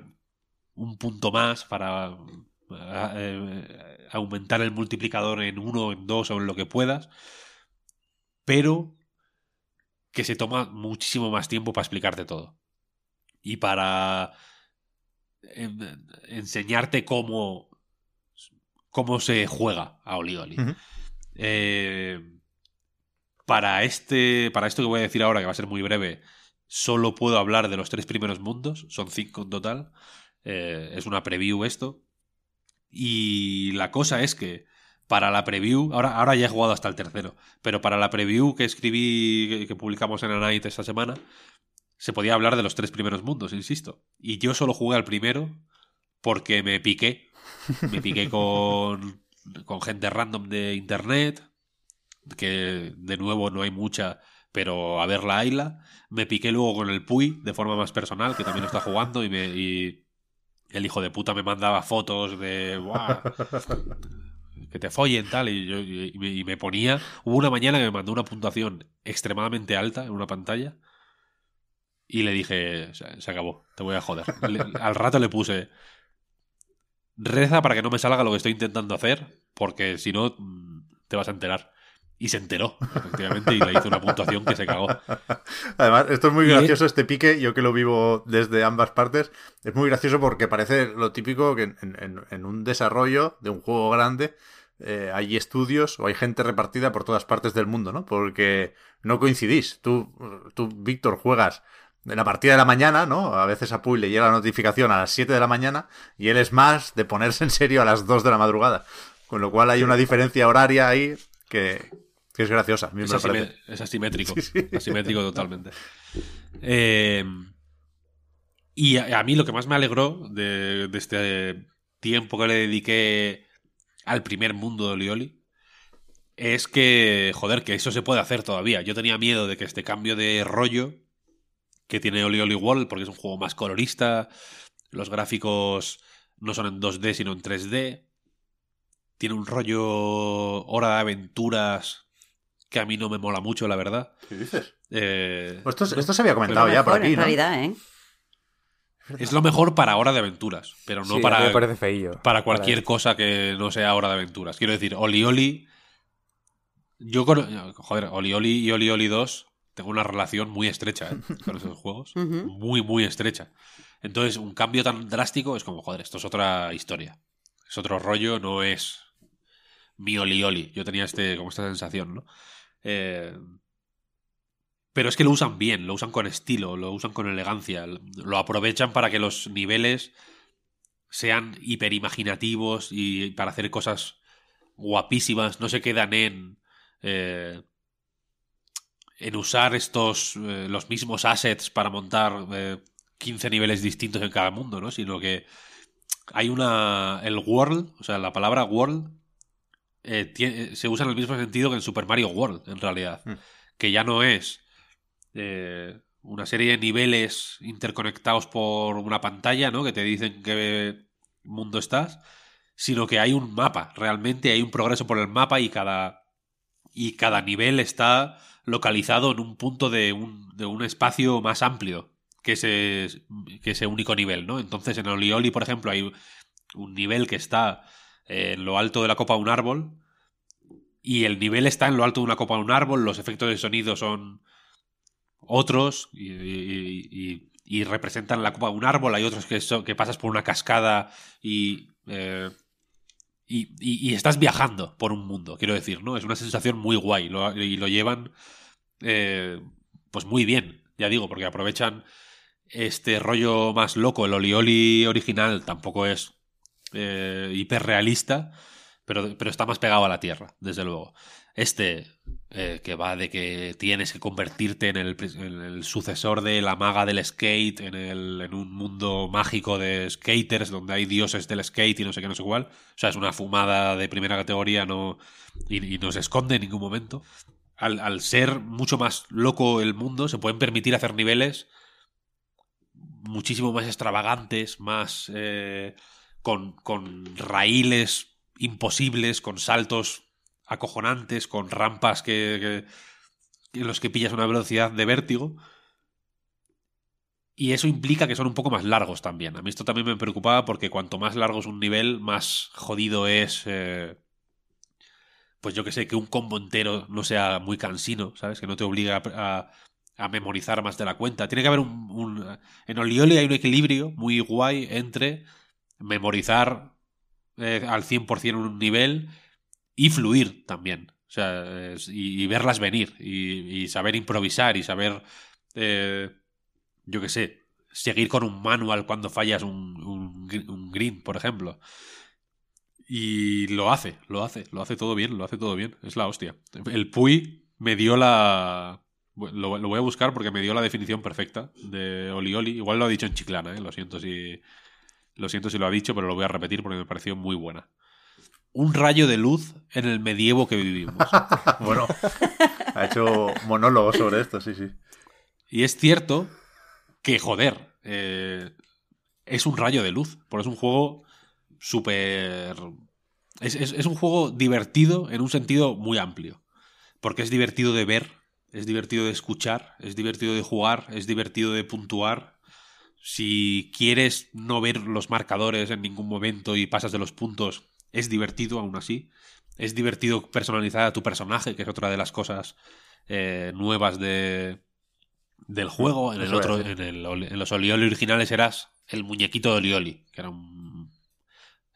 un punto más, para eh, aumentar el multiplicador en uno, en dos o en lo que puedas, pero que se toma muchísimo más tiempo para explicarte todo y para en- enseñarte cómo, cómo se juega a Oli Oli. Ujú. Eh, para, este, para esto que voy a decir ahora, que va a ser muy breve, solo puedo hablar de los tres primeros mundos, son cinco en total. Eh, es una preview esto. Y la cosa es que para la preview, ahora, ahora ya he jugado hasta el tercero, pero para la preview que escribí, que, que publicamos en A Night esta semana, se podía hablar de los tres primeros mundos, insisto. Y yo solo jugué al primero porque me piqué. Me piqué con, con gente random de internet, que de nuevo no hay mucha, pero a verla hayla. Me piqué luego con el Puy de forma más personal, que también lo está jugando, y, me, y el hijo de puta me mandaba fotos de... "Buah, que te follen tal y, yo, y, me, y me ponía hubo una mañana que me mandó una puntuación extremadamente alta en una pantalla y le dije se, se acabó te voy a joder Le- al rato le puse reza para que no me salga lo que estoy intentando hacer porque si no mm, te vas a enterar y se enteró efectivamente y le hice una puntuación que se cagó Además, esto es muy Y- gracioso, este pique, yo que lo vivo desde ambas partes, es muy gracioso porque parece lo típico que en, en- en un desarrollo de un juego grande eh, hay estudios o hay gente repartida por todas partes del mundo, ¿no? Porque no coincidís. Tú, tú Víctor, juegas en la partida de la mañana, ¿no? A veces a Puy le llega la notificación a las 7 de la mañana y él es más de ponerse en serio a las 2 de la madrugada. Con lo cual hay una diferencia horaria ahí que, que es graciosa. Es, es asimétrico. Sí, sí. Asimétrico totalmente. Eh, y a, a mí lo que más me alegró de, de este tiempo que le dediqué al primer mundo de Olioli es que, joder, que eso se puede hacer todavía. Yo tenía miedo de que este cambio de rollo que tiene Oli Oli World, porque es un juego más colorista, los gráficos no son en 2D sino en 3D, tiene un rollo hora de aventuras que a mí no me mola mucho, la verdad. ¿Qué dices? Eh, Pues esto, esto se había comentado ya por mejor, aquí, en ¿no? realidad, ¿eh? es lo mejor para hora de aventuras, pero no Sí, para, me parece feillo. para cualquier cosa que no sea hora de aventuras. Quiero decir, Oli Oli. Yo con. Joder, Oli Oli y Oli Oli 2 tengo una relación muy estrecha ¿eh? con esos juegos. Muy, muy estrecha. Entonces, un cambio tan drástico es como, joder, esto es otra historia. Es otro rollo, no es mi Oli Oli. Yo tenía este, como esta sensación, ¿no? Eh, pero es que lo usan bien, lo usan con estilo, lo usan con elegancia, lo aprovechan para que los niveles sean hiperimaginativos y para hacer cosas guapísimas, no se quedan en eh, en usar estos eh, los mismos assets para montar eh, 15 niveles distintos en cada mundo, ¿no? Sino que hay una el world, o sea, la palabra world eh, tiene- se usa en el mismo sentido que en Super Mario World, en realidad, Mm. que ya no es eh, una serie de niveles interconectados por una pantalla, ¿no? Que te dicen qué mundo estás, sino que hay un mapa, realmente hay un progreso por el mapa y cada, y cada nivel está localizado en un punto de un, de un espacio más amplio que ese, que ese único nivel, ¿no? Entonces en Olioli, por ejemplo, hay un nivel que está en lo alto de la copa de un árbol y el nivel está en lo alto de una copa de un árbol, los efectos de sonido son otros y, representan la copa de un árbol, hay otros que, que pasas por una cascada y, eh, y, estás viajando por un mundo, quiero decir, ¿no? Es una sensación muy guay y lo llevan eh, pues muy bien, ya digo, porque aprovechan este rollo más loco, el Olioli original tampoco es eh, hiperrealista, pero, pero está más pegado a la tierra, desde luego. Este, eh, que va de que tienes que convertirte en el, sucesor de la maga del skate, en, el, en un mundo mágico de skaters, donde hay dioses del skate y no sé qué, no sé cuál. O sea, es una fumada de primera categoría no, y, no se esconde en ningún momento. Al, ser mucho más loco el mundo, se pueden permitir hacer niveles muchísimo más extravagantes, más... Eh, con, con raíles imposibles, con saltos acojonantes, con rampas que, en los que pillas una velocidad de vértigo. Y eso implica que son un poco más largos también. A mí esto también me preocupaba porque cuanto más largo es un nivel, más jodido es. Eh, pues yo que sé, que un combo entero no sea muy cansino, ¿sabes? Que no te obliga a, a, memorizar más de la cuenta. Tiene que haber un, un. En Olioli hay un equilibrio muy guay entre memorizar eh, al 100% un nivel y fluir también. O sea, y, verlas venir y, saber improvisar y saber, eh, yo qué sé, seguir con un manual cuando fallas un, un, green, por ejemplo. Y lo hace, lo hace, lo hace todo bien, lo hace todo bien. Es la hostia. El Puy me dio la... Lo, lo, voy a buscar porque me dio la definición perfecta de Olioli. Igual lo ha dicho en Chiclana, ¿eh? lo siento si lo siento si lo ha dicho, pero lo voy a repetir porque me pareció muy buena. Un rayo de luz en el medievo que vivimos. bueno, ha hecho monólogos sobre esto, sí, sí. Y es cierto que, joder, eh, es un rayo de luz, porque es un juego súper... es, un juego divertido en un sentido muy amplio, porque es divertido de ver, es divertido de escuchar, es divertido de jugar, es divertido de puntuar, si quieres no ver los marcadores en ningún momento y pasas de los puntos, es divertido aún así. Es divertido personalizar a tu personaje, que es otra de las cosas eh, nuevas de, del juego. En, el otro, en, el, en, los Olioli originales eras el muñequito de Olioli, que era un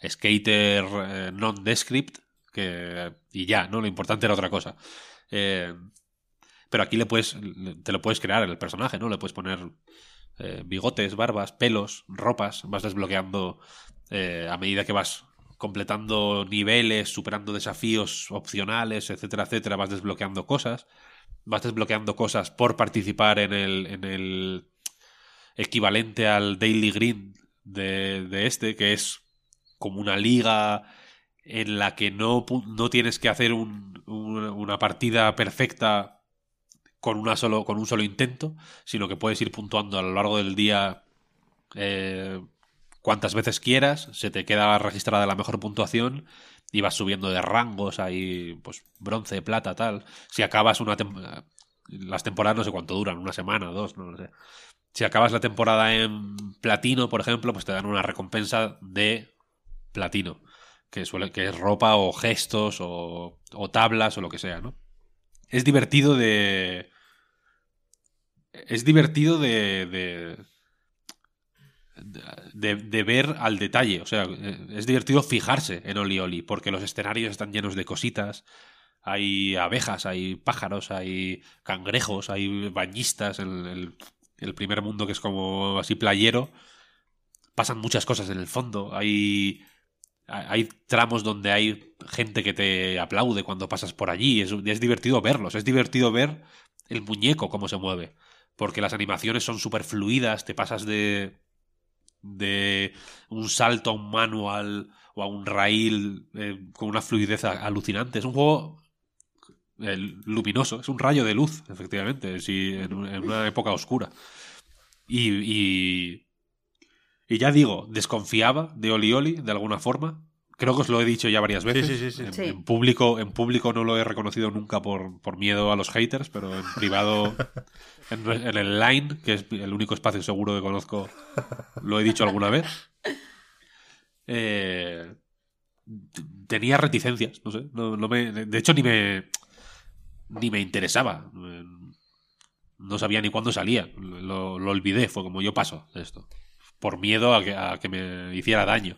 skater eh, non-descript, que, y ya, ¿no? Lo importante era otra cosa. Eh, pero aquí le puedes, te lo puedes crear el personaje, ¿no? Le puedes poner eh, bigotes, barbas, pelos, ropas, vas desbloqueando a medida que vas completando niveles, superando desafíos opcionales, etcétera, etcétera, vas desbloqueando cosas, vas desbloqueando cosas por participar en el, en el equivalente al Daily Green de este, que es como una liga en la que no, no tienes que hacer un, una partida perfecta con, una solo, con un solo intento, sino que puedes ir puntuando a lo largo del día eh, cuantas veces quieras, se te queda registrada la mejor puntuación y vas subiendo de rangos, ahí pues bronce, plata, tal. Si acabas una temporada... Las temporadas no sé cuánto duran, una semana, dos, no lo sé. Si acabas la temporada en platino, por ejemplo, pues te dan una recompensa de platino, que, suele, que es ropa o gestos o, o tablas o lo que sea, ¿no? Es divertido de, es divertido de, de, de, ver al detalle. O sea, es divertido fijarse en Oli Oli, porque los escenarios están llenos de cositas. Hay abejas, hay pájaros, hay cangrejos, hay bañistas. En el, el primer mundo, que es como así playero, pasan muchas cosas en el fondo. Hay, hay tramos donde hay gente que te aplaude cuando pasas por allí. Es, es divertido verlos. Es divertido ver el muñeco cómo se mueve porque las animaciones son súper fluidas, te pasas de, de un salto a un manual o a un rail eh, con una fluidez alucinante. Es un juego eh, luminoso, es un rayo de luz, efectivamente, en, una época oscura. Y, y, ya digo, desconfiaba de Oli Oli de alguna forma, creo que os lo he dicho ya varias veces. sí, sí, sí. En, Sí. en público, en público no lo he reconocido nunca por, por miedo a los haters, pero en privado, en, en el line, que es el único espacio seguro que conozco, lo he dicho alguna vez. Eh, tenía reticencias, no sé. no- no me- de hecho, ni me, ni me interesaba. No sabía ni cuándo salía. Lo, lo olvidé. Fue como yo paso de esto. Por miedo a que, a que me hiciera daño.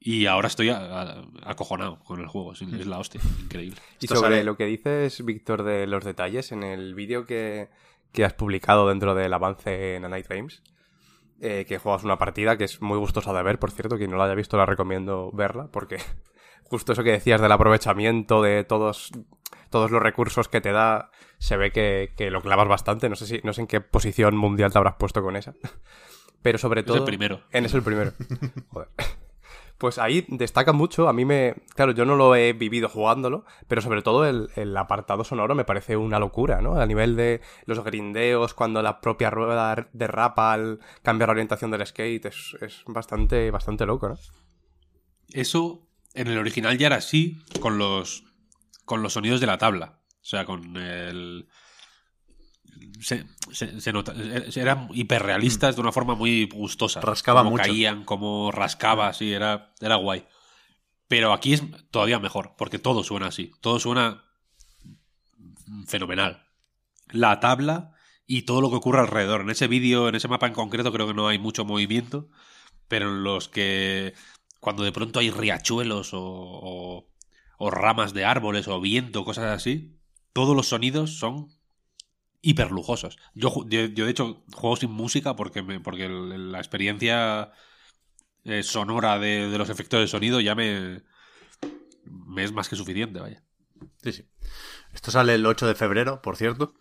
Y ahora estoy a- a- acojonado con el juego. Es, es la hostia. Increíble. Y Esto sobre sale- lo que dices, Víctor, de los detalles, en el vídeo que, que has publicado dentro del avance en A Night Games, eh, que juegas una partida que es muy gustosa de ver, por cierto, quien no la haya visto la recomiendo verla, porque justo eso que decías del aprovechamiento de todos, todos los recursos que te da, se ve que, que lo clavas bastante, no sé, si, no sé en qué posición mundial te habrás puesto con esa. Pero sobre Es todo... el primero. En es el primero. Joder. Pues ahí destaca mucho, a mí me... Claro, yo no lo he vivido jugándolo, pero sobre todo el, el apartado sonoro me parece una locura, ¿no? A nivel de los grindeos, cuando la propia rueda derrapa al cambiar la orientación del skate, es, es bastante, bastante loco, ¿no? Eso en el original ya era así con los, con los sonidos de la tabla. O sea, con el... Se, se- se nota- eran hiperrealistas de una forma muy gustosa. Rascaba Cómo mucho. caían, como rascaba, sí, era, era guay. Pero aquí es todavía mejor, porque todo suena así. Todo suena fenomenal. La tabla y todo lo que ocurre alrededor. En ese vídeo, en ese mapa en concreto, creo que no hay mucho movimiento, pero en los que cuando de pronto hay riachuelos o, o- o ramas de árboles o viento, cosas así, todos los sonidos son hiper lujosos. Yo, yo, yo, de hecho juego sin música porque, me- porque la experiencia eh, sonora de, de los efectos de sonido ya me, me es más que suficiente, vaya. Sí, sí. Esto sale el 8 de febrero, por cierto.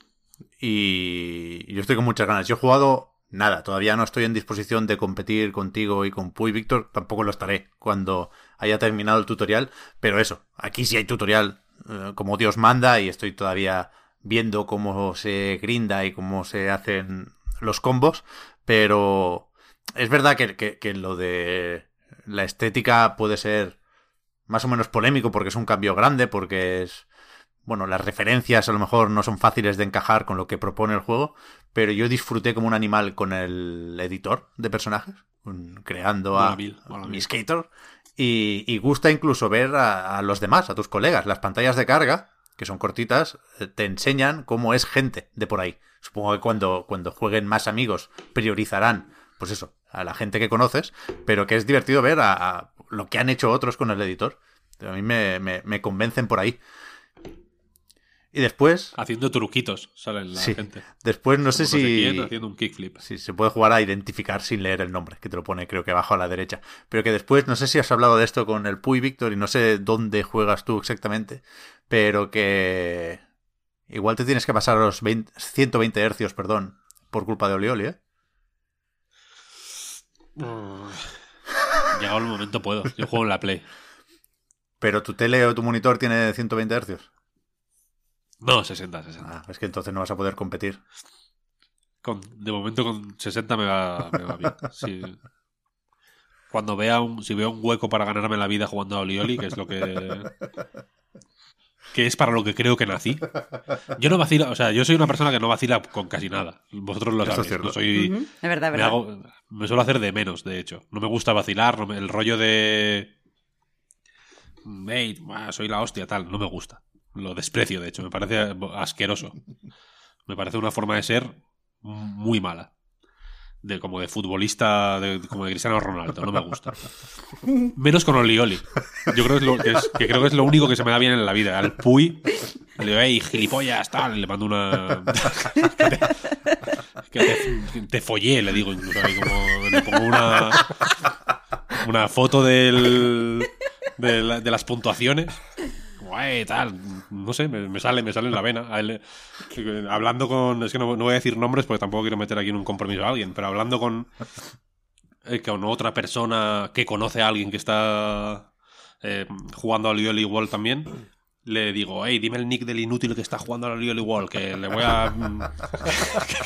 Y yo estoy con muchas ganas. Yo he jugado nada. Todavía no estoy en disposición de competir contigo y con Puy Víctor. Tampoco lo estaré cuando haya terminado el tutorial. Pero eso, aquí sí hay tutorial eh, como Dios manda y estoy todavía viendo cómo se grinda y cómo se hacen los combos. Pero es verdad que, que- que lo de la estética puede ser más o menos polémico porque es un cambio grande, porque es bueno, las referencias a lo mejor no son fáciles de encajar con lo que propone el juego, pero yo disfruté como un animal con el editor de personajes, creando a, mi skater, y, y gusta incluso ver a, a los demás, a tus colegas. Las pantallas de carga, que son cortitas, eh, te enseñan cómo es gente de por ahí. Supongo que cuando, cuando jueguen más amigos priorizarán, pues eso, a la gente que conoces, pero que es divertido ver a, a lo que han hecho otros con el editor. A mí me, me- me convencen por ahí. Y después, Haciendo truquitos sale la Sí. gente. después no sé Como sé si, haciendo un kickflip. si se puede jugar a identificar sin leer el nombre, que te lo pone creo que abajo a la derecha. Pero que después, no sé si has hablado de esto con el Puy Víctor y no sé dónde juegas tú exactamente, pero que igual te tienes que pasar los 20 120 hercios, perdón, por culpa de Olioli, ¿eh? Llegado el momento puedo. Yo juego en la Play. Pero tu tele o tu monitor tiene 120 hercios. No, 60, 60. Ah, es que entonces no vas a poder competir. Con- de momento con 60 me va, me va bien. Sí. Cuando vea un, si veo un hueco para ganarme la vida jugando a Olioli, que es lo que que es para lo que creo que nací. Yo no vacilo, o sea, yo soy una persona que no vacila con casi nada. Vosotros lo sabéis. cierto. no soy, Es verdad, es me, verdad. hago, me suelo hacer de menos, de hecho. No me gusta vacilar, no me- el rollo de "Ey, buah, soy la hostia, tal, no me gusta. Lo desprecio, de hecho, me parece asqueroso. Me parece una forma de ser muy mala. De, como de futbolista, de- como de Cristiano Ronaldo, no me gusta. Menos con Olioli. Yo creo que, es lo, que, es- creo que es lo único que se me da bien en la vida. Al Puy, le digo, hey, gilipollas, tal, y le mando una. te, follé, le digo incluso ahí, como le pongo una. Una foto del. De las puntuaciones. "Eh, tal, no sé, me, me sale, me sale en la vena. A él, hablando con. Es que no, no voy a decir nombres porque tampoco quiero meter aquí en un compromiso a alguien, pero hablando con. eh, con otra persona que conoce a alguien que está eh, jugando a Olioli igual también. le digo, hey, dime el nick del inútil que está jugando al Oli Wall, que le voy a.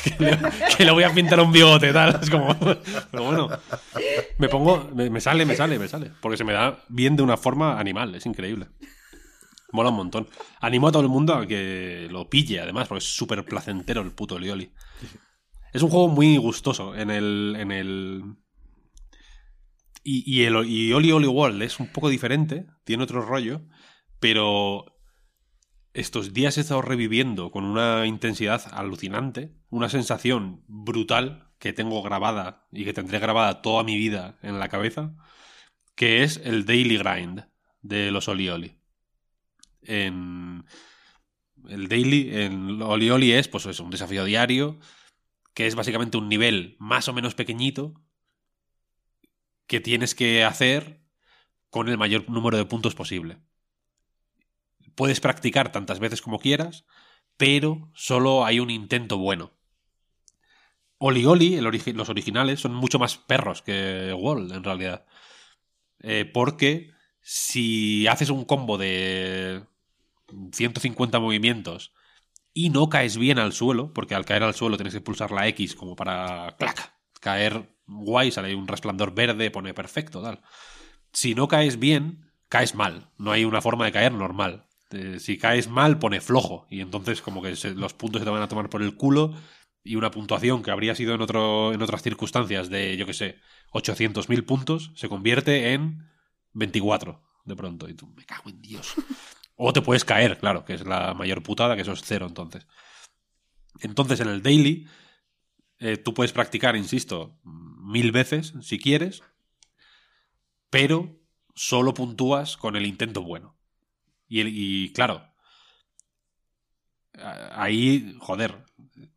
que, le, que le voy a pintar un bigote, tal. Es como. Pero bueno, me pongo. Me, me sale, me sale, me sale. Porque se me da bien de una forma animal, es increíble. Mola un montón. Animo a todo el mundo a que lo pille, además, porque es súper placentero el puto Lioli. Es un juego muy gustoso en el. En el y, el, y Oli Oli World es un poco diferente, tiene otro rollo, pero estos días he estado reviviendo con una intensidad alucinante, una sensación brutal que tengo grabada y que tendré grabada toda mi vida en la cabeza, que es el daily grind de los Oli Oli. En el daily en Oli Oli es pues es un desafío diario que es básicamente un nivel más o menos pequeñito que tienes que hacer con el mayor número de puntos posible. Puedes practicar tantas veces como quieras, pero solo hay un intento bueno. Oli Oli, los originales, son mucho más perros que Wall, en realidad. Eh, porque si haces un combo de 150 movimientos y no caes bien al suelo, porque al caer al suelo tienes que pulsar la X como para ¡clac! caer guay, sale un resplandor verde, pone perfecto, tal. Si no caes bien, caes mal. No hay una forma de caer normal. Eh, si caes mal, pone flojo. Y entonces, como que se, los puntos se te van a tomar por el culo. Y una puntuación que habría sido en, otro, en otras circunstancias de, yo que sé, 800.000 puntos, se convierte en 24 de pronto. Y tú, me cago en Dios. O te puedes caer, claro, que es la mayor putada, que eso es cero entonces. Entonces, en el daily, eh, tú puedes practicar, insisto, mil veces si quieres, pero solo puntúas con el intento bueno. Y, y claro, ahí, joder,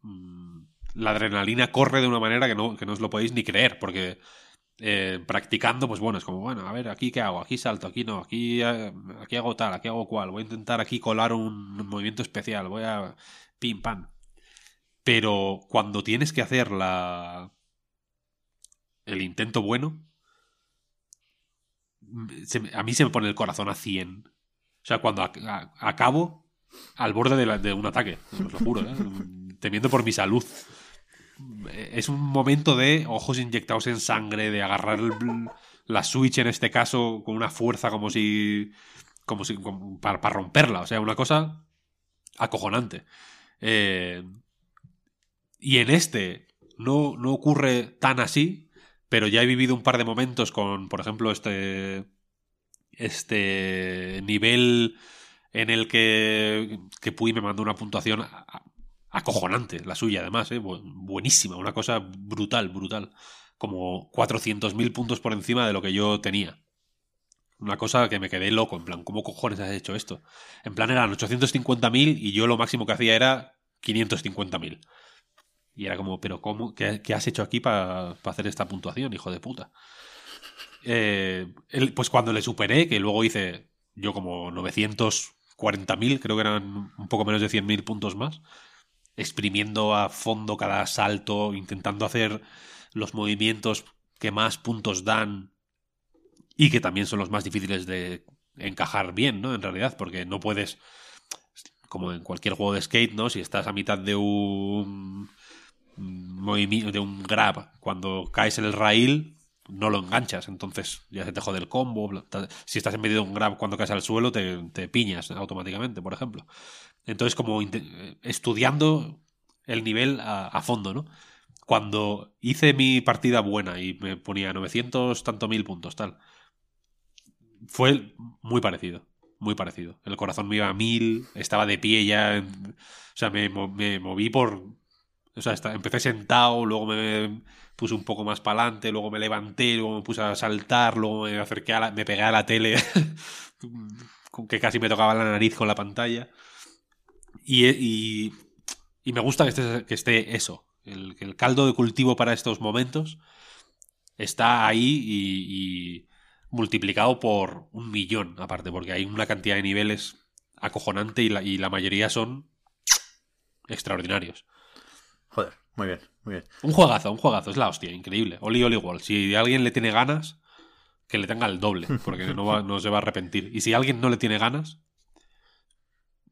mm, la adrenalina corre de una manera que no, que no os lo podéis ni creer, porque eh, practicando, pues bueno, es como, bueno, a ver, aquí qué hago, aquí salto, aquí no, aquí, eh, aquí hago tal, aquí hago cual, voy a intentar aquí colar un movimiento especial, voy a pim pam. Pero cuando tienes que hacer la. el intento bueno. Se, a mí se me pone el corazón a 100. O sea, cuando a, a, acabo al borde de, la, de, un ataque, os lo juro, ¿eh? temiendo por mi salud. Es un momento de ojos inyectados en sangre, de agarrar la Switch en este caso con una fuerza como si. como si. Para, romperla. O sea, una cosa acojonante. Eh, y en este no, no ocurre tan así, pero ya he vivido un par de momentos con, por ejemplo, este. Este nivel en el que, que Puy me mandó una puntuación acojonante, la suya además, ¿eh? buenísima, una cosa brutal, brutal. Como 400.000 puntos por encima de lo que yo tenía. Una cosa que me quedé loco, en plan, ¿cómo cojones has hecho esto? En plan eran 850.000 y yo lo máximo que hacía era 550.000. Y era como, pero cómo, ¿qué, has hecho aquí para pa hacer esta puntuación, hijo de puta? Eh, pues cuando le superé, que luego hice yo como 940.000, creo que eran un poco menos de 100.000 puntos más, exprimiendo a fondo cada salto, intentando hacer los movimientos que más puntos dan y que también son los más difíciles de encajar bien, ¿no? En realidad, porque no puedes, como en cualquier juego de skate, ¿no? Si estás a mitad de un movimiento, de un grab, cuando caes en el rail, no lo enganchas, entonces ya se te jode el combo. Si estás en medio de un grab cuando caes al suelo, te, piñas automáticamente, por ejemplo. Entonces, como estudiando el nivel a, fondo, ¿no? Cuando hice mi partida buena y me ponía 900 tanto mil puntos, tal, fue muy parecido. Muy parecido. El corazón me iba a mil, estaba de pie ya. O sea, me, me moví por, o sea, empecé sentado, luego me puse un poco más para adelante, luego me levanté, luego me puse a saltar, luego me acerqué a la, me pegué a la tele, que casi me tocaba la nariz con la pantalla. Y, y, y me gusta que esté, que esté eso, el, el caldo de cultivo para estos momentos está ahí y, y multiplicado por un millón, aparte, porque hay una cantidad de niveles acojonante y la, y la mayoría son extraordinarios. Joder, muy bien, muy bien. Un juegazo, un juegazo, es la hostia, increíble. Oli Oli Wall. Si alguien le tiene ganas, que le tenga el doble, porque no, va, no se va a arrepentir. Y si alguien no le tiene ganas,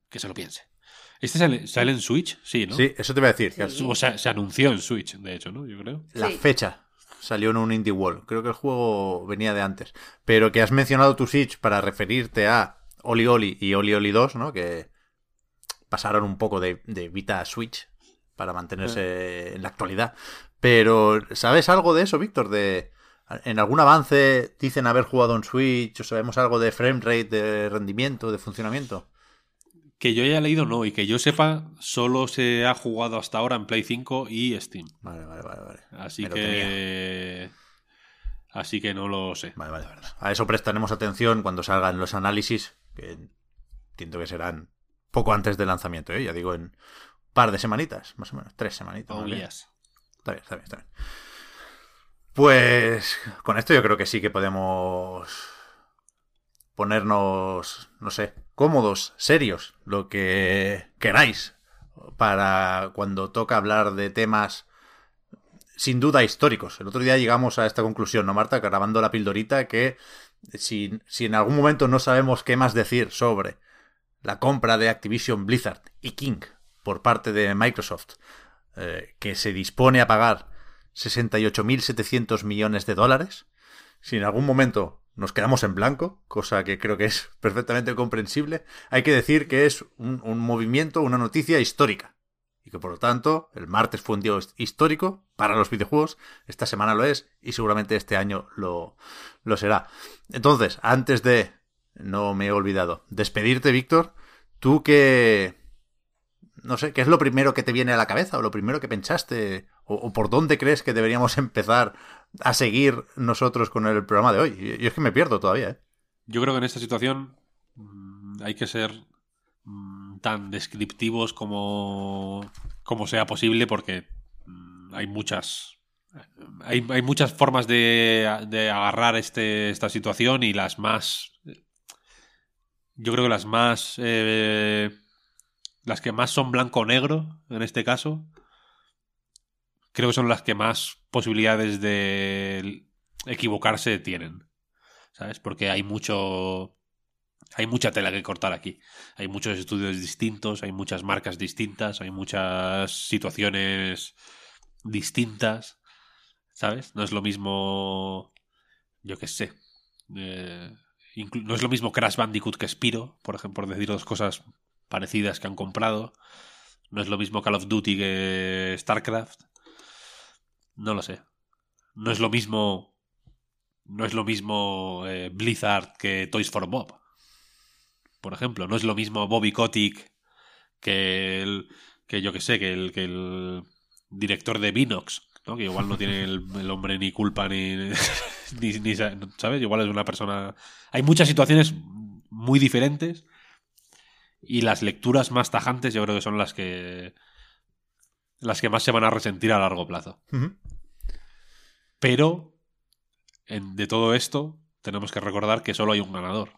que se lo piense. ¿Este sale, sale en Switch? Sí, ¿no? Sí, eso te iba a decir. que Sí. O sea, se anunció en Switch, de hecho, ¿no? Yo creo. La Sí. fecha salió en un Indie Wall. Creo que el juego venía de antes. Pero que has mencionado tu Switch para referirte a Oli Oli y Oli Oli 2, ¿no? Que pasaron un poco de, de Vita a Switch para mantenerse en la actualidad. Pero, ¿sabes algo de eso, Víctor? De, ¿En algún avance dicen haber jugado en Switch? ¿O sabemos algo de frame rate, de rendimiento, de funcionamiento? Que yo haya leído, no. Y que yo sepa, solo se ha jugado hasta ahora en Play 5 y Steam. Vale, vale, vale. vale. Así Me que. Así que no lo sé. Vale, vale. A eso prestaremos atención cuando salgan los análisis, que entiendo que serán poco antes del lanzamiento, ¿eh? ya digo, en par de semanitas, más o menos, tres semanitas. Oh, yes. Está bien, está bien, está bien. Pues con esto yo creo que sí que podemos ponernos, no sé, cómodos, serios, lo que queráis, para cuando toca hablar de temas sin duda históricos. El otro día llegamos a esta conclusión, ¿no, Marta? Grabando la pildorita, que si, si en algún momento no sabemos qué más decir sobre la compra de Activision Blizzard y King por parte de Microsoft, eh, que se dispone a pagar 68.700 millones de dólares, si en algún momento nos quedamos en blanco, cosa que creo que es perfectamente comprensible, hay que decir que es un, un movimiento, una noticia histórica. Y que por lo tanto, el martes fue un día histórico para los videojuegos, esta semana lo es y seguramente este año lo, lo será. Entonces, antes de, no me he olvidado, despedirte, Víctor, tú que, no sé, ¿qué es lo primero que te viene a la cabeza o lo primero que pensaste o, por dónde crees que deberíamos empezar a seguir nosotros con el programa de hoy? Yo es que me pierdo todavía, ¿eh? Yo creo que en esta situación mm, hay que ser mm, tan descriptivos como, como sea posible porque mm, hay muchas hay, hay muchas formas de, de agarrar este, esta situación y las más yo creo que las más eh, las que más son blanco o negro en este caso creo que son las que más posibilidades de equivocarse tienen ¿sabes? Porque hay mucho. Hay mucha tela que cortar aquí. Hay muchos estudios distintos, hay muchas marcas distintas, hay muchas situaciones distintas. ¿Sabes? No es lo mismo. Yo qué sé. Eh, no es lo mismo Crash Bandicoot que Spiro, por ejemplo, por decir dos cosas parecidas que han comprado. No es lo mismo Call of Duty que StarCraft. No lo sé. No es lo mismo no es lo mismo eh, Blizzard que Toys for Bob. Por ejemplo, no es lo mismo Bobby Kotick que el, que yo que sé, que el, que el director de Vinox, ¿no? Que igual no tiene el, el hombre ni culpa ni, ni, ni sa- ¿sabes? Igual es una persona... Hay muchas situaciones muy diferentes y las lecturas más tajantes yo creo que son las que las que más se van a resentir a largo plazo. Pero en- de todo esto tenemos que recordar que solo hay un ganador,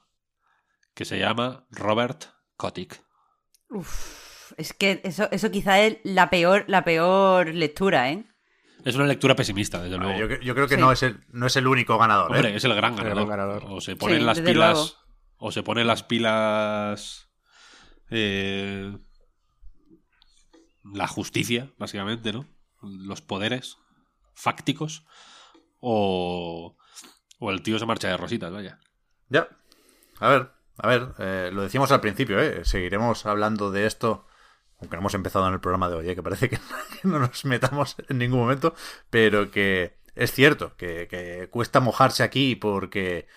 que se llama Robert Kotick. Uf, es que eso, eso quizá es la peor, la peor lectura, ¿eh? Es una lectura pesimista, desde luego. Yo, cre- yo creo que Sí. no, es el, no es el único ganador. ¿eh? Hombre, es el gran El ganador. gran ganador. O se ponen Sí, las pilas. luego. O se ponen las pilas. Eh, la justicia, básicamente, ¿no? Los poderes fácticos. O. O el tío se marcha de rositas, vaya. Ya. A ver, a ver, eh, lo decíamos al principio, ¿eh? Seguiremos hablando de esto, aunque no hemos empezado en el programa de hoy, ¿eh? que parece que, no nos metamos en ningún momento, pero que es cierto, que, que cuesta mojarse aquí porque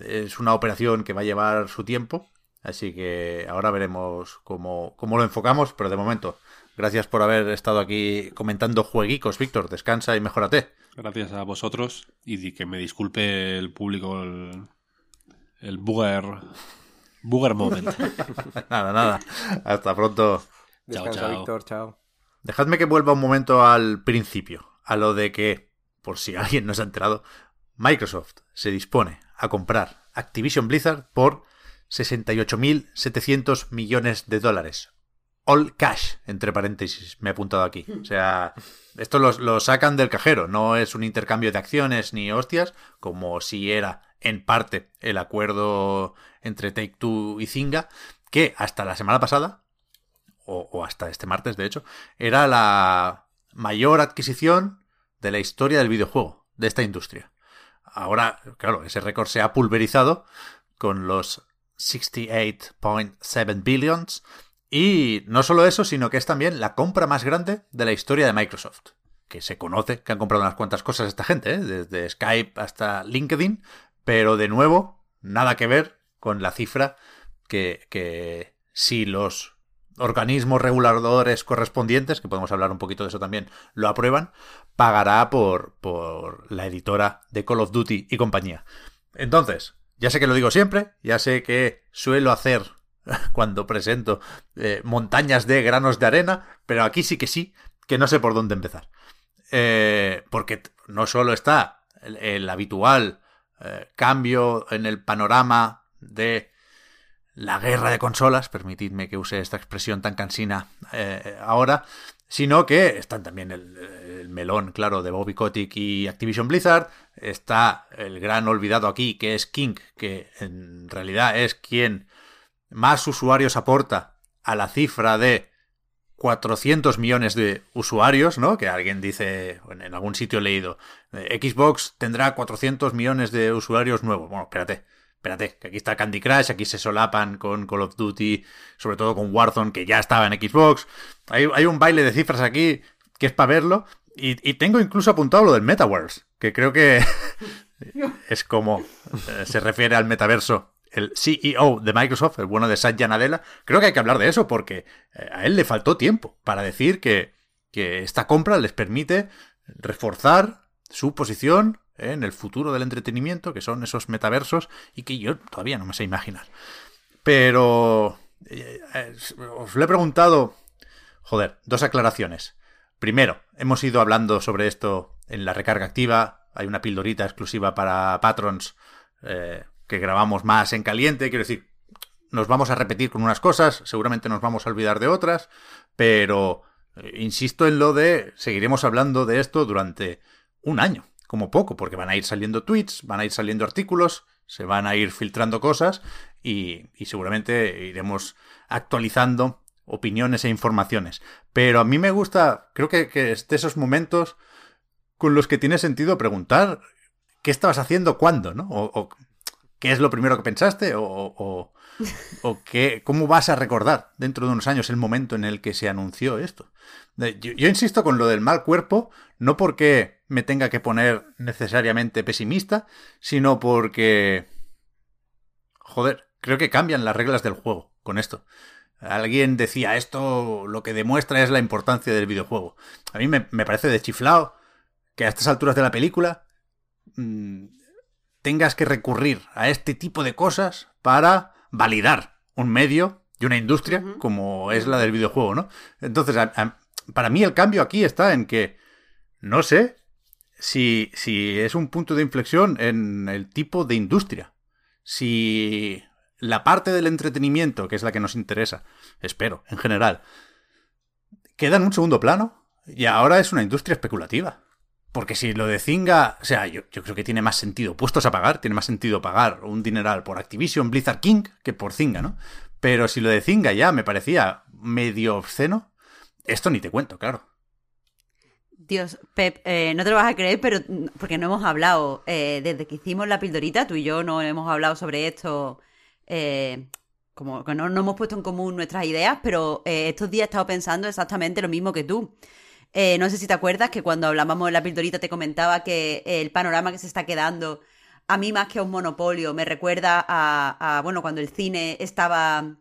es una operación que va a llevar su tiempo, así que ahora veremos cómo, cómo lo enfocamos, pero de momento, gracias por haber estado aquí comentando jueguicos, Víctor, descansa y mejórate. Gracias a vosotros. Y que me disculpe el público el. El booger. Booger moment. Nada, nada, hasta pronto. Descansa, chao. Víctor, chao. Dejadme que vuelva un momento al principio, a lo de que, por si alguien no se ha enterado, Microsoft se dispone a comprar Activision Blizzard por 68.700 millones de dólares. All cash, entre paréntesis, me he apuntado aquí. O sea, esto lo, lo sacan del cajero, no es un intercambio de acciones ni hostias, como si era en parte el acuerdo entre Take Two y Zynga, que hasta la semana pasada, o, o hasta este martes de hecho, era la mayor adquisición de la historia del videojuego, de esta industria. Ahora, claro, ese récord se ha pulverizado con los 68.7 billions. Y no solo eso, sino que es también la compra más grande de la historia de Microsoft. Que se conoce que han comprado unas cuantas cosas esta gente, ¿eh? desde Skype hasta LinkedIn, pero de nuevo, nada que ver con la cifra que, que si los organismos reguladores correspondientes, que podemos hablar un poquito de eso también, lo aprueban, pagará por, por la editora de Call of Duty y compañía. Entonces, ya sé que lo digo siempre, ya sé que suelo hacer cuando presento eh, montañas de granos de arena, pero aquí sí que sí, que no sé por dónde empezar. Eh, porque no solo está el, habitual eh, cambio en el panorama de la guerra de consolas, permitidme que use esta expresión tan cansina eh, ahora, sino que están también el, el, melón, claro, de Bobby Kotick y Activision Blizzard, está el gran olvidado aquí, que es King, que en realidad es quien más usuarios aporta a la cifra de 400 millones de usuarios, ¿no? Que alguien dice, en algún sitio he leído, eh, Xbox tendrá 400 millones de usuarios nuevos. Bueno, espérate, espérate, que aquí está Candy Crush, aquí se solapan con Call of Duty, sobre todo con Warzone, que ya estaba en Xbox. Hay, hay un baile de cifras aquí que es para verlo. Y, y, tengo incluso apuntado lo del Metaverse, que creo que es como eh, se refiere al metaverso el CEO de Microsoft, el bueno de Satya Nadella, creo que hay que hablar de eso porque eh, a él le faltó tiempo para decir que, que esta compra les permite reforzar su posición en el futuro del entretenimiento, que son esos metaversos, y que yo todavía no me sé imaginar. Pero eh, os lo he preguntado, joder, dos aclaraciones. Primero, hemos ido hablando sobre esto en la recarga activa, hay una pildorita exclusiva para patrons eh, que grabamos más en caliente, quiero decir, nos vamos a repetir con unas cosas, seguramente nos vamos a olvidar de otras, pero eh, insisto en lo de seguiremos hablando de esto durante un año, como poco, porque van a ir saliendo tweets, van a ir saliendo artículos, se van a ir filtrando cosas y, y seguramente iremos actualizando opiniones e informaciones. Pero a mí me gusta, creo que, que es esos momentos con los que tiene sentido preguntar qué estabas haciendo cuándo, ¿no? O, qué es lo primero que pensaste o, o, qué, cómo vas a recordar dentro de unos años el momento en el que se anunció esto. Yo, insisto con lo del mal cuerpo, no porque me tenga que poner necesariamente pesimista, sino porque... Joder, creo que cambian las reglas del juego con esto. Alguien decía, esto lo que demuestra es la importancia del videojuego. A mí me, me parece de chiflado que a estas alturas de la película mmm, tengas que recurrir a este tipo de cosas para validar un medio y una industria uh -huh. como es la del videojuego, ¿no? Entonces, a, a, para mí el cambio aquí está en que no sé si, si es un punto de inflexión en el tipo de industria. Si la parte del entretenimiento, que es la que nos interesa, espero, en general, queda en un segundo plano y ahora es una industria especulativa. Porque si lo de Zynga, o sea, yo, yo, creo que tiene más sentido, puestos a pagar, tiene más sentido pagar un dineral por Activision, Blizzard King, que por Zynga, ¿no? Pero si lo de Zynga ya me parecía medio obsceno, esto ni te cuento, claro. Dios, Pep, eh, no te lo vas a creer, pero porque no hemos hablado, eh, desde que hicimos la pildorita, tú y yo no hemos hablado sobre esto, eh, como que no, no, hemos puesto en común nuestras ideas, pero eh, estos días he estado pensando exactamente lo mismo que tú. Eh, no sé si te acuerdas que cuando hablábamos de la pildorita te comentaba que el panorama que se está quedando, a mí más que a un monopolio, me recuerda a, bueno, cuando el cine estaba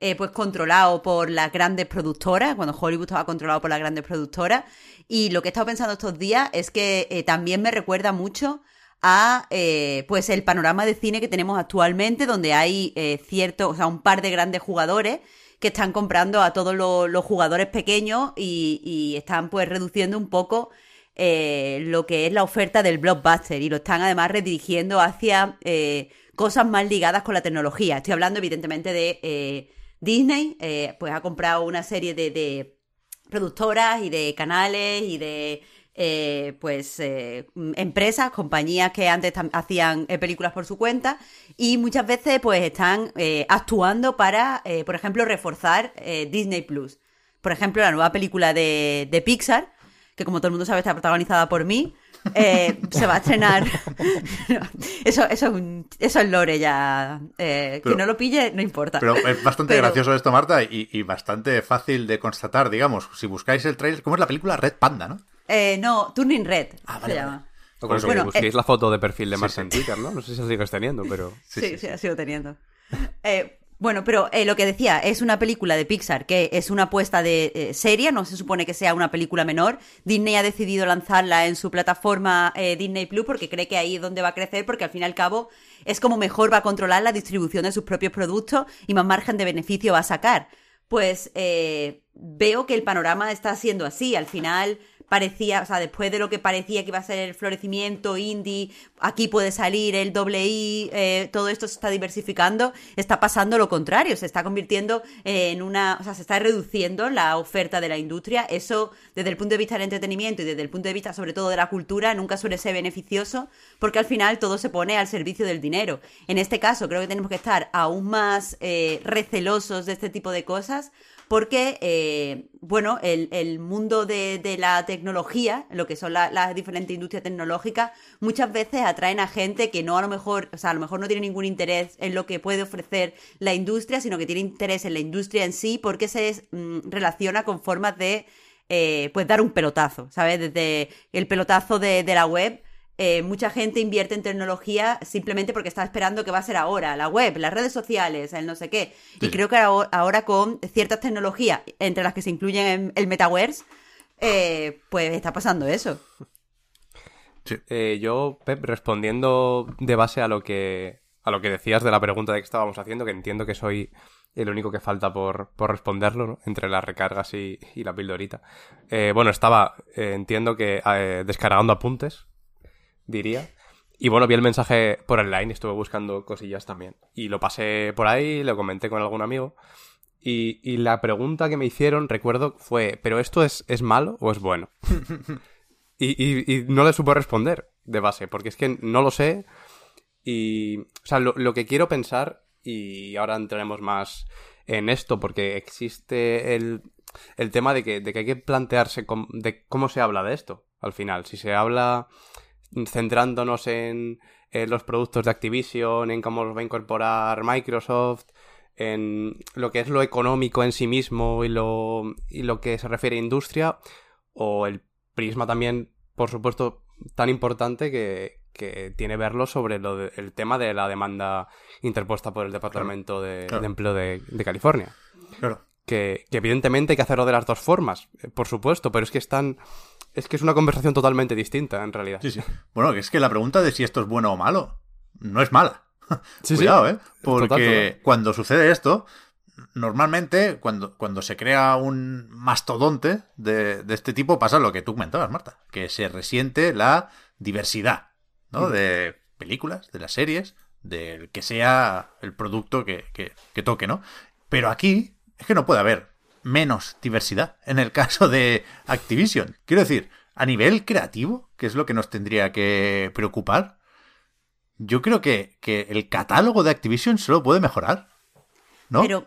eh, pues controlado por las grandes productoras, cuando Hollywood estaba controlado por las grandes productoras. Y lo que he estado pensando estos días es que también me recuerda mucho a eh, pues el panorama de cine que tenemos actualmente, donde hay eh, cierto, o sea, un par de grandes jugadores que están comprando a todos los, jugadores pequeños y, están pues reduciendo un poco eh, lo que es la oferta del blockbuster y lo están además redirigiendo hacia cosas más ligadas con la tecnología. Estoy hablando evidentemente de Disney, pues ha comprado una serie de, de, productoras y de canales y de eh, pues eh, empresas, compañías que antes hacían eh, películas por su cuenta y muchas veces pues están actuando para, por ejemplo, reforzar Disney Plus. Por ejemplo, la nueva película de, de, Pixar, que como todo el mundo sabe está protagonizada por mí, se va a estrenar. eso, eso, es un, eso es lore ya. que no lo pille, no importa. Pero es bastante gracioso esto, Marta, y, y, bastante fácil de constatar, digamos. Si buscáis el trailer, ¿cómo es la película? Red Panda, ¿no? Eh, no, Turning Red ah, se llama. bueno, busquéis eh, la foto de perfil de Marta en Twitter, ¿no? No sé si la sigues teniendo, pero... Sí, sí, ha sido teniendo. Eh, bueno, pero eh, lo que decía, es una película de Pixar que es una apuesta de eh, seria, no se supone que sea una película menor. Disney ha decidido lanzarla en su plataforma Disney Plus porque cree que ahí es donde va a crecer, porque al fin y al cabo es como mejor va a controlar la distribución de sus propios productos y más margen de beneficio va a sacar. Pues veo que el panorama está siendo así. Al final parecía, o sea, después de lo que parecía que iba a ser el florecimiento indie, aquí puede salir el doble I, eh, todo esto se está diversificando, está pasando lo contrario, se está convirtiendo en una, o sea, se está reduciendo la oferta de la industria. Eso, desde el punto de vista del entretenimiento y desde el punto de vista, sobre todo, de la cultura, nunca suele ser beneficioso, porque al final todo se pone al servicio del dinero. En este caso, creo que tenemos que estar aún más eh, recelosos de este tipo de cosas porque, eh, bueno, el, mundo de, la tecnología, lo que son las diferentes industrias tecnológicas, muchas veces atraen a gente que no a lo mejor, o sea, a lo mejor no tiene ningún interés en lo que puede ofrecer la industria, sino que tiene interés en la industria en sí porque se mm, relaciona con formas de, eh, pues, dar un pelotazo, ¿sabes? Desde el pelotazo de la web eh, mucha gente invierte en tecnología simplemente porque está esperando que va a ser ahora, la web, las redes sociales, el no sé qué. Y creo que ahora con ciertas tecnologías, entre las que se incluyen el metaverse, eh, pues está pasando eso. Eh, yo, Pep, respondiendo de base a lo que a lo que decías de la pregunta de que estábamos haciendo, que entiendo que soy el único que falta por, por responderlo, entre las recargas y, la pildorita. bueno, estaba, entiendo que descargando apuntes, diría. Y bueno, vi el mensaje por online, estuve buscando cosillas también. Y lo pasé por ahí, lo comenté con algún amigo. Y, la pregunta que me hicieron, recuerdo, fue, ¿pero esto es, es malo o es bueno? y, no le supo responder de base, porque es que no lo sé. Y, o sea, lo, que quiero pensar, y ahora entraremos más en esto, porque existe el, el tema de que, de que hay que plantearse de cómo se habla de esto, al final. Si se habla centrándonos en, los productos de Activision, en cómo los va a incorporar Microsoft, en lo que es lo económico en sí mismo y lo, y lo que se refiere a industria, o el prisma también, por supuesto, tan importante que, tiene verlo sobre el tema de la demanda interpuesta por el Departamento de, Empleo de, California. Claro. Que, que, evidentemente hay que hacerlo de las dos formas, eh, por supuesto, pero es que están es que es una conversación totalmente distinta, en realidad. Sí, sí. Bueno, es que la pregunta de si esto es bueno o malo no es mala. Sí, Cuidado, ¿eh? Porque cuando sucede esto, normalmente cuando, cuando se crea un mastodonte de, este tipo pasa lo que tú comentabas, Marta, que se resiente la diversidad, ¿no? De películas, de las series, del que sea el producto que, que toque, ¿no? Pero aquí es que no puede haber menos diversidad en el caso de Activision. Quiero decir, a nivel creativo, que es lo que nos tendría que preocupar, yo creo que, el catálogo de Activision solo puede mejorar. ¿No? Pero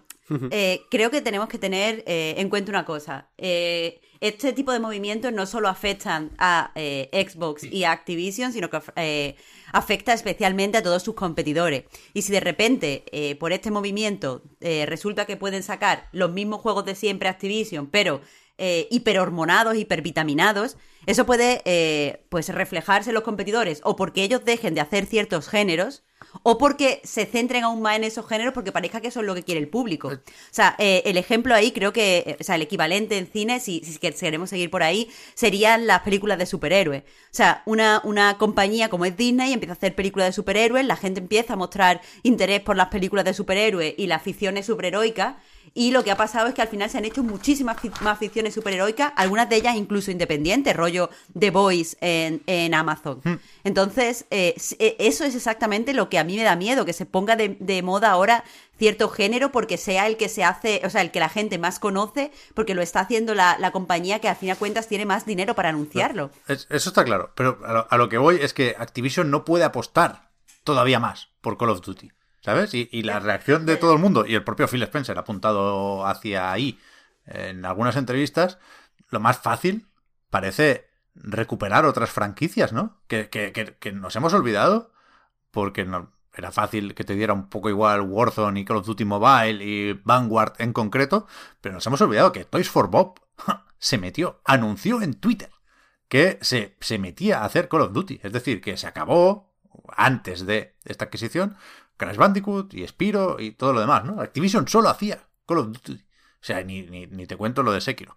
eh, creo que tenemos que tener eh, en cuenta una cosa. Eh, este tipo de movimientos no solo afectan a Xbox y a Activision, sino que afecta especialmente a todos sus competidores. Y si de repente, por este movimiento, resulta que pueden sacar los mismos juegos de siempre Activision, pero hiperhormonados, hipervitaminados, eso puede pues reflejarse en los competidores o porque ellos dejen de hacer ciertos géneros o porque se centren aún más en esos géneros porque parezca que eso es lo que quiere el público. O sea, eh, el ejemplo ahí creo que, eh, o sea, el equivalente en cine, si, si queremos seguir por ahí, serían las películas de superhéroes. O sea, una, una compañía como es Disney empieza a hacer películas de superhéroes, la gente empieza a mostrar interés por las películas de superhéroes y las ficciones superheroicas Y lo que ha pasado es que al final se han hecho muchísimas más ficciones superheroicas, algunas de ellas incluso independientes, rollo The Voice en, Amazon. Hmm. Entonces, eh, eh, eso es exactamente lo que a mí me da miedo, que se ponga de, moda ahora cierto género porque sea el que se hace, o sea, el que la gente más conoce, porque lo está haciendo la, compañía que a fin de cuentas tiene más dinero para anunciarlo. eso está claro, pero a lo que voy es que Activision no puede apostar todavía más por Call of Duty. ¿Sabes? Y, la reacción de todo el mundo, y el propio Phil Spencer ha apuntado hacia ahí en algunas entrevistas, lo más fácil parece recuperar otras franquicias, ¿no? Que, que, nos hemos olvidado porque no, era fácil que te diera un poco igual Warzone y Call of Duty Mobile y Vanguard en concreto, pero nos hemos olvidado que Toys for Bob se metió, anunció en Twitter que se, se metía a hacer Call of Duty. Es decir, que se acabó antes de esta adquisición Crash Bandicoot y Spiro y todo lo demás, ¿no? Activision solo hacía Call of Duty. O sea, ni, ni, te cuento lo de Sekiro.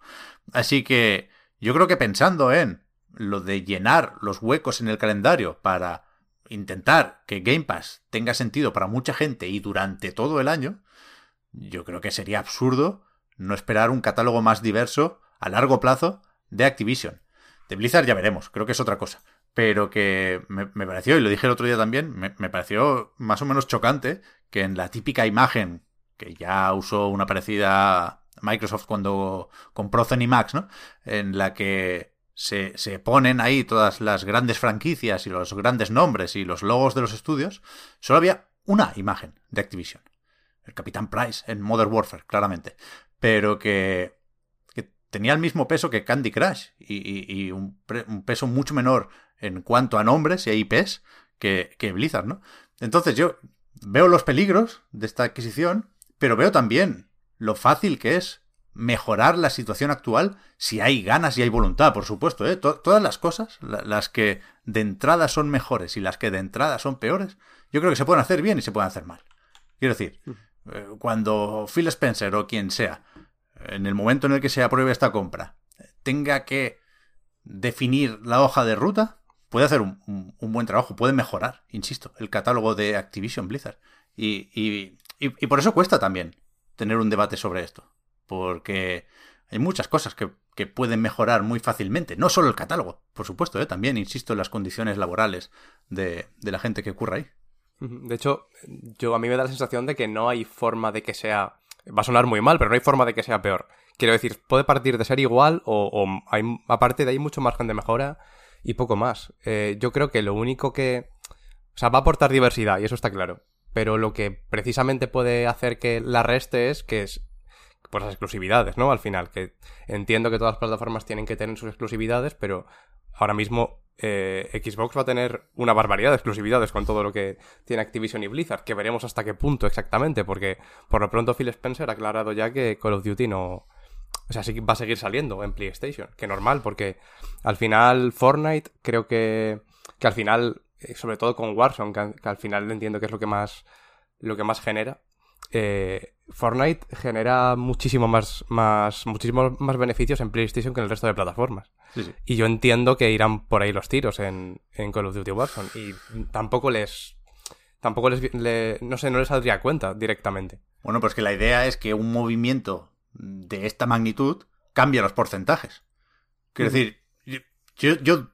Así que yo creo que pensando en lo de llenar los huecos en el calendario para intentar que Game Pass tenga sentido para mucha gente y durante todo el año, yo creo que sería absurdo no esperar un catálogo más diverso a largo plazo de Activision. De Blizzard ya veremos, creo que es otra cosa pero que me, pareció, y lo dije el otro día también, me, pareció más o menos chocante que en la típica imagen que ya usó una parecida Microsoft cuando compró Zenimax, ¿no? En la que se, se, ponen ahí todas las grandes franquicias y los grandes nombres y los logos de los estudios, solo había una imagen de Activision. El Capitán Price en Modern Warfare, claramente. Pero que, tenía el mismo peso que Candy Crush y, un, un, peso mucho menor en cuanto a nombres y a IPs que, que Blizzard, ¿no? Entonces yo veo los peligros de esta adquisición, pero veo también lo fácil que es mejorar la situación actual si hay ganas y hay voluntad, por supuesto. ¿eh? todas las cosas, las que de entrada son mejores y las que de entrada son peores, yo creo que se pueden hacer bien y se pueden hacer mal. Quiero decir, eh, cuando Phil Spencer o quien sea, en el momento en el que se apruebe esta compra, tenga que definir la hoja de ruta, puede hacer un, buen trabajo, puede mejorar, insisto, el catálogo de Activision Blizzard. Y, por eso cuesta también tener un debate sobre esto, porque hay muchas cosas que, pueden mejorar muy fácilmente, no solo el catálogo, por supuesto, ¿eh? también, insisto, en las condiciones laborales de, la gente que ocurra ahí. De hecho, yo a mí me da la sensación de que no hay forma de que sea va a sonar muy mal, pero no hay forma de que sea peor. Quiero decir, puede partir de ser igual o, o aparte de ahí mucho margen de mejora y poco más. Eh, yo creo que lo único que... O sea, va a aportar diversidad, y eso está claro. Pero lo que precisamente puede hacer que la reste es que es... Pues las exclusividades, ¿no? Al final, que entiendo que todas las plataformas tienen que tener sus exclusividades, pero ahora mismo eh, Xbox va a tener una barbaridad de exclusividades con todo lo que tiene Activision y Blizzard, que veremos hasta qué punto exactamente, porque por lo pronto Phil Spencer ha aclarado ya que Call of Duty no, o sea, sí va a seguir saliendo en PlayStation, que normal, porque al final Fortnite creo que, que al final, eh, sobre todo con Warzone, que, al final entiendo que es lo que más, lo que más genera, eh, Fortnite genera muchísimo más, más, muchísimos más beneficios en PlayStation que en el resto de plataformas. Y yo entiendo que irán por ahí los tiros en, en Call of Duty Warzone. Y tampoco les, tampoco les, no sé, no les saldría cuenta directamente. Bueno, pues que la idea es que un movimiento de esta magnitud cambia los porcentajes. Quiero decir, yo, yo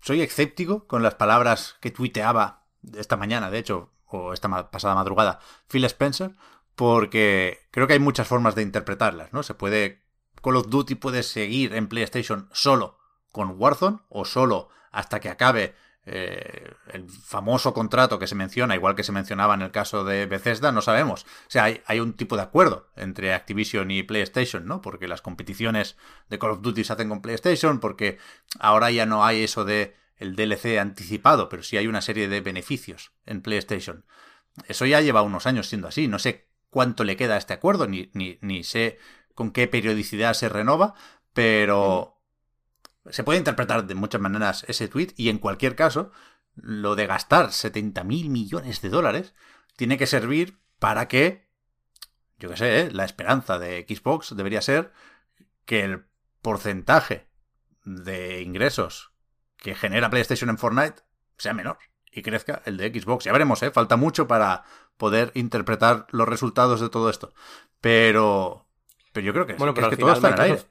soy escéptico con las palabras que tuiteaba esta mañana, de hecho, o esta pasada madrugada, Phil Spencer, porque creo que hay muchas formas de interpretarlas, ¿no? Se puede. Call of Duty puede seguir en PlayStation solo con Warzone o solo hasta que acabe eh, el famoso contrato que se menciona, igual que se mencionaba en el caso de Bethesda, no sabemos. O sea, hay, un tipo de acuerdo entre Activision y PlayStation, ¿no? Porque las competiciones de Call of Duty se hacen con PlayStation, porque ahora ya no hay eso de el DLC anticipado, pero sí hay una serie de beneficios en PlayStation. Eso ya lleva unos años siendo así. No sé cuánto le queda a este acuerdo, ni, ni, ni sé con qué periodicidad se renova, pero se puede interpretar de muchas maneras ese tweet y en cualquier caso, lo de gastar 70 mil millones de dólares tiene que servir para que, yo qué sé, ¿eh? la esperanza de Xbox debería ser que el porcentaje de ingresos que genera PlayStation en Fortnite sea menor y crezca el de Xbox. Ya veremos, ¿eh? Falta mucho para poder interpretar los resultados de todo esto. Pero, pero yo creo que, Bueno, que pero es que todo está en el aire.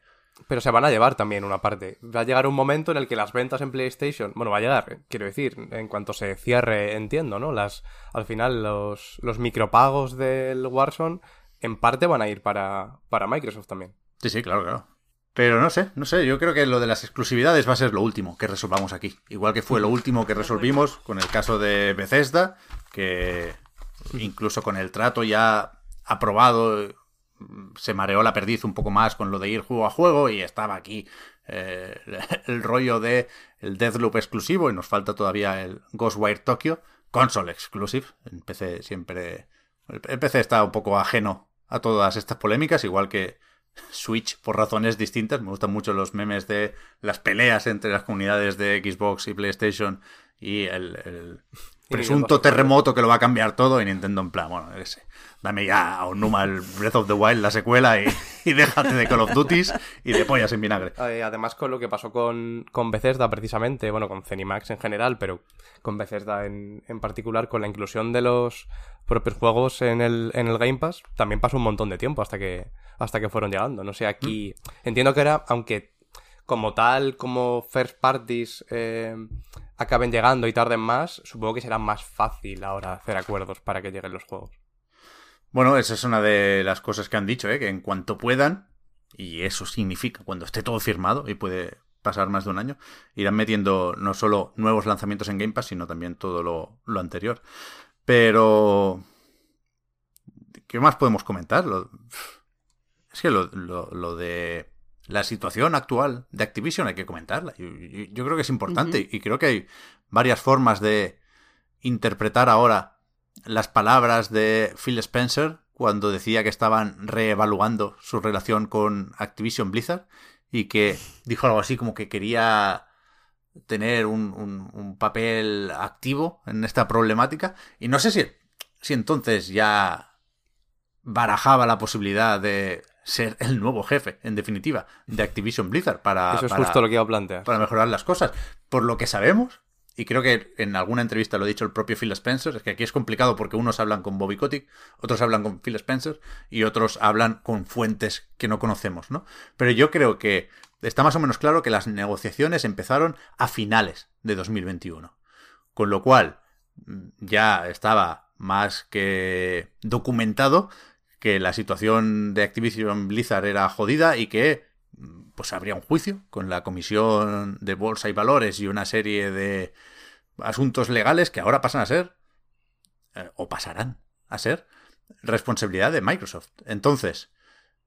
Pero se van a llevar también una parte. Va a llegar un momento en el que las ventas en PlayStation, bueno, va a llegar, quiero decir, en cuanto se cierre, entiendo, ¿no? Las, al final los, los micropagos del Warzone en parte van a ir para, para Microsoft también. Sí, sí, claro, claro. Pero no sé, no sé, yo creo que lo de las exclusividades va a ser lo último que resolvamos aquí. Igual que fue lo último que resolvimos con el caso de Bethesda, que incluso con el trato ya aprobado se mareó la perdiz un poco más con lo de ir juego a juego y estaba aquí eh, el rollo de el Deathloop exclusivo y nos falta todavía el Ghostwire Tokyo console exclusive. En PC siempre el el PC está un poco ajeno a todas estas polémicas, igual que Switch por razones distintas. Me gustan mucho los memes de las peleas entre las comunidades de Xbox y PlayStation y el, el presunto terremoto que lo va a cambiar todo y Nintendo en plan, bueno, ese, dame ya a Onuma el Breath of the Wild, la secuela y, y déjate de Call of Duties y de pollas en vinagre. Eh, además, con lo que pasó con, con Bethesda, precisamente, bueno, con Zenimax en general, pero con Bethesda en, en particular, con la inclusión de los propios juegos en el, en el Game Pass, también pasó un montón de tiempo hasta que, hasta que fueron llegando. No sé, aquí. Entiendo que era, aunque como tal, como first parties eh, acaben llegando y tarden más, supongo que será más fácil ahora hacer acuerdos para que lleguen los juegos. Bueno, esa es una de las cosas que han dicho, ¿eh? que en cuanto puedan, y eso significa cuando esté todo firmado y puede pasar más de un año, irán metiendo no solo nuevos lanzamientos en Game Pass, sino también todo lo, lo anterior. Pero... ¿Qué más podemos comentar? Es que lo- lo de la situación actual de Activision hay que comentarla. Yo, yo- yo creo que es importante y creo que hay varias formas de interpretar ahora las palabras de Phil Spencer cuando decía que estaban reevaluando su relación con Activision Blizzard y que dijo algo así como que quería tener un, un- un papel activo en esta problemática y no sé si, si entonces ya barajaba la posibilidad de ser el nuevo jefe, en definitiva, de Activision Blizzard para, Eso es para- justo lo que iba a plantear. para mejorar las cosas. Por lo que sabemos, y creo que en alguna entrevista lo ha dicho el propio Phil Spencer, es que aquí es complicado porque unos hablan con Bobby Kotick, otros hablan con Phil Spencer y otros hablan con fuentes que no conocemos, ¿no? Pero yo creo que está más o menos claro que las negociaciones empezaron a finales de 2021. Con lo cual, mm, ya estaba más que documentado que la situación de Activision Blizzard era jodida y que pues habría un juicio con la Comisión de Bolsa y Valores y una serie de asuntos legales que ahora pasan a ser eh, o pasarán a ser responsabilidad de Microsoft. Entonces,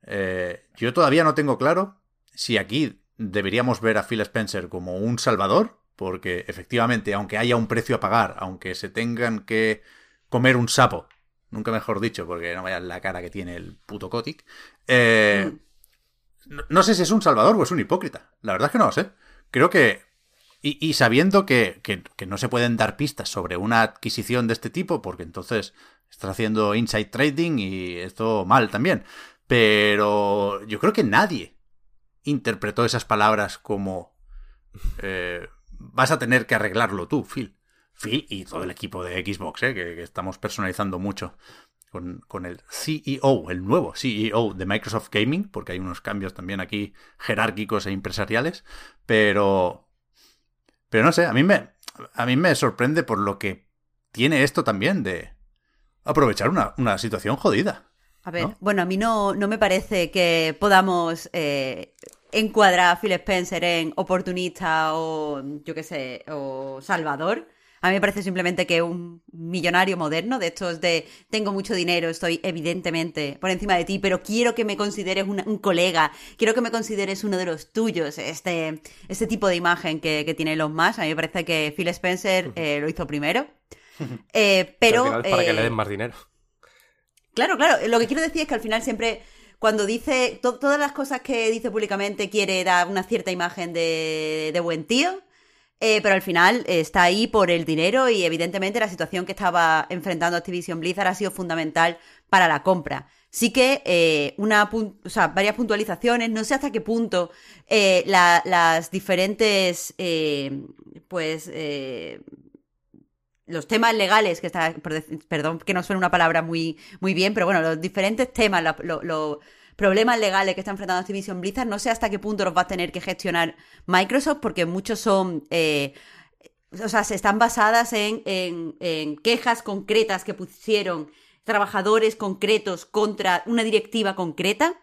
eh, yo todavía no tengo claro si aquí deberíamos ver a Phil Spencer como un salvador, porque efectivamente, aunque haya un precio a pagar, aunque se tengan que comer un sapo, nunca mejor dicho, porque no vaya la cara que tiene el puto Kotick, eh, no, no sé si es un salvador o es un hipócrita. La verdad es que no lo sé. Creo que. Y, y sabiendo que, que- que no se pueden dar pistas sobre una adquisición de este tipo, porque entonces estás haciendo inside trading y esto mal también. Pero yo creo que nadie interpretó esas palabras como. eh, vas a tener que arreglarlo tú, Phil. Phil y todo el equipo de Xbox, eh, que, que estamos personalizando mucho con, con el CEO, el nuevo CEO de Microsoft Gaming, porque hay unos cambios también aquí jerárquicos e empresariales, pero pero no sé, a mí me a mí me sorprende por lo que tiene esto también de aprovechar una, una situación jodida. A ver, ¿no? bueno, a mí no, no me parece que podamos eh, encuadrar a Phil Spencer en oportunista o, yo qué sé, o salvador. A mí me parece simplemente que un millonario moderno, de estos de tengo mucho dinero, estoy evidentemente por encima de ti, pero quiero que me consideres una- un colega, quiero que me consideres uno de los tuyos. Este, este tipo de imagen que, que tiene los más, a mí me parece que Phil Spencer eh, lo hizo primero. Eh, pero, al final es para que eh, le den más dinero. Claro, claro. Lo que quiero decir es que al final siempre, cuando dice to- todas las cosas que dice públicamente, quiere dar una cierta imagen de, de buen tío, eh, pero al final eh, está ahí por el dinero y evidentemente la situación que estaba enfrentando Activision Blizzard ha sido fundamental para la compra. Sí que eh, una o sea, varias puntualizaciones, no sé hasta qué punto eh, la- las diferentes eh, pues los temas legales, que está, perdón que no suena una palabra muy, muy bien, pero bueno, los diferentes temas, los problemas legales que está enfrentando Activision Blizzard, no sé hasta qué punto los va a tener que gestionar Microsoft, porque muchos son... Eh, o sea, se están basadas en, en, quejas concretas que pusieron trabajadores concretos contra una directiva concreta.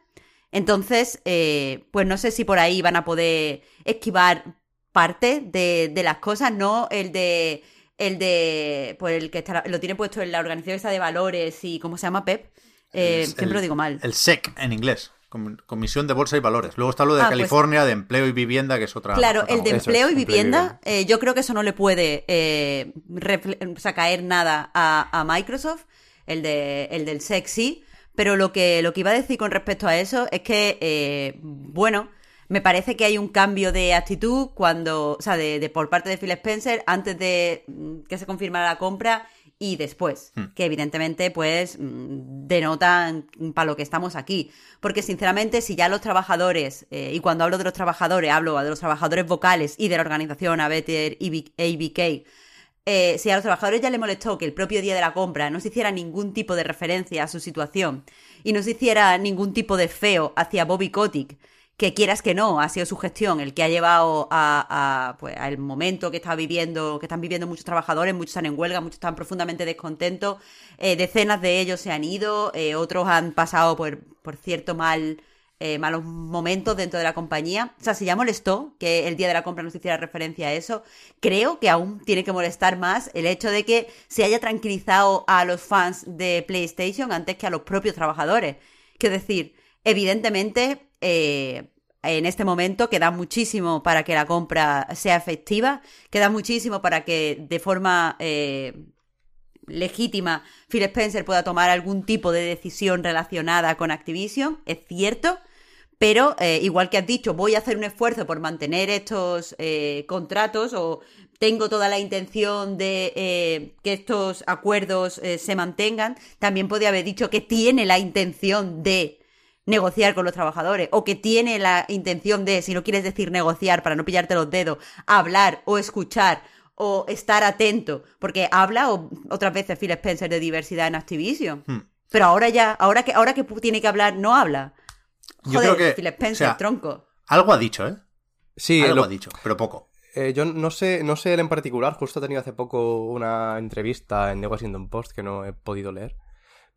Entonces, eh, pues no sé si por ahí van a poder esquivar parte de, de las cosas, no el de el de pues el que lo tiene puesto en la organización esa de valores y cómo se llama PEP. Eh, siempre lo digo mal. El SEC en inglés. Comisión de Bolsa y Valores. Luego está lo de ah, pues California, de empleo y vivienda, que es otra. Claro, el de empleo y vivienda, eh, yo creo que eso no le puede eh, caer nada a, Microsoft, el, de, el del sexy. Pero lo que, lo que iba a decir con respecto a eso es que, eh, bueno, me parece que hay un cambio de actitud cuando, o sea, de, por parte de Phil Spencer antes de mm, que se confirmara la compra y después, hmm. que evidentemente pues mm, denotan para lo que estamos aquí. Porque sinceramente, si ya los trabajadores, eh, y cuando hablo de los trabajadores, hablo de los trabajadores vocales y de la organización ABTR ABK, eh, si a los trabajadores ya les molestó que el propio día de la compra no se hiciera ningún tipo de referencia a su situación y no se hiciera ningún tipo de feo hacia Bobby Kotick, que quieras que no, ha sido su gestión el que ha llevado a, pues, al momento que está viviendo, que están viviendo muchos trabajadores, muchos están en huelga, muchos están profundamente descontentos, eh, decenas de ellos se han ido, eh, otros han pasado por, por cierto mal, eh, malos momentos dentro de la compañía. O sea, si ya molestó que el día de la compra no se hiciera referencia a eso, creo que aún tiene que molestar más el hecho de que se haya tranquilizado a los fans de PlayStation antes que a los propios trabajadores. Que decir, evidentemente eh, en este momento queda muchísimo para que la compra sea efectiva, queda muchísimo para que de forma eh, legítima Phil Spencer pueda tomar algún tipo de decisión relacionada con Activision, es cierto, pero eh, igual que has dicho, voy a hacer un esfuerzo por mantener estos contratos o tengo toda la intención de que estos acuerdos se mantengan, también podría haber dicho que tiene la intención de negociar con los trabajadores o que tiene la intención de, si no quieres decir negociar para no pillarte los dedos, hablar o escuchar o estar atento, porque habla o, otras veces Phil Spencer de diversidad en Activision. Hmm. Pero ahora ya, ahora que, ahora que tiene que hablar, no habla. Joder, yo creo que, Phil Spencer, tronco. Algo ha dicho, ¿eh? Sí, algo ha dicho, pero poco. Eh, yo no sé, no sé él en particular, justo he tenido hace poco una entrevista en The Washington Post que no he podido leer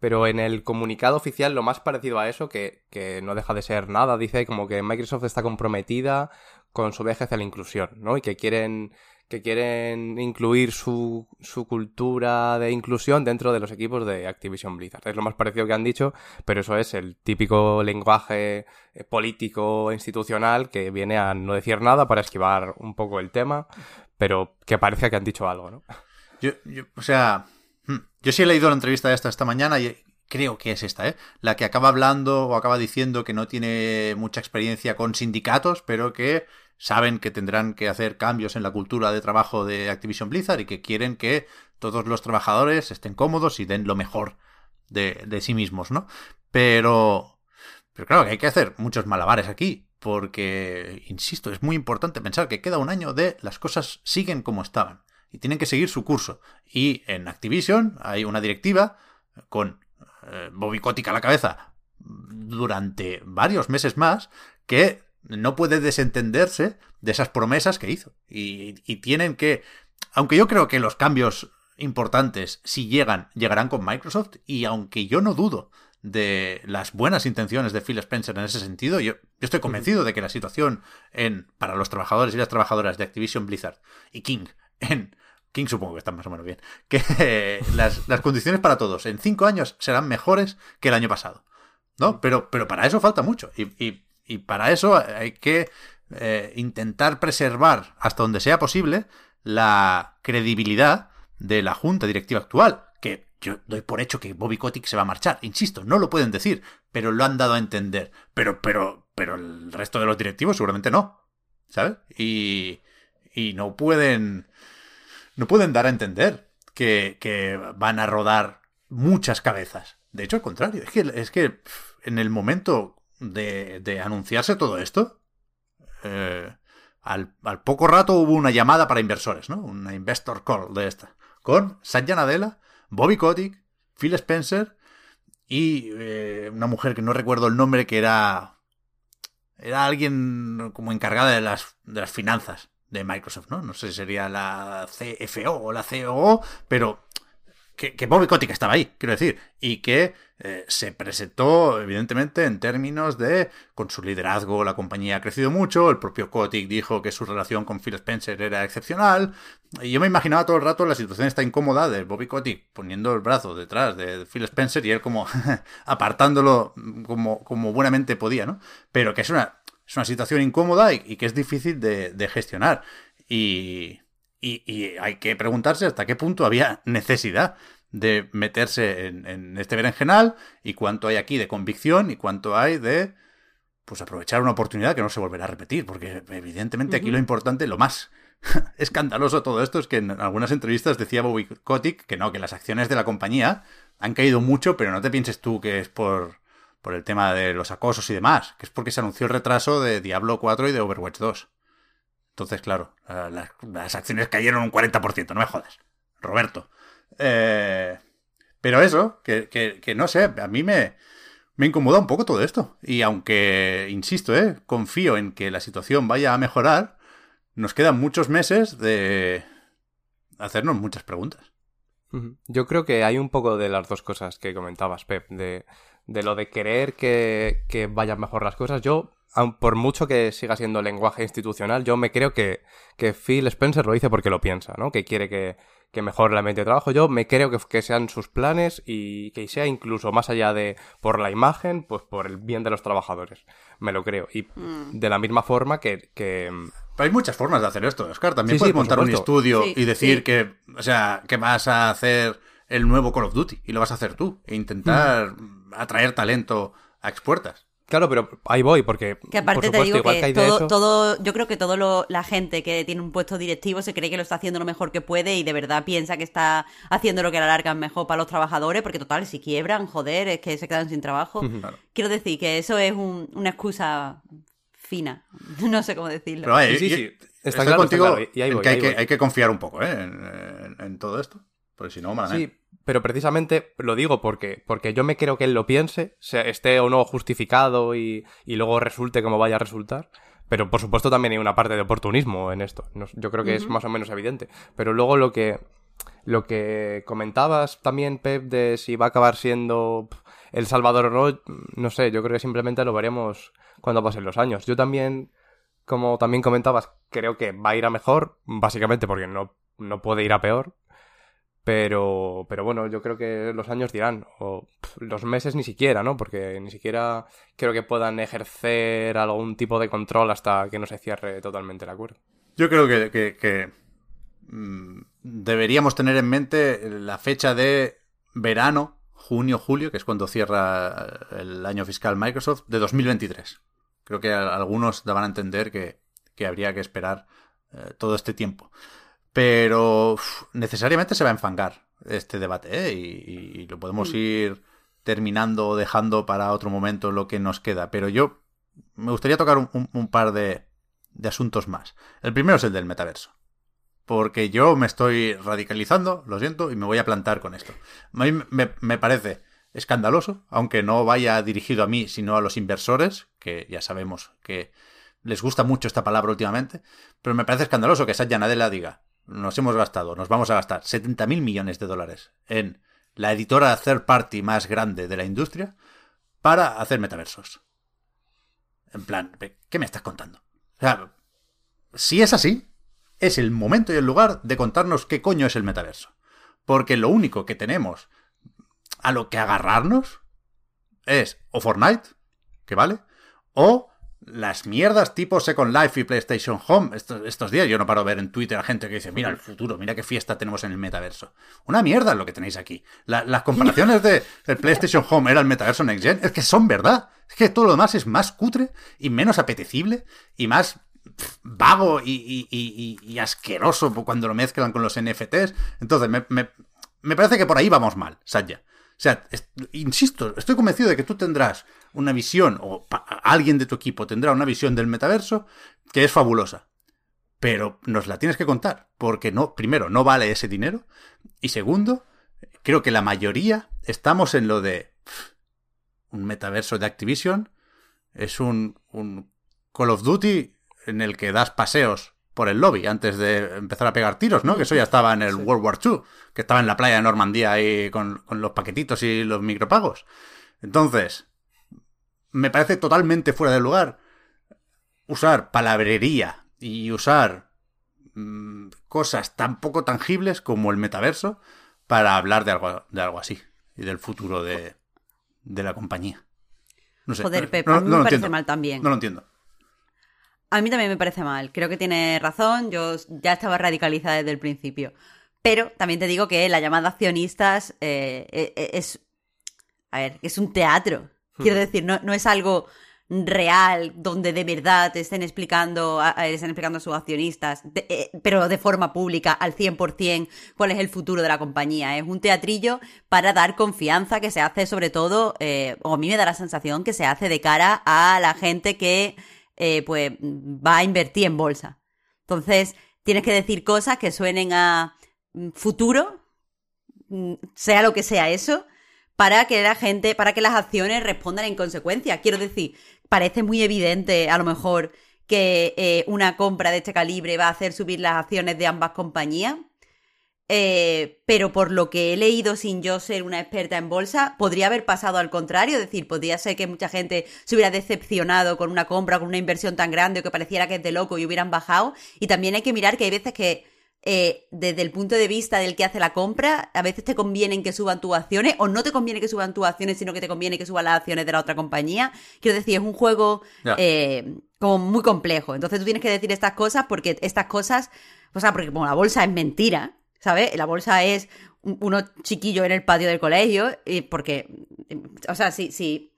pero en el comunicado oficial lo más parecido a eso, que, que, no deja de ser nada, dice como que Microsoft está comprometida con su viaje hacia la inclusión, ¿no? Y que quieren, que quieren incluir su, su cultura de inclusión dentro de los equipos de Activision Blizzard. Es lo más parecido que han dicho, pero eso es el típico lenguaje eh, político institucional que viene a no decir nada para esquivar un poco el tema, pero que parece que han dicho algo, ¿no? Yo, yo o sea. Yo sí he leído la entrevista de esta esta mañana y creo que es esta, ¿eh? La que acaba hablando o acaba diciendo que no tiene mucha experiencia con sindicatos, pero que saben que tendrán que hacer cambios en la cultura de trabajo de Activision Blizzard y que quieren que todos los trabajadores estén cómodos y den lo mejor de, de sí mismos, ¿no? Pero, pero claro que hay que hacer muchos malabares aquí, porque, insisto, es muy importante pensar que queda un año de las cosas siguen como estaban y tienen que seguir su curso. Y en Activision hay una directiva con eh, Bobby Kotick a la cabeza durante varios meses más que no puede desentenderse de esas promesas que hizo. Y, tienen que, aunque yo creo que los cambios importantes, si llegan, llegarán con Microsoft, y aunque yo no dudo de las buenas intenciones de Phil Spencer en ese sentido, yo, yo estoy convencido de que la situación en, para los trabajadores y las trabajadoras de Activision Blizzard y King en King supongo que están más o menos bien, que las, condiciones para todos en cinco años serán mejores que el año pasado. ¿No? Pero, pero para eso falta mucho. Y, para eso hay que eh, intentar preservar hasta donde sea posible la credibilidad de la junta directiva actual. Que yo doy por hecho que Bobby Kotick se va a marchar. Insisto, no lo pueden decir, pero lo han dado a entender. Pero, pero, pero el resto de los directivos seguramente no. ¿Sabes? Y, y no pueden no pueden dar a entender que, van a rodar muchas cabezas. De hecho, al contrario, es que, en el momento de, anunciarse todo esto, eh, al, poco rato hubo una llamada para inversores, ¿no? Una investor call de esta, con Satya Nadella, Bobby Kotick, Phil Spencer y eh, una mujer que no recuerdo el nombre que era era alguien como encargada de las, de las finanzas de Microsoft, ¿no? No sé si sería la CFO o la COO, pero que, que Bobby Kotick estaba ahí, quiero decir, y que eh, se presentó, evidentemente, en términos de, con su liderazgo, la compañía ha crecido mucho, el propio Kotick dijo que su relación con Phil Spencer era excepcional, y yo me imaginaba todo el rato la situación está incómoda de Bobby Kotick poniendo el brazo detrás de Phil Spencer y él como apartándolo como, como buenamente podía, ¿no? Pero que es una, es una situación incómoda y, y que es difícil de, de gestionar. Y, y, y, hay que preguntarse hasta qué punto había necesidad de meterse en, en, este berenjenal y cuánto hay aquí de convicción y cuánto hay de pues aprovechar una oportunidad que no se volverá a repetir, porque evidentemente aquí uh -huh. lo importante, lo más escandaloso de todo esto es que en algunas entrevistas decía Bobby Kotick que no, que las acciones de la compañía han caído mucho, pero no te pienses tú que es por, por el tema de los acosos y demás, que es porque se anunció el retraso de Diablo 4 y de Overwatch 2. Entonces, claro, las, acciones cayeron un 40%, no me jodas. Roberto. Eh, pero eso, que, que, que, no sé, a mí me, me incomoda un poco todo esto. Y aunque, insisto, eh, confío en que la situación vaya a mejorar, nos quedan muchos meses de hacernos muchas preguntas. Yo creo que hay un poco de las dos cosas que comentabas, Pep, de, de lo de querer que, que vayan mejor las cosas. Yo por mucho que siga siendo lenguaje institucional, yo me creo que, que Phil Spencer lo dice porque lo piensa, ¿no? Que quiere que, que mejore el ambiente de trabajo. Yo me creo que, que, sean sus planes y que sea incluso más allá de por la imagen, pues por el bien de los trabajadores. Me lo creo. Y mm. de la misma forma que... que... Pero hay muchas formas de hacer esto, Oscar. También sí, puedes sí, montar un estudio sí, y decir que, o sea, que vas a hacer el nuevo Call of Duty y lo vas a hacer tú e intentar mm. Atraer talento a expuertas. Claro, pero ahí voy, porque. Que aparte por supuesto, te digo que, que todo, eso... todo, yo creo que todo lo, la gente que tiene un puesto directivo se cree que lo está haciendo lo mejor que puede y de verdad piensa que está haciendo lo que a la larga es mejor para los trabajadores, porque total, si quiebran, joder, es que se quedan sin trabajo. Claro. Quiero decir que eso es un, una excusa fina. No sé cómo decirlo. Pero ahí, sí, sí, sí. Está claro, contigo está claro. Y ahí voy, que, hay que hay que confiar un poco ¿eh? en, en, en todo esto. Porque si no, malamente. Sí, pero precisamente lo digo porque, porque yo me creo que él lo piense, sea, esté o no justificado y, y, luego resulte como vaya a resultar. Pero por supuesto también hay una parte de oportunismo en esto. Yo creo que uh -huh. es más o menos evidente. Pero luego lo que, lo que comentabas también, Pep, de si va a acabar siendo El Salvador o no, no sé, yo creo que simplemente lo veremos cuando pasen los años. Yo también, como también comentabas, creo que va a ir a mejor, básicamente porque no, no puede ir a peor. Pero, pero bueno, yo creo que los años dirán, o los meses ni siquiera, ¿no? Porque ni siquiera creo que puedan ejercer algún tipo de control hasta que no se cierre totalmente el acuerdo. Yo creo que, mmm, deberíamos tener en mente la fecha de verano, junio, julio, que es cuando cierra el año fiscal Microsoft, de 2023. Creo que algunos daban a entender que, que habría que esperar eh, todo este tiempo. Pero uf, necesariamente se va a enfangar este debate ¿eh? y, y, lo podemos ir terminando o dejando para otro momento lo que nos queda. Pero yo me gustaría tocar un, un, un par de, de, asuntos más. El primero es el del metaverso. Porque yo me estoy radicalizando, lo siento, y me voy a plantar con esto. A mí me, me parece escandaloso, aunque no vaya dirigido a mí, sino a los inversores, que ya sabemos que les gusta mucho esta palabra últimamente, pero me parece escandaloso que Satya Nadella diga, nos hemos gastado, nos vamos a gastar 70 mil millones de dólares en la editora third party más grande de la industria para hacer metaversos. En plan, ¿qué me estás contando? O sea, si es así, es el momento y el lugar de contarnos qué coño es el metaverso. Porque lo único que tenemos a lo que agarrarnos es o Fortnite, que vale, o las mierdas tipo Second Life y PlayStation Home. Estos, estos, días yo no paro de ver en Twitter a gente que dice, mira el futuro, mira qué fiesta tenemos en el metaverso. Una mierda lo que tenéis aquí. La, las comparaciones de, del PlayStation Home era el metaverso Next Gen, es que son verdad. Es que todo lo demás es más cutre y menos apetecible y más vago y, y, y, asqueroso cuando lo mezclan con los NFTs. Entonces, me, me, me parece que por ahí vamos mal, Satya. O sea, insisto, estoy convencido de que tú tendrás una visión, o alguien de tu equipo tendrá una visión del metaverso que es fabulosa. pero nos la tienes que contar, porque no, primero, no vale ese dinero, y segundo, creo que la mayoría estamos en lo de un metaverso de Activision, es un, un Call of Duty en el que das paseos por el lobby antes de empezar a pegar tiros, ¿no? Que eso ya estaba en el World War II, que estaba en la playa de Normandía ahí con, con los paquetitos y los micropagos. Entonces, me parece totalmente fuera de lugar usar palabrería y usar mm, cosas tan poco tangibles como el metaverso para hablar de algo, de algo así y del futuro de, de la compañía. No sé. Joder, Pep, no- no me parece entiendo. mal también. No lo entiendo. A mí también me parece mal. Creo que tiene razón. Yo ya estaba radicalizada desde el principio. Pero también te digo que la llamada accionistas eh, eh, eh, es. A ver, es un teatro. Quiero decir, no, no es algo real donde de verdad te estén explicando, a- estén explicando a sus accionistas, de- eh, pero de forma pública al 100% cuál es el futuro de la compañía. Es un teatrillo para dar confianza que se hace sobre todo, eh, o a mí me da la sensación que se hace de cara a la gente que eh, pues va a invertir en bolsa. Entonces, tienes que decir cosas que suenen a mm, futuro, mm, sea lo que sea eso, para que la gente, para que las acciones respondan en consecuencia. Quiero decir, parece muy evidente, a lo mejor, que eh, una compra de este calibre va a hacer subir las acciones de ambas compañías. Eh, pero por lo que he leído sin yo ser una experta en bolsa, podría haber pasado al contrario, es decir, podría ser que mucha gente se hubiera decepcionado con una compra, con una inversión tan grande o que pareciera que es de loco y hubieran bajado. Y también hay que mirar que hay veces que eh, desde el punto de vista del que hace la compra, a veces te conviene que suban tus acciones o no te conviene que suban tus acciones, sino que te conviene que suban las acciones de la otra compañía. Quiero decir, es un juego eh, como muy complejo. Entonces tú tienes que decir estas cosas porque estas cosas, o sea, porque como la bolsa es mentira, ¿sabes? La bolsa es un- unos chiquillos en el patio del colegio, y porque, o sea, si, si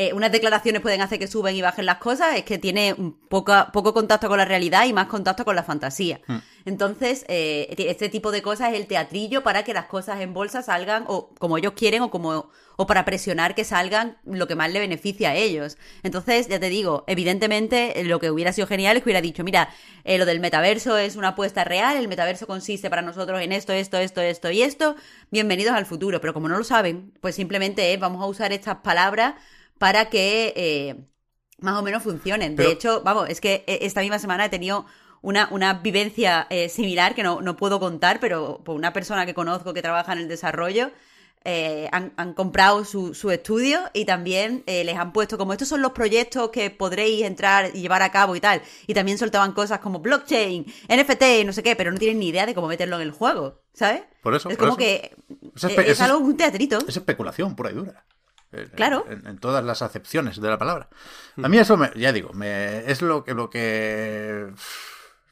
eh, unas declaraciones pueden hacer que suben y bajen las cosas, es que tiene poca- poco contacto con la realidad y más contacto con la fantasía. Entonces, eh, este tipo de cosas es el teatrillo para que las cosas en bolsa salgan o como ellos quieren o como o para presionar que salgan lo que más le beneficia a ellos. Entonces, ya te digo, evidentemente eh, lo que hubiera sido genial es que hubiera dicho, mira, eh, lo del metaverso es una apuesta real, el metaverso consiste para nosotros en esto, esto, esto, esto y esto, bienvenidos al futuro. Pero como no lo saben, pues simplemente es, vamos a usar estas palabras para que eh, más o menos funcionen. Pero- de hecho, vamos, es que eh, esta misma semana he tenido una, una vivencia eh, similar que no, no puedo contar, pero por una persona que conozco que trabaja en el desarrollo, eh, han, han comprado su, su estudio y también eh, les han puesto como estos son los proyectos que podréis entrar y llevar a cabo y tal. Y también soltaban cosas como blockchain, NFT, no sé qué, pero no tienen ni idea de cómo meterlo en el juego, ¿sabes? Por eso, Es por como eso. que es es- algo, un teatrito. Es especulación pura y dura. En- Claro. En, en todas las acepciones de la palabra. A mí eso, me- ya digo, me, es lo que, lo que...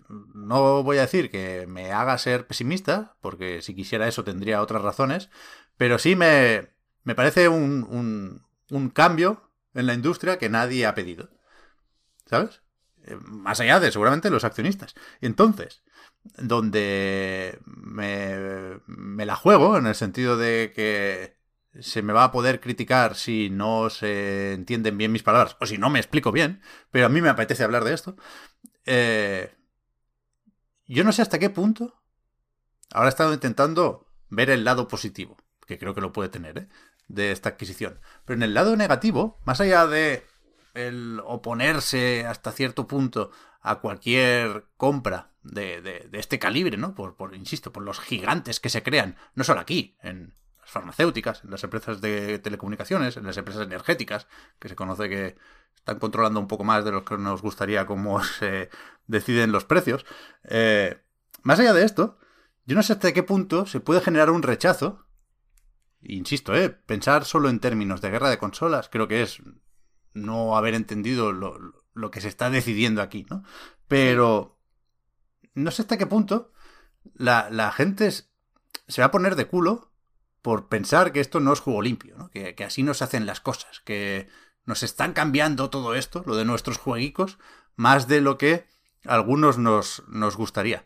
No voy a decir que me haga ser pesimista, porque si quisiera eso tendría otras razones, pero sí me, me parece un, un, un cambio en la industria que nadie ha pedido. ¿Sabes? Eh, Más allá de seguramente los accionistas. Entonces, donde me, me la juego, en el sentido de que se me va a poder criticar si no se entienden bien mis palabras o si no me explico bien, pero a mí me apetece hablar de esto. Eh, yo no sé hasta qué punto. Ahora he estado intentando ver el lado positivo, que creo que lo puede tener, ¿eh? de esta adquisición. Pero en el lado negativo, más allá de el oponerse hasta cierto punto a cualquier compra de, de- este calibre, ¿no? Por, por, insisto, por los gigantes que se crean, no solo aquí, en farmacéuticas, en las empresas de telecomunicaciones, en las empresas energéticas, que se conoce que están controlando un poco más de lo que nos gustaría cómo se deciden los precios. Eh, más allá de esto, yo no sé hasta qué punto se puede generar un rechazo. Insisto, ¿eh? pensar solo en términos de guerra de consolas creo que es no haber entendido lo, lo que se está decidiendo aquí, ¿no? Pero no sé hasta qué punto la, la gente se va a poner de culo por pensar que esto no es juego limpio, ¿no? Que, así no se hacen las cosas, que nos están cambiando todo esto, lo de nuestros jueguicos, más de lo que a algunos nos, nos gustaría.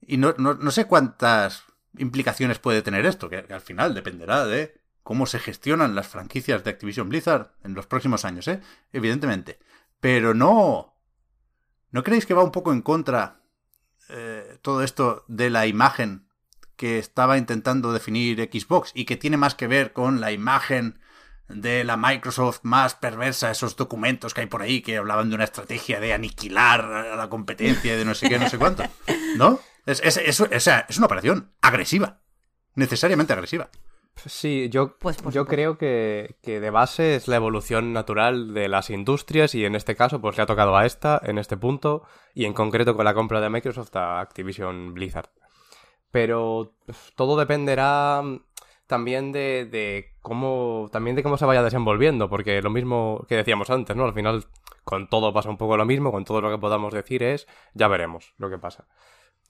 Y no, no, no sé cuántas implicaciones puede tener esto, que, que al final dependerá de cómo se gestionan las franquicias de Activision Blizzard en los próximos años, ¿eh? Evidentemente. Pero no... ¿No creéis que va un poco en contra eh, todo esto de la imagen que estaba intentando definir Xbox y que tiene más que ver con la imagen de la Microsoft más perversa, esos documentos que hay por ahí que hablaban de una estrategia de aniquilar a la competencia, de no sé qué, no sé cuánto. ¿No? Es, es, es, es una operación agresiva, necesariamente agresiva. Sí, yo, pues yo creo que, que, de base es la evolución natural de las industrias y en este caso pues le ha tocado a esta en este punto y en concreto con la compra de Microsoft a Activision Blizzard. Pero todo dependerá también de, de, cómo también de cómo se vaya desenvolviendo, porque lo mismo que decíamos antes, ¿no? Al final con todo pasa un poco lo mismo, con todo lo que podamos decir es ya veremos lo que pasa.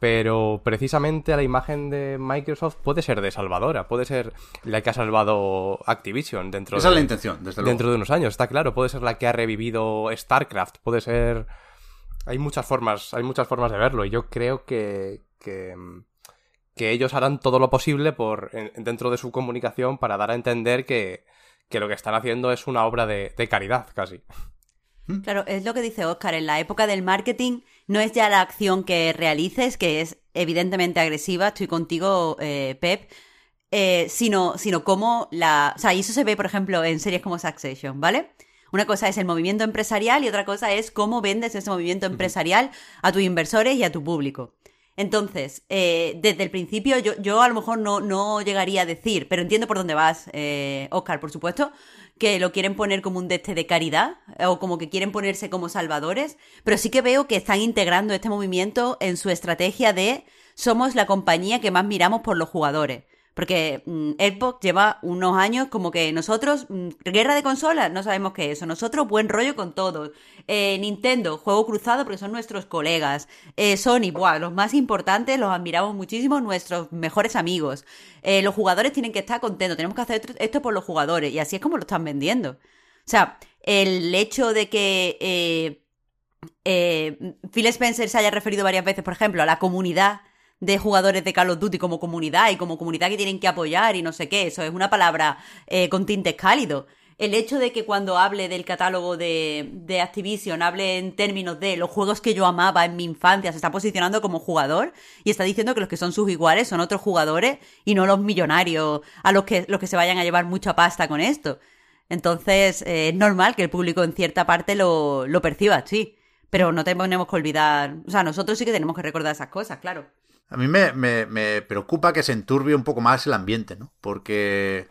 Pero precisamente la imagen de Microsoft puede ser de salvadora, puede ser la que ha salvado Activision dentro Esa de, es la intención, desde luego. Dentro de unos años, está claro, puede ser la que ha revivido StarCraft, puede ser hay muchas formas, hay muchas formas de verlo y yo creo que, que que ellos harán todo lo posible por dentro de su comunicación para dar a entender que, lo que están haciendo es una obra de, caridad, casi. Hmm. Claro, es lo que dice Oscar, en la época del marketing no es ya la acción que realices, que es evidentemente agresiva, estoy contigo, eh, Pep, eh, sino, sino cómo la... O sea, y eso se ve, por ejemplo, en series como Succession, ¿vale? Una cosa es el movimiento empresarial y otra cosa es cómo vendes ese movimiento empresarial a tus inversores y a tu público. Entonces, eh, desde el principio yo, yo a lo mejor no, no, llegaría a decir, pero entiendo por dónde vas, eh, Oscar, por supuesto, que lo quieren poner como un deste de caridad o como que quieren ponerse como salvadores, pero sí que veo que están integrando este movimiento en su estrategia de somos la compañía que más miramos por los jugadores. Porque mm, Xbox lleva unos años como que nosotros, mm, guerra de consolas, no sabemos qué es eso. Nosotros, buen rollo con todos. Eh, Nintendo, juego cruzado porque son nuestros colegas. Eh, Sony, buah, los más importantes, los admiramos muchísimo, nuestros mejores amigos. Eh, los jugadores tienen que estar contentos, tenemos que hacer esto por los jugadores. Y así es como lo están vendiendo. O sea, el hecho de que Phil Spencer se haya referido varias veces, por ejemplo, a la comunidad de jugadores de Call of Duty como comunidad y como comunidad que tienen que apoyar y no sé qué. Eso es una palabra eh, con tintes cálidos. El hecho de que cuando hable del catálogo de, de, Activision hable en términos de los juegos que yo amaba en mi infancia, se está posicionando como jugador y está diciendo que los que son sus iguales son otros jugadores y no los millonarios a los que, los que se vayan a llevar mucha pasta con esto. Entonces eh, es normal que el público en cierta parte lo, lo perciba, sí. Pero no tenemos que olvidar, o sea, nosotros sí que tenemos que recordar esas cosas, claro. A mí me, me, preocupa que se enturbie un poco más el ambiente, ¿no? Porque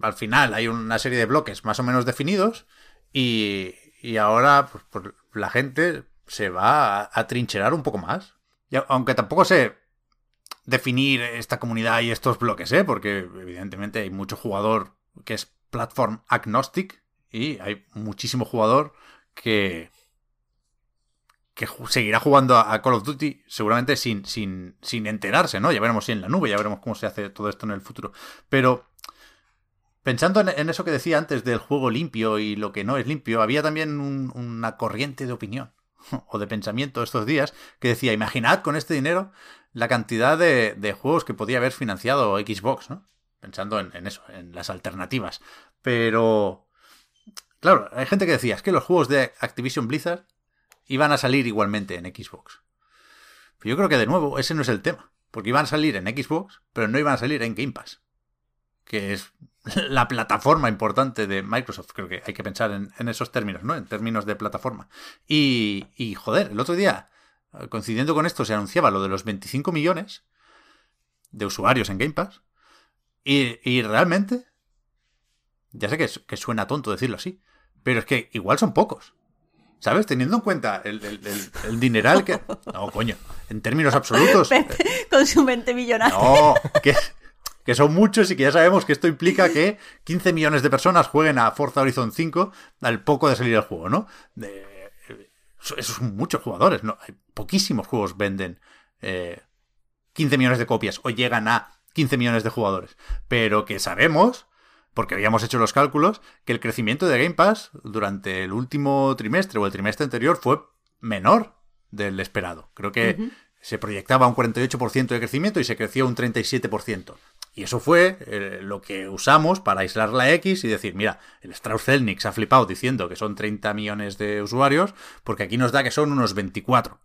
al final hay una serie de bloques más o menos definidos y, y ahora pues la gente se va a, a, trincherar un poco más. Y aunque tampoco sé definir esta comunidad y estos bloques, ¿eh? Porque evidentemente hay mucho jugador que es platform agnostic y hay muchísimo jugador que, que seguirá jugando a Call of Duty seguramente sin, sin, sin enterarse, ¿no? Ya veremos si en la nube, ya veremos cómo se hace todo esto en el futuro. Pero pensando en, eso que decía antes del juego limpio y lo que no es limpio, había también una corriente de opinión o de pensamiento estos días que decía, imaginad con este dinero la cantidad de, de juegos que podía haber financiado Xbox, ¿no? Pensando en, en eso, en las alternativas. Pero... Claro, hay gente que decía, es que los juegos de Activision Blizzard iban a salir igualmente en Xbox. Yo creo que de nuevo ese no es el tema, porque iban a salir en Xbox, pero no iban a salir en Game Pass, que es la plataforma importante de Microsoft. Creo que hay que pensar en, esos términos, ¿no? En términos de plataforma. Y, y, joder, el otro día, coincidiendo con esto, se anunciaba lo de los 25 millones de usuarios en Game Pass. Y, y realmente, ya sé que, que suena tonto decirlo así, pero es que igual son pocos. ¿Sabes? Teniendo en cuenta el, dineral que. No, coño. En términos absolutos. Con su mente millonaria. No, que, que son muchos y que ya sabemos que esto implica que 15 millones de personas jueguen a Forza Horizon 5 al poco de salir el juego, ¿no? De, esos son muchos jugadores, ¿no? Poquísimos juegos venden 15 eh, millones de copias o llegan a 15 millones de jugadores. Pero que sabemos porque habíamos hecho los cálculos, que el crecimiento de Game Pass durante el último trimestre o el trimestre anterior fue menor del esperado. Creo que se proyectaba un 48% de crecimiento y se creció un 37%. Y eso fue eh, lo que usamos para aislar la X y decir, mira, el Strauss-Zelnick se ha flipado diciendo que son 30 millones de usuarios, porque aquí nos da que son unos 24.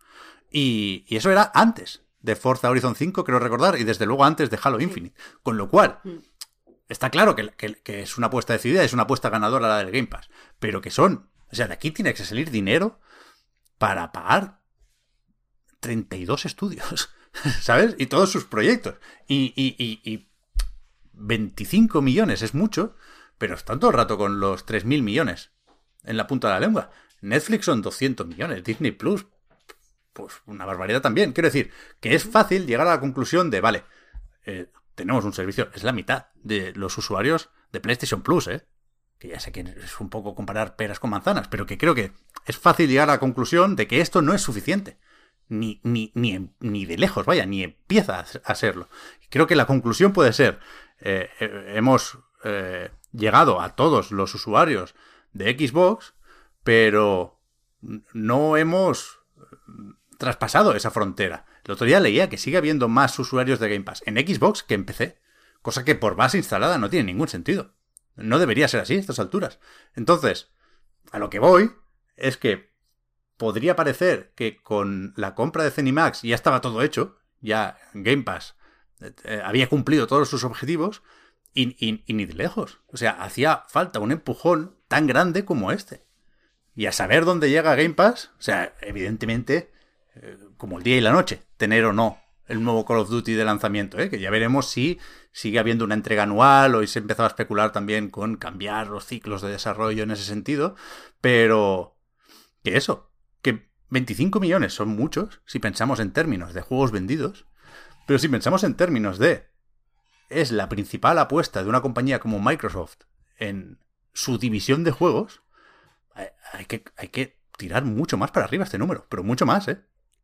Y, y eso era antes de Forza Horizon 5, creo recordar, y desde luego antes de Halo Infinite. Con lo cual, Mm. Está claro que, que- es una apuesta decidida, es una apuesta ganadora la del Game Pass. Pero que son. O sea, de aquí tiene que salir dinero para pagar 32 estudios, ¿sabes? Y todos sus proyectos. Y, y, y, y 25 millones es mucho, pero están todo el rato con los 3.000 millones en la punta de la lengua. Netflix son 200 millones, Disney Plus, pues una barbaridad también. Quiero decir, que es fácil llegar a la conclusión de, vale, eh, tenemos un servicio, es la mitad de los usuarios de PlayStation Plus, ¿eh? Que ya sé que es un poco comparar peras con manzanas, pero que creo que es fácil llegar a la conclusión de que esto no es suficiente. Ni, ni, ni, ni de lejos, vaya, ni empieza a serlo. Creo que la conclusión puede ser, eh, eh, hemos eh, llegado a todos los usuarios de Xbox, pero no hemos traspasado esa frontera. El otro día leía que sigue habiendo más usuarios de Game Pass en Xbox que en PC, cosa que por base instalada no tiene ningún sentido. No debería ser así a estas alturas. Entonces, a lo que voy es que podría parecer que con la compra de Zenimax ya estaba todo hecho, ya Game Pass eh, eh, había cumplido todos sus objetivos y ni de lejos. O sea, hacía falta un empujón tan grande como este. Y a saber dónde llega Game Pass, o sea, evidentemente, eh, como el día y la noche, tener o no el nuevo Call of Duty de lanzamiento, ¿eh? que ya veremos si sigue habiendo una entrega anual o se empezaba a especular también con cambiar los ciclos de desarrollo en ese sentido, pero que eso, que 25 millones son muchos si pensamos en términos de juegos vendidos, pero si pensamos en términos de es la principal apuesta de una compañía como Microsoft en su división de juegos, hay que, hay que tirar mucho más para arriba este número, pero mucho más, ¿eh?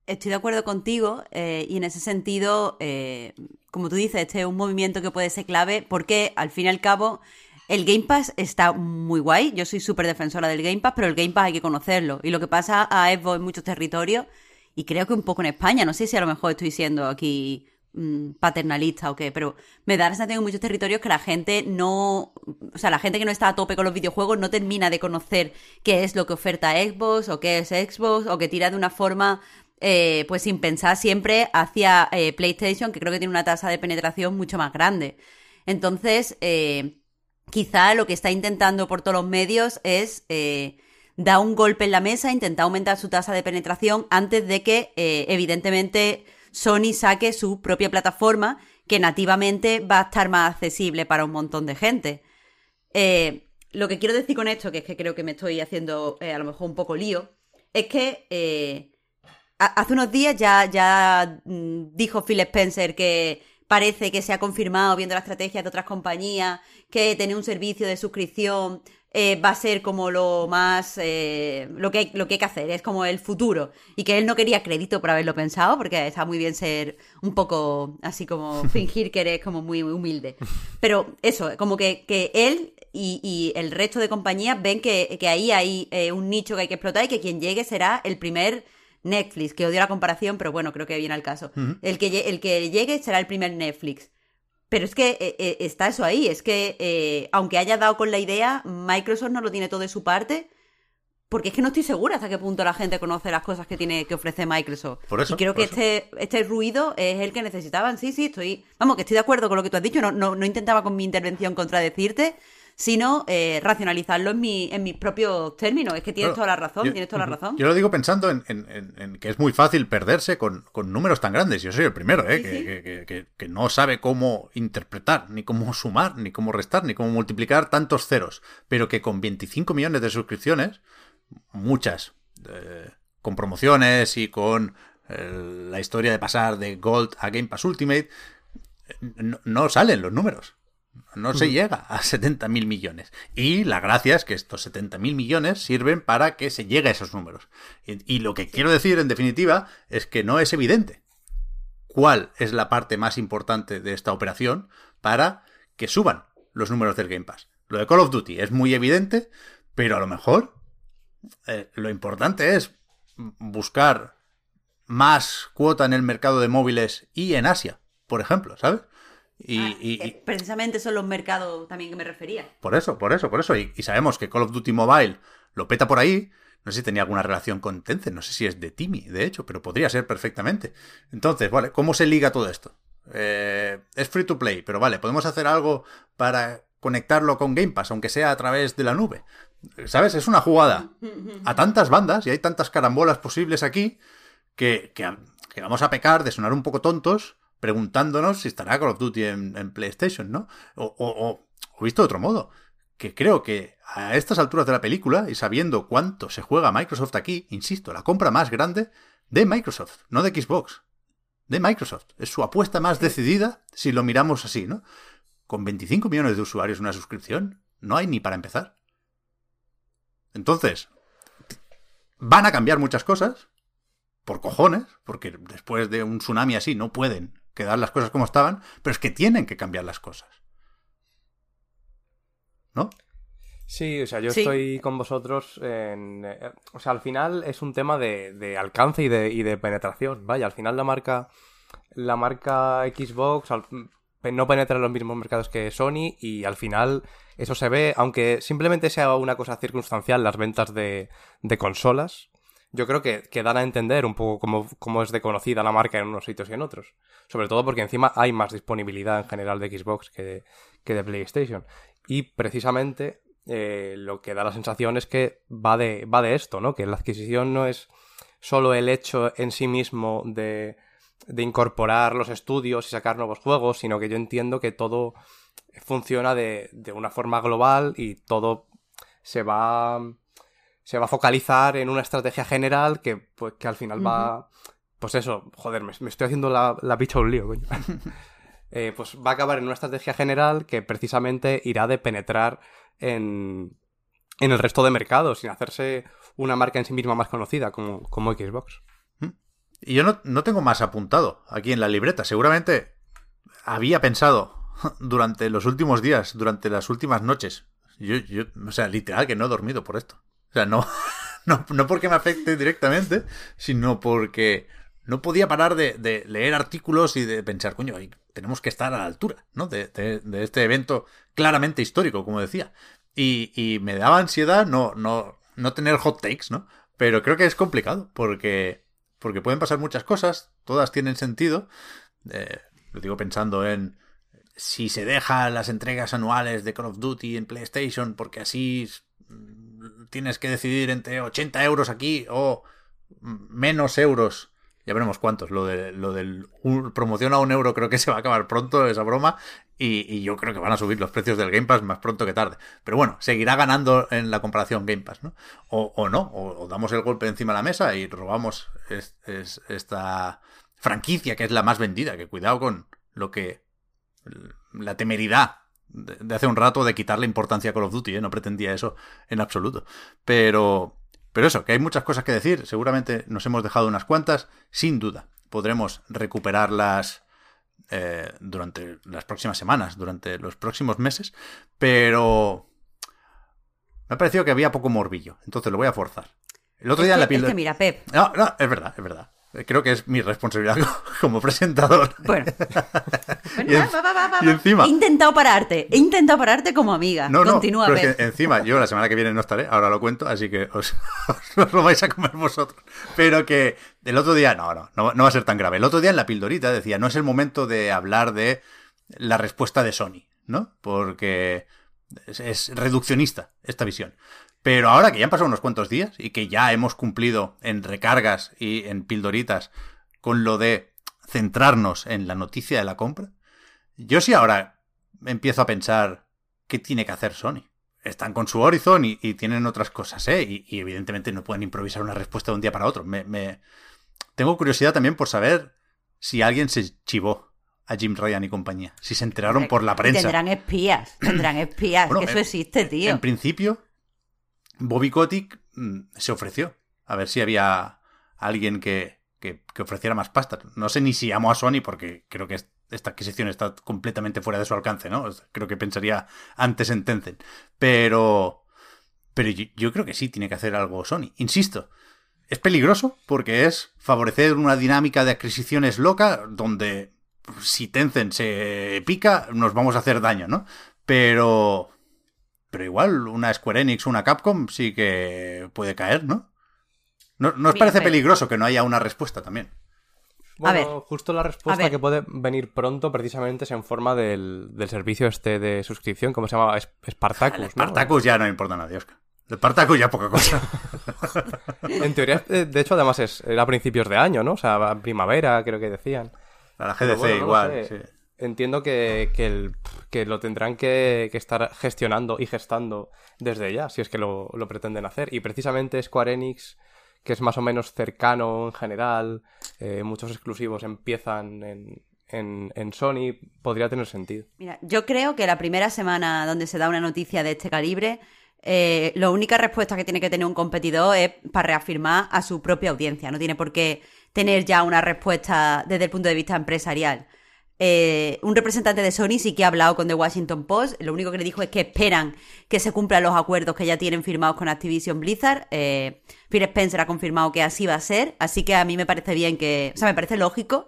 Estoy de acuerdo contigo eh, y en ese sentido, eh, como tú dices, este es un movimiento que puede ser clave porque al fin y al cabo el Game Pass está muy guay. Yo soy súper defensora del Game Pass, pero el Game Pass hay que conocerlo. Y lo que pasa a Xbox en muchos territorios, y creo que un poco en España, no sé si a lo mejor estoy siendo aquí mm, paternalista o qué, pero me da la sensación en muchos territorios que la gente no, o sea, la gente que no está a tope con los videojuegos no termina de conocer qué es lo que oferta Xbox o qué es Xbox o que tira de una forma eh, pues sin pensar siempre hacia eh, PlayStation, que creo que tiene una tasa de penetración mucho más grande. Entonces, eh, quizá lo que está intentando por todos los medios es dar un golpe en la mesa, intentar aumentar su tasa de penetración antes de que, evidentemente, Sony saque su propia plataforma que nativamente va a estar más accesible para un montón de gente. Lo que quiero decir con esto, que es que creo que me estoy haciendo a lo mejor un poco lío, es que hace unos días ya, ya mm, dijo Phil Spencer que parece que se ha confirmado viendo la estrategia de otras compañías que tener un servicio de suscripción eh, va a ser como lo más eh, lo que hay, lo que hay que hacer es como el futuro. Y que él no quería crédito por haberlo pensado porque está muy bien ser un poco así como fingir que eres como muy, muy humilde. Pero eso como que, que él y, y el resto de compañías ven que, que ahí hay eh, un nicho que hay que explotar y que quien llegue será el primer Netflix, que odio la comparación, pero bueno, creo que viene al caso. el, que, el que llegue será el primer Netflix. Pero es que eh, eh, está eso ahí, es que eh, aunque haya dado con la idea, Microsoft no lo tiene todo de su parte, porque es que no estoy segura hasta qué punto la gente conoce las cosas que tiene que ofrece Microsoft. Por eso, y creo por que este, este ruido es el que necesitaban. Sí, sí, estoy. Vamos, que estoy de acuerdo con lo que tú has dicho. No, no, no intentaba con mi intervención contradecirte, sino eh, racionalizarlo en, mi, en mis propios términos. Es que tienes Claro, toda la razón, yo- tienes toda la razón. Yo lo digo pensando en, en- que es muy fácil perderse con, con números tan grandes. Yo soy el primero, ¿eh? Sí, que, sí. que- que- no sabe cómo interpretar, ni cómo sumar, ni cómo restar, ni cómo multiplicar tantos ceros. Pero que con 25 millones de suscripciones, muchas, eh, con promociones y con eh, la historia de pasar de Gold a Game Pass Ultimate, eh, no, no salen los números. No se llega a 70 mil millones. Y la gracia es que estos 70 mil millones sirven para que se llegue a esos números. Y, y lo que quiero decir, en definitiva, es que no es evidente cuál es la parte más importante de esta operación para que suban los números del Game Pass. Lo de Call of Duty es muy evidente, pero a lo mejor eh, lo importante es buscar más cuota en el mercado de móviles y en Asia, por ejemplo, ¿sabes? Y, Ah, y- precisamente son los mercados también que me refería. por eso, por eso, por eso. Y, y sabemos que Call of Duty Mobile lo peta por ahí. No sé si tenía alguna relación con Tencent, no sé si es de Timmy, de hecho, pero podría ser perfectamente. Entonces, vale, ¿cómo se liga todo esto? Eh, es free to play, pero vale, podemos hacer algo para conectarlo con Game Pass, aunque sea a través de la nube. ¿Sabes? Es una jugada a tantas bandas y hay tantas carambolas posibles aquí que, que, vamos a pecar de sonar un poco tontos preguntándonos si estará Call of Duty en, PlayStation, ¿no? O, visto de otro modo, que creo que a estas alturas de la película y sabiendo cuánto se juega Microsoft aquí, insisto, la compra más grande de Microsoft, no de Xbox, de Microsoft. Es su apuesta más decidida si lo miramos así, ¿no? Con 25 millones de usuarios una suscripción, no hay ni para empezar. Entonces, van a cambiar muchas cosas, por cojones, porque después de un tsunami así no pueden quedar las cosas como estaban, pero es que tienen que cambiar las cosas. ¿No? Sí, o sea, yo estoy con vosotros en... Eh, o sea, al final es un tema de, alcance y de, y de, penetración. Vaya, al final la marca... La marca Xbox no penetra en los mismos mercados que Sony y al final eso se ve, aunque simplemente sea una cosa circunstancial las ventas de, de consolas, yo creo que, que, dan a entender un poco cómo, cómo, es de conocida la marca en unos sitios y en otros. Sobre todo porque encima hay más disponibilidad en general de Xbox que de, que de PlayStation. Y precisamente eh, lo que da la sensación es que va de, va de esto, ¿no? Que la adquisición no es solo el hecho en sí mismo de, de incorporar los estudios y sacar nuevos juegos, sino que yo entiendo que todo funciona de, de una forma global y todo se va se va a focalizar en una estrategia general que, pues, que al final va. Pues eso, joder, me, estoy haciendo la, la picha un lío, coño. Eh, pues va a acabar en una estrategia general que precisamente irá de penetrar en, en el resto de mercados, sin hacerse una marca en sí misma más conocida como, como Xbox. Y yo no, no tengo más apuntado aquí en la libreta. Seguramente había pensado durante los últimos días, durante las últimas noches. Yo, yo, o sea, literal que no he dormido por esto. O sea, no, no, porque me afecte directamente, sino porque no podía parar de, leer artículos y de pensar, coño, tenemos que estar a la altura, ¿no? De, este evento claramente histórico, como decía. Y, me daba ansiedad no, no, no tener hot takes, ¿no? Pero creo que es complicado, porque, porque pueden pasar muchas cosas, todas tienen sentido. Eh, lo digo pensando en si se deja las entregas anuales de Call of Duty en PlayStation, porque así tienes que decidir entre 80 euros aquí o menos euros. Ya veremos cuántos. Lo, de, lo del promoción a un euro creo que se va a acabar pronto esa broma. Y, yo creo que van a subir los precios del Game Pass más pronto que tarde. Pero bueno, seguirá ganando en la comparación Game Pass, ¿no? O, no, o, damos el golpe encima de la mesa y robamos esta franquicia que es la más vendida. Que cuidado con lo que. La temeridad de, hace un rato de quitarle importancia a Call of Duty, ¿eh? no pretendía eso en absoluto. Pero, pero eso, que hay muchas cosas que decir, seguramente nos hemos dejado unas cuantas, sin duda. Podremos recuperarlas eh, durante las próximas semanas, durante los próximos meses, pero me ha parecido que había poco morbillo, entonces lo voy a forzar. El otro día en la píldora... mira, Pep. No, no, es verdad, es verdad. Creo que es mi responsabilidad como presentador. Bueno, y, encima. He intentado pararte, he intentado pararte como amiga. No, Continúa, no, pero encima, yo la semana que viene no estaré, ahora lo cuento, así que os, lo vais a comer vosotros. Pero que el otro día, no, no, no, va a ser tan grave. El otro día en la pildorita decía, no es el momento de hablar de la respuesta de Sony, ¿no? Porque es reduccionista esta visión. Pero ahora que ya han pasado unos cuantos días y que ya hemos cumplido en recargas y en pildoritas con lo de centrarnos en la noticia de la compra, yo sí ahora empiezo a pensar qué tiene que hacer Sony. Están con su Horizon y, tienen otras cosas, ¿eh? Y, evidentemente no pueden improvisar una respuesta de un día para otro. Me, Tengo curiosidad también por saber si alguien se chivó a Jim Ryan y compañía. Si se enteraron por la prensa. Tendrán espías, tendrán espías, que eso existe, tío. En principio, Bobby Kotick mm, se ofreció a ver si había alguien que, que, ofreciera más pasta. No sé ni si amo a Sony porque creo que esta adquisición está completamente fuera de su alcance, ¿no? Creo que pensaría antes en Tencent. Pero, pero yo, creo que sí tiene que hacer algo Sony. Insisto, es peligroso porque es favorecer una dinámica de adquisiciones loca donde si Tencent se pica nos vamos a hacer daño, ¿no? Pero pero igual una Square Enix o una Capcom sí que puede caer, ¿no? ¿No, no os Mira, parece pero- peligroso que no haya una respuesta también? Bueno, ver. justo la respuesta que puede venir pronto precisamente es en forma del, del servicio este de suscripción, ¿cómo se llama? Es- Spartacus, ¿no? Spartacus ya no importa a nadie, Oscar. El Spartacus ya poca cosa. En teoría, eh, de hecho, además es, era a principios de año, ¿no? O sea, a primavera, creo que decían. A la GDC bueno, no lo igual, sé. sí. Entiendo que, que, el- que lo tendrán que, estar gestionando y gestando desde ya, si es que lo, lo pretenden hacer. Y precisamente Square Enix, que es más o menos cercano en general, eh, muchos exclusivos empiezan en, en, en Sony, podría tener sentido. Mira, yo creo que la primera semana donde se da una noticia de este calibre, eh, la única respuesta que tiene que tener un competidor es para reafirmar a su propia audiencia. No tiene por qué tener ya una respuesta desde el punto de vista empresarial. Eh, un representante de Sony sí que ha hablado con The Washington Post. Lo único que le dijo es que esperan que se cumplan los acuerdos que ya tienen firmados con Activision Blizzard. Eh, Phil Spencer ha confirmado que así va a ser. Así que a mí me parece bien que. O sea, me parece lógico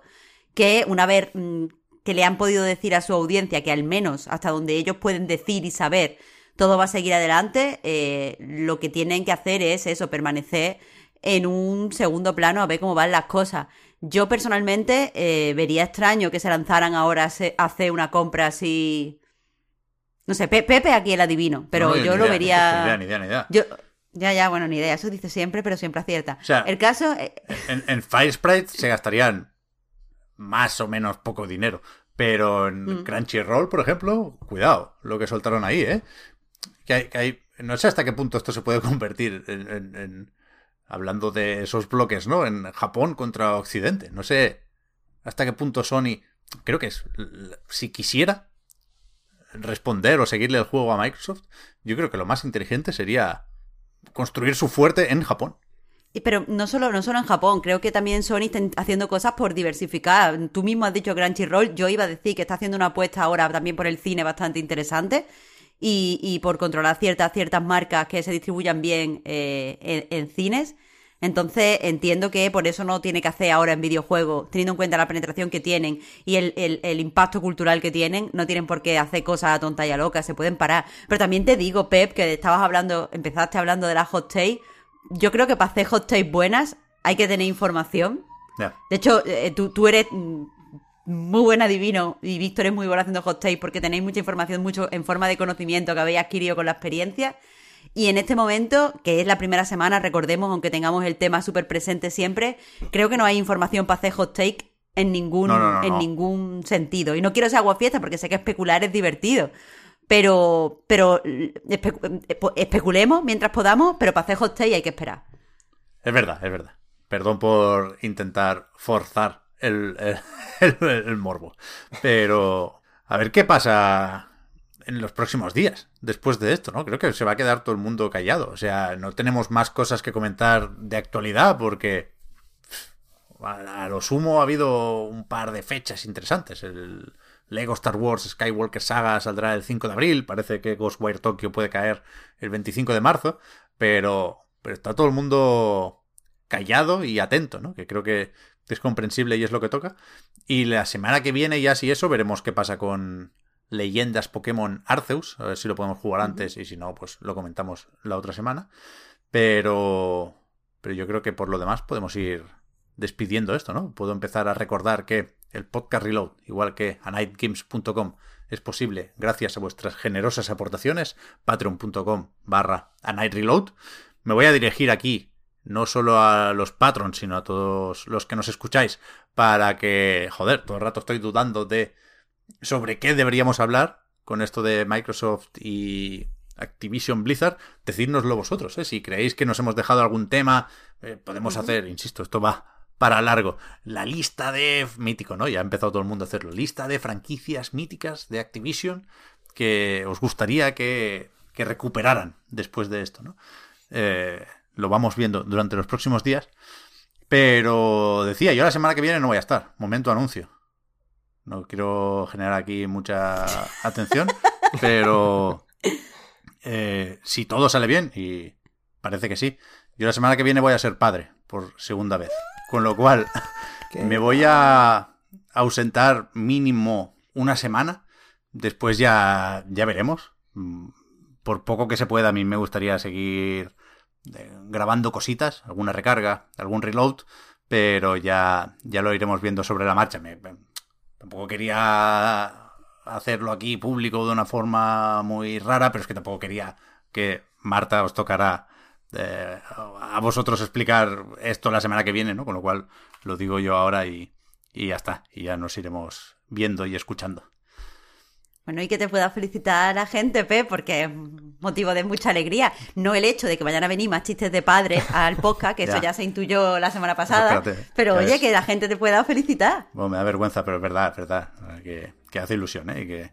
que una vez mm, que le han podido decir a su audiencia que al menos hasta donde ellos pueden decir y saber todo va a seguir adelante, eh, lo que tienen que hacer es eso, permanecer en un segundo plano a ver cómo van las cosas. Yo personalmente eh, vería extraño que se lanzaran ahora a hacer una compra así... No sé, Pe- Pepe aquí el adivino, pero No, yo lo idea, vería... Ni idea, ni idea, ni idea. Yo, ya, ya, bueno, ni idea, eso dice siempre, pero siempre acierta. O sea, el caso, eh, En, en Fire Sprite se gastarían más o menos poco dinero. Pero en Mm. Crunchyroll, por ejemplo, cuidado lo que soltaron ahí, ¿eh? Que hay, que hay- no sé hasta qué punto esto se puede convertir en, en- en- Hablando de esos bloques, ¿no? En Japón contra Occidente. No sé hasta qué punto Sony... Creo que Si quisiera responder o seguirle el juego a Microsoft, yo creo que lo más inteligente sería construir su fuerte en Japón. Pero no solo, no solo en Japón, creo que también Sony está haciendo cosas por diversificar. Tú mismo has dicho Crunchyroll, yo iba a decir que está haciendo una apuesta ahora también por el cine bastante interesante y, y por controlar ciertas, ciertas marcas que se distribuyan bien eh, en, en cines. Entonces entiendo que por eso no tiene que hacer ahora en videojuegos, teniendo en cuenta la penetración que tienen y el, el- el impacto cultural que tienen, no tienen por qué hacer cosas a tonta y a loca, se pueden parar. Pero también te digo, Pep, que estabas hablando, empezaste hablando de la hot take. Yo creo que para hacer hot takes buenas hay que tener información. De hecho, eh, tú, tú eres muy buen adivino y Víctor es muy bueno haciendo hot takes porque tenéis mucha información, mucho en forma de conocimiento que habéis adquirido con la experiencia. Y en este momento, que es la primera semana, recordemos, aunque tengamos el tema súper presente siempre, creo que no hay información para hacer hot take en ningún, No, no, no, en ningún sentido. Y no quiero ser aguafiesta porque sé que especular es divertido. Pero, pero eh, especulemos mientras podamos, pero para hacer hot take hay que esperar. Es verdad, es verdad. Perdón por intentar forzar el, el, el- morbo. Pero a ver qué pasa en los próximos días después de esto, ¿no? Creo que se va a quedar todo el mundo callado. O sea, no tenemos más cosas que comentar de actualidad porque a lo sumo ha habido un par de fechas interesantes. El Lego Star Wars Skywalker Saga saldrá el 5 de abril. Parece que Ghostwire Tokyo puede caer el 25 de marzo. Pero, pero está todo el mundo callado y atento, ¿no? Que creo que es comprensible y es lo que toca. Y la semana que viene, ya si eso, veremos qué pasa con Leyendas Pokémon Arceus. A ver si lo podemos jugar antes y si no, pues lo comentamos la otra semana. Pero, pero yo creo que por lo demás podemos ir despidiendo esto, ¿no? Puedo empezar a recordar que el podcast Reload, igual que a nightgames.com, es posible gracias a vuestras generosas aportaciones, patreon.com barra a night reload. Me voy a dirigir aquí no solo a los patrons, sino a todos los que nos escucháis, para que, joder, todo el rato estoy dudando de sobre qué deberíamos hablar con esto de Microsoft y Activision Blizzard, decídnoslo vosotros, ¿eh? si creéis que nos hemos dejado algún tema, eh, podemos hacer, insisto, esto va para largo, la lista de mítico, ¿no? Ya ha empezado todo el mundo a hacerlo, lista de franquicias míticas de Activision que os gustaría que, que recuperaran después de esto, ¿no? Eh, lo vamos viendo durante los próximos días. Pero decía, yo la semana que viene no voy a estar. Momento anuncio. No quiero generar aquí mucha atención, pero eh, si todo sale bien, y parece que sí, yo la semana que viene voy a ser padre por segunda vez. Con lo cual, me voy a ausentar mínimo una semana. Después ya, ya veremos. Mm, Por poco que se pueda, a mí me gustaría seguir grabando cositas, alguna recarga, algún reload, pero ya, ya lo iremos viendo sobre la marcha. Me, tampoco quería hacerlo aquí público de una forma muy rara, pero es que tampoco quería que Marta os tocara eh, a vosotros explicar esto la semana que viene, ¿no? Con lo cual lo digo yo ahora y, y ya está. Y ya nos iremos viendo y escuchando. Bueno, y que te pueda felicitar a la gente, Pe, porque es motivo de mucha alegría. No el hecho de que vayan a venir más chistes de padre al podcast, que eso ya se intuyó la semana pasada. pero oye, que la gente te pueda felicitar. Bueno, me da vergüenza, pero es verdad, es verdad. Que, que hace ilusión, ¿eh? Y que,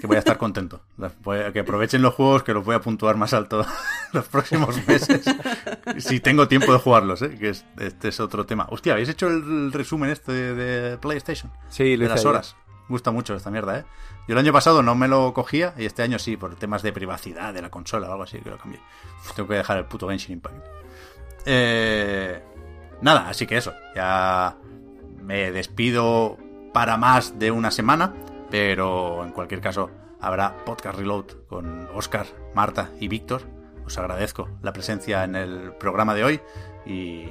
que voy a estar contento. Que aprovechen los juegos, que los voy a puntuar más alto los próximos meses. Si tengo tiempo de jugarlos, ¿eh? que este es otro tema. Hostia, ¿habéis hecho el resumen este de, PlayStation? Sí, de las horas. Gusta mucho esta mierda, ¿eh? Yo el año pasado no me lo cogía y este año sí, por temas de privacidad de la consola o algo así, que lo cambié. tengo que dejar el puto Genshin Impact. Eh, nada, así que eso. Ya me despido para más de una semana. Pero en cualquier caso, habrá Podcast Reload con Oscar, Marta y Víctor. Os agradezco la presencia en el programa de hoy y,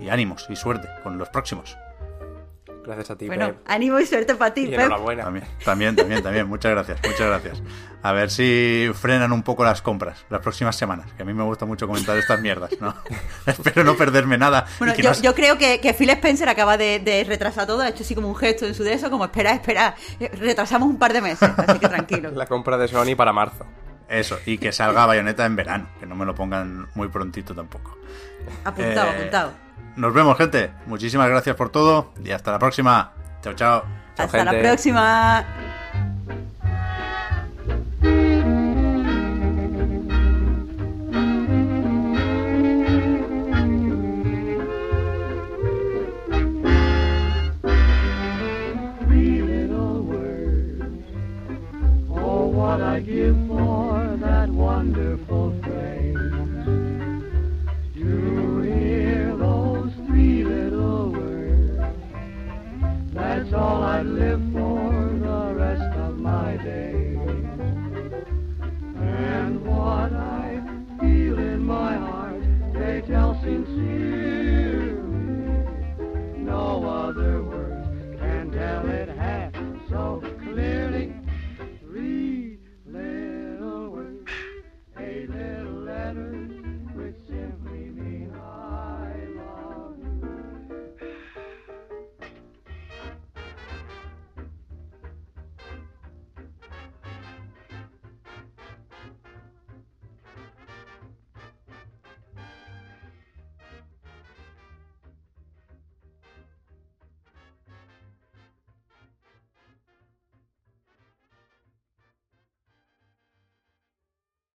y ánimos y suerte con los próximos. Gracias a ti, Bueno, ánimo y suerte para ti, Pep. También, también, también, también. Muchas gracias, muchas gracias. A ver si frenan un poco las compras las próximas semanas, que a mí me gusta mucho comentar estas mierdas, ¿no? Espero no perderme nada. Bueno, yo, creo que, que, Phil Spencer acaba de, retrasar todo, ha hecho así como un gesto en su de eso, como espera, espera, retrasamos un par de meses, así que tranquilo. La compra de Sony para marzo. Eso, y que salga Bayonetta en verano, que no me lo pongan muy prontito tampoco. Apuntado, eh, apuntado. Nos vemos, gente. Muchísimas gracias por todo y hasta la próxima. Chao, chao. Hasta la próxima. I live.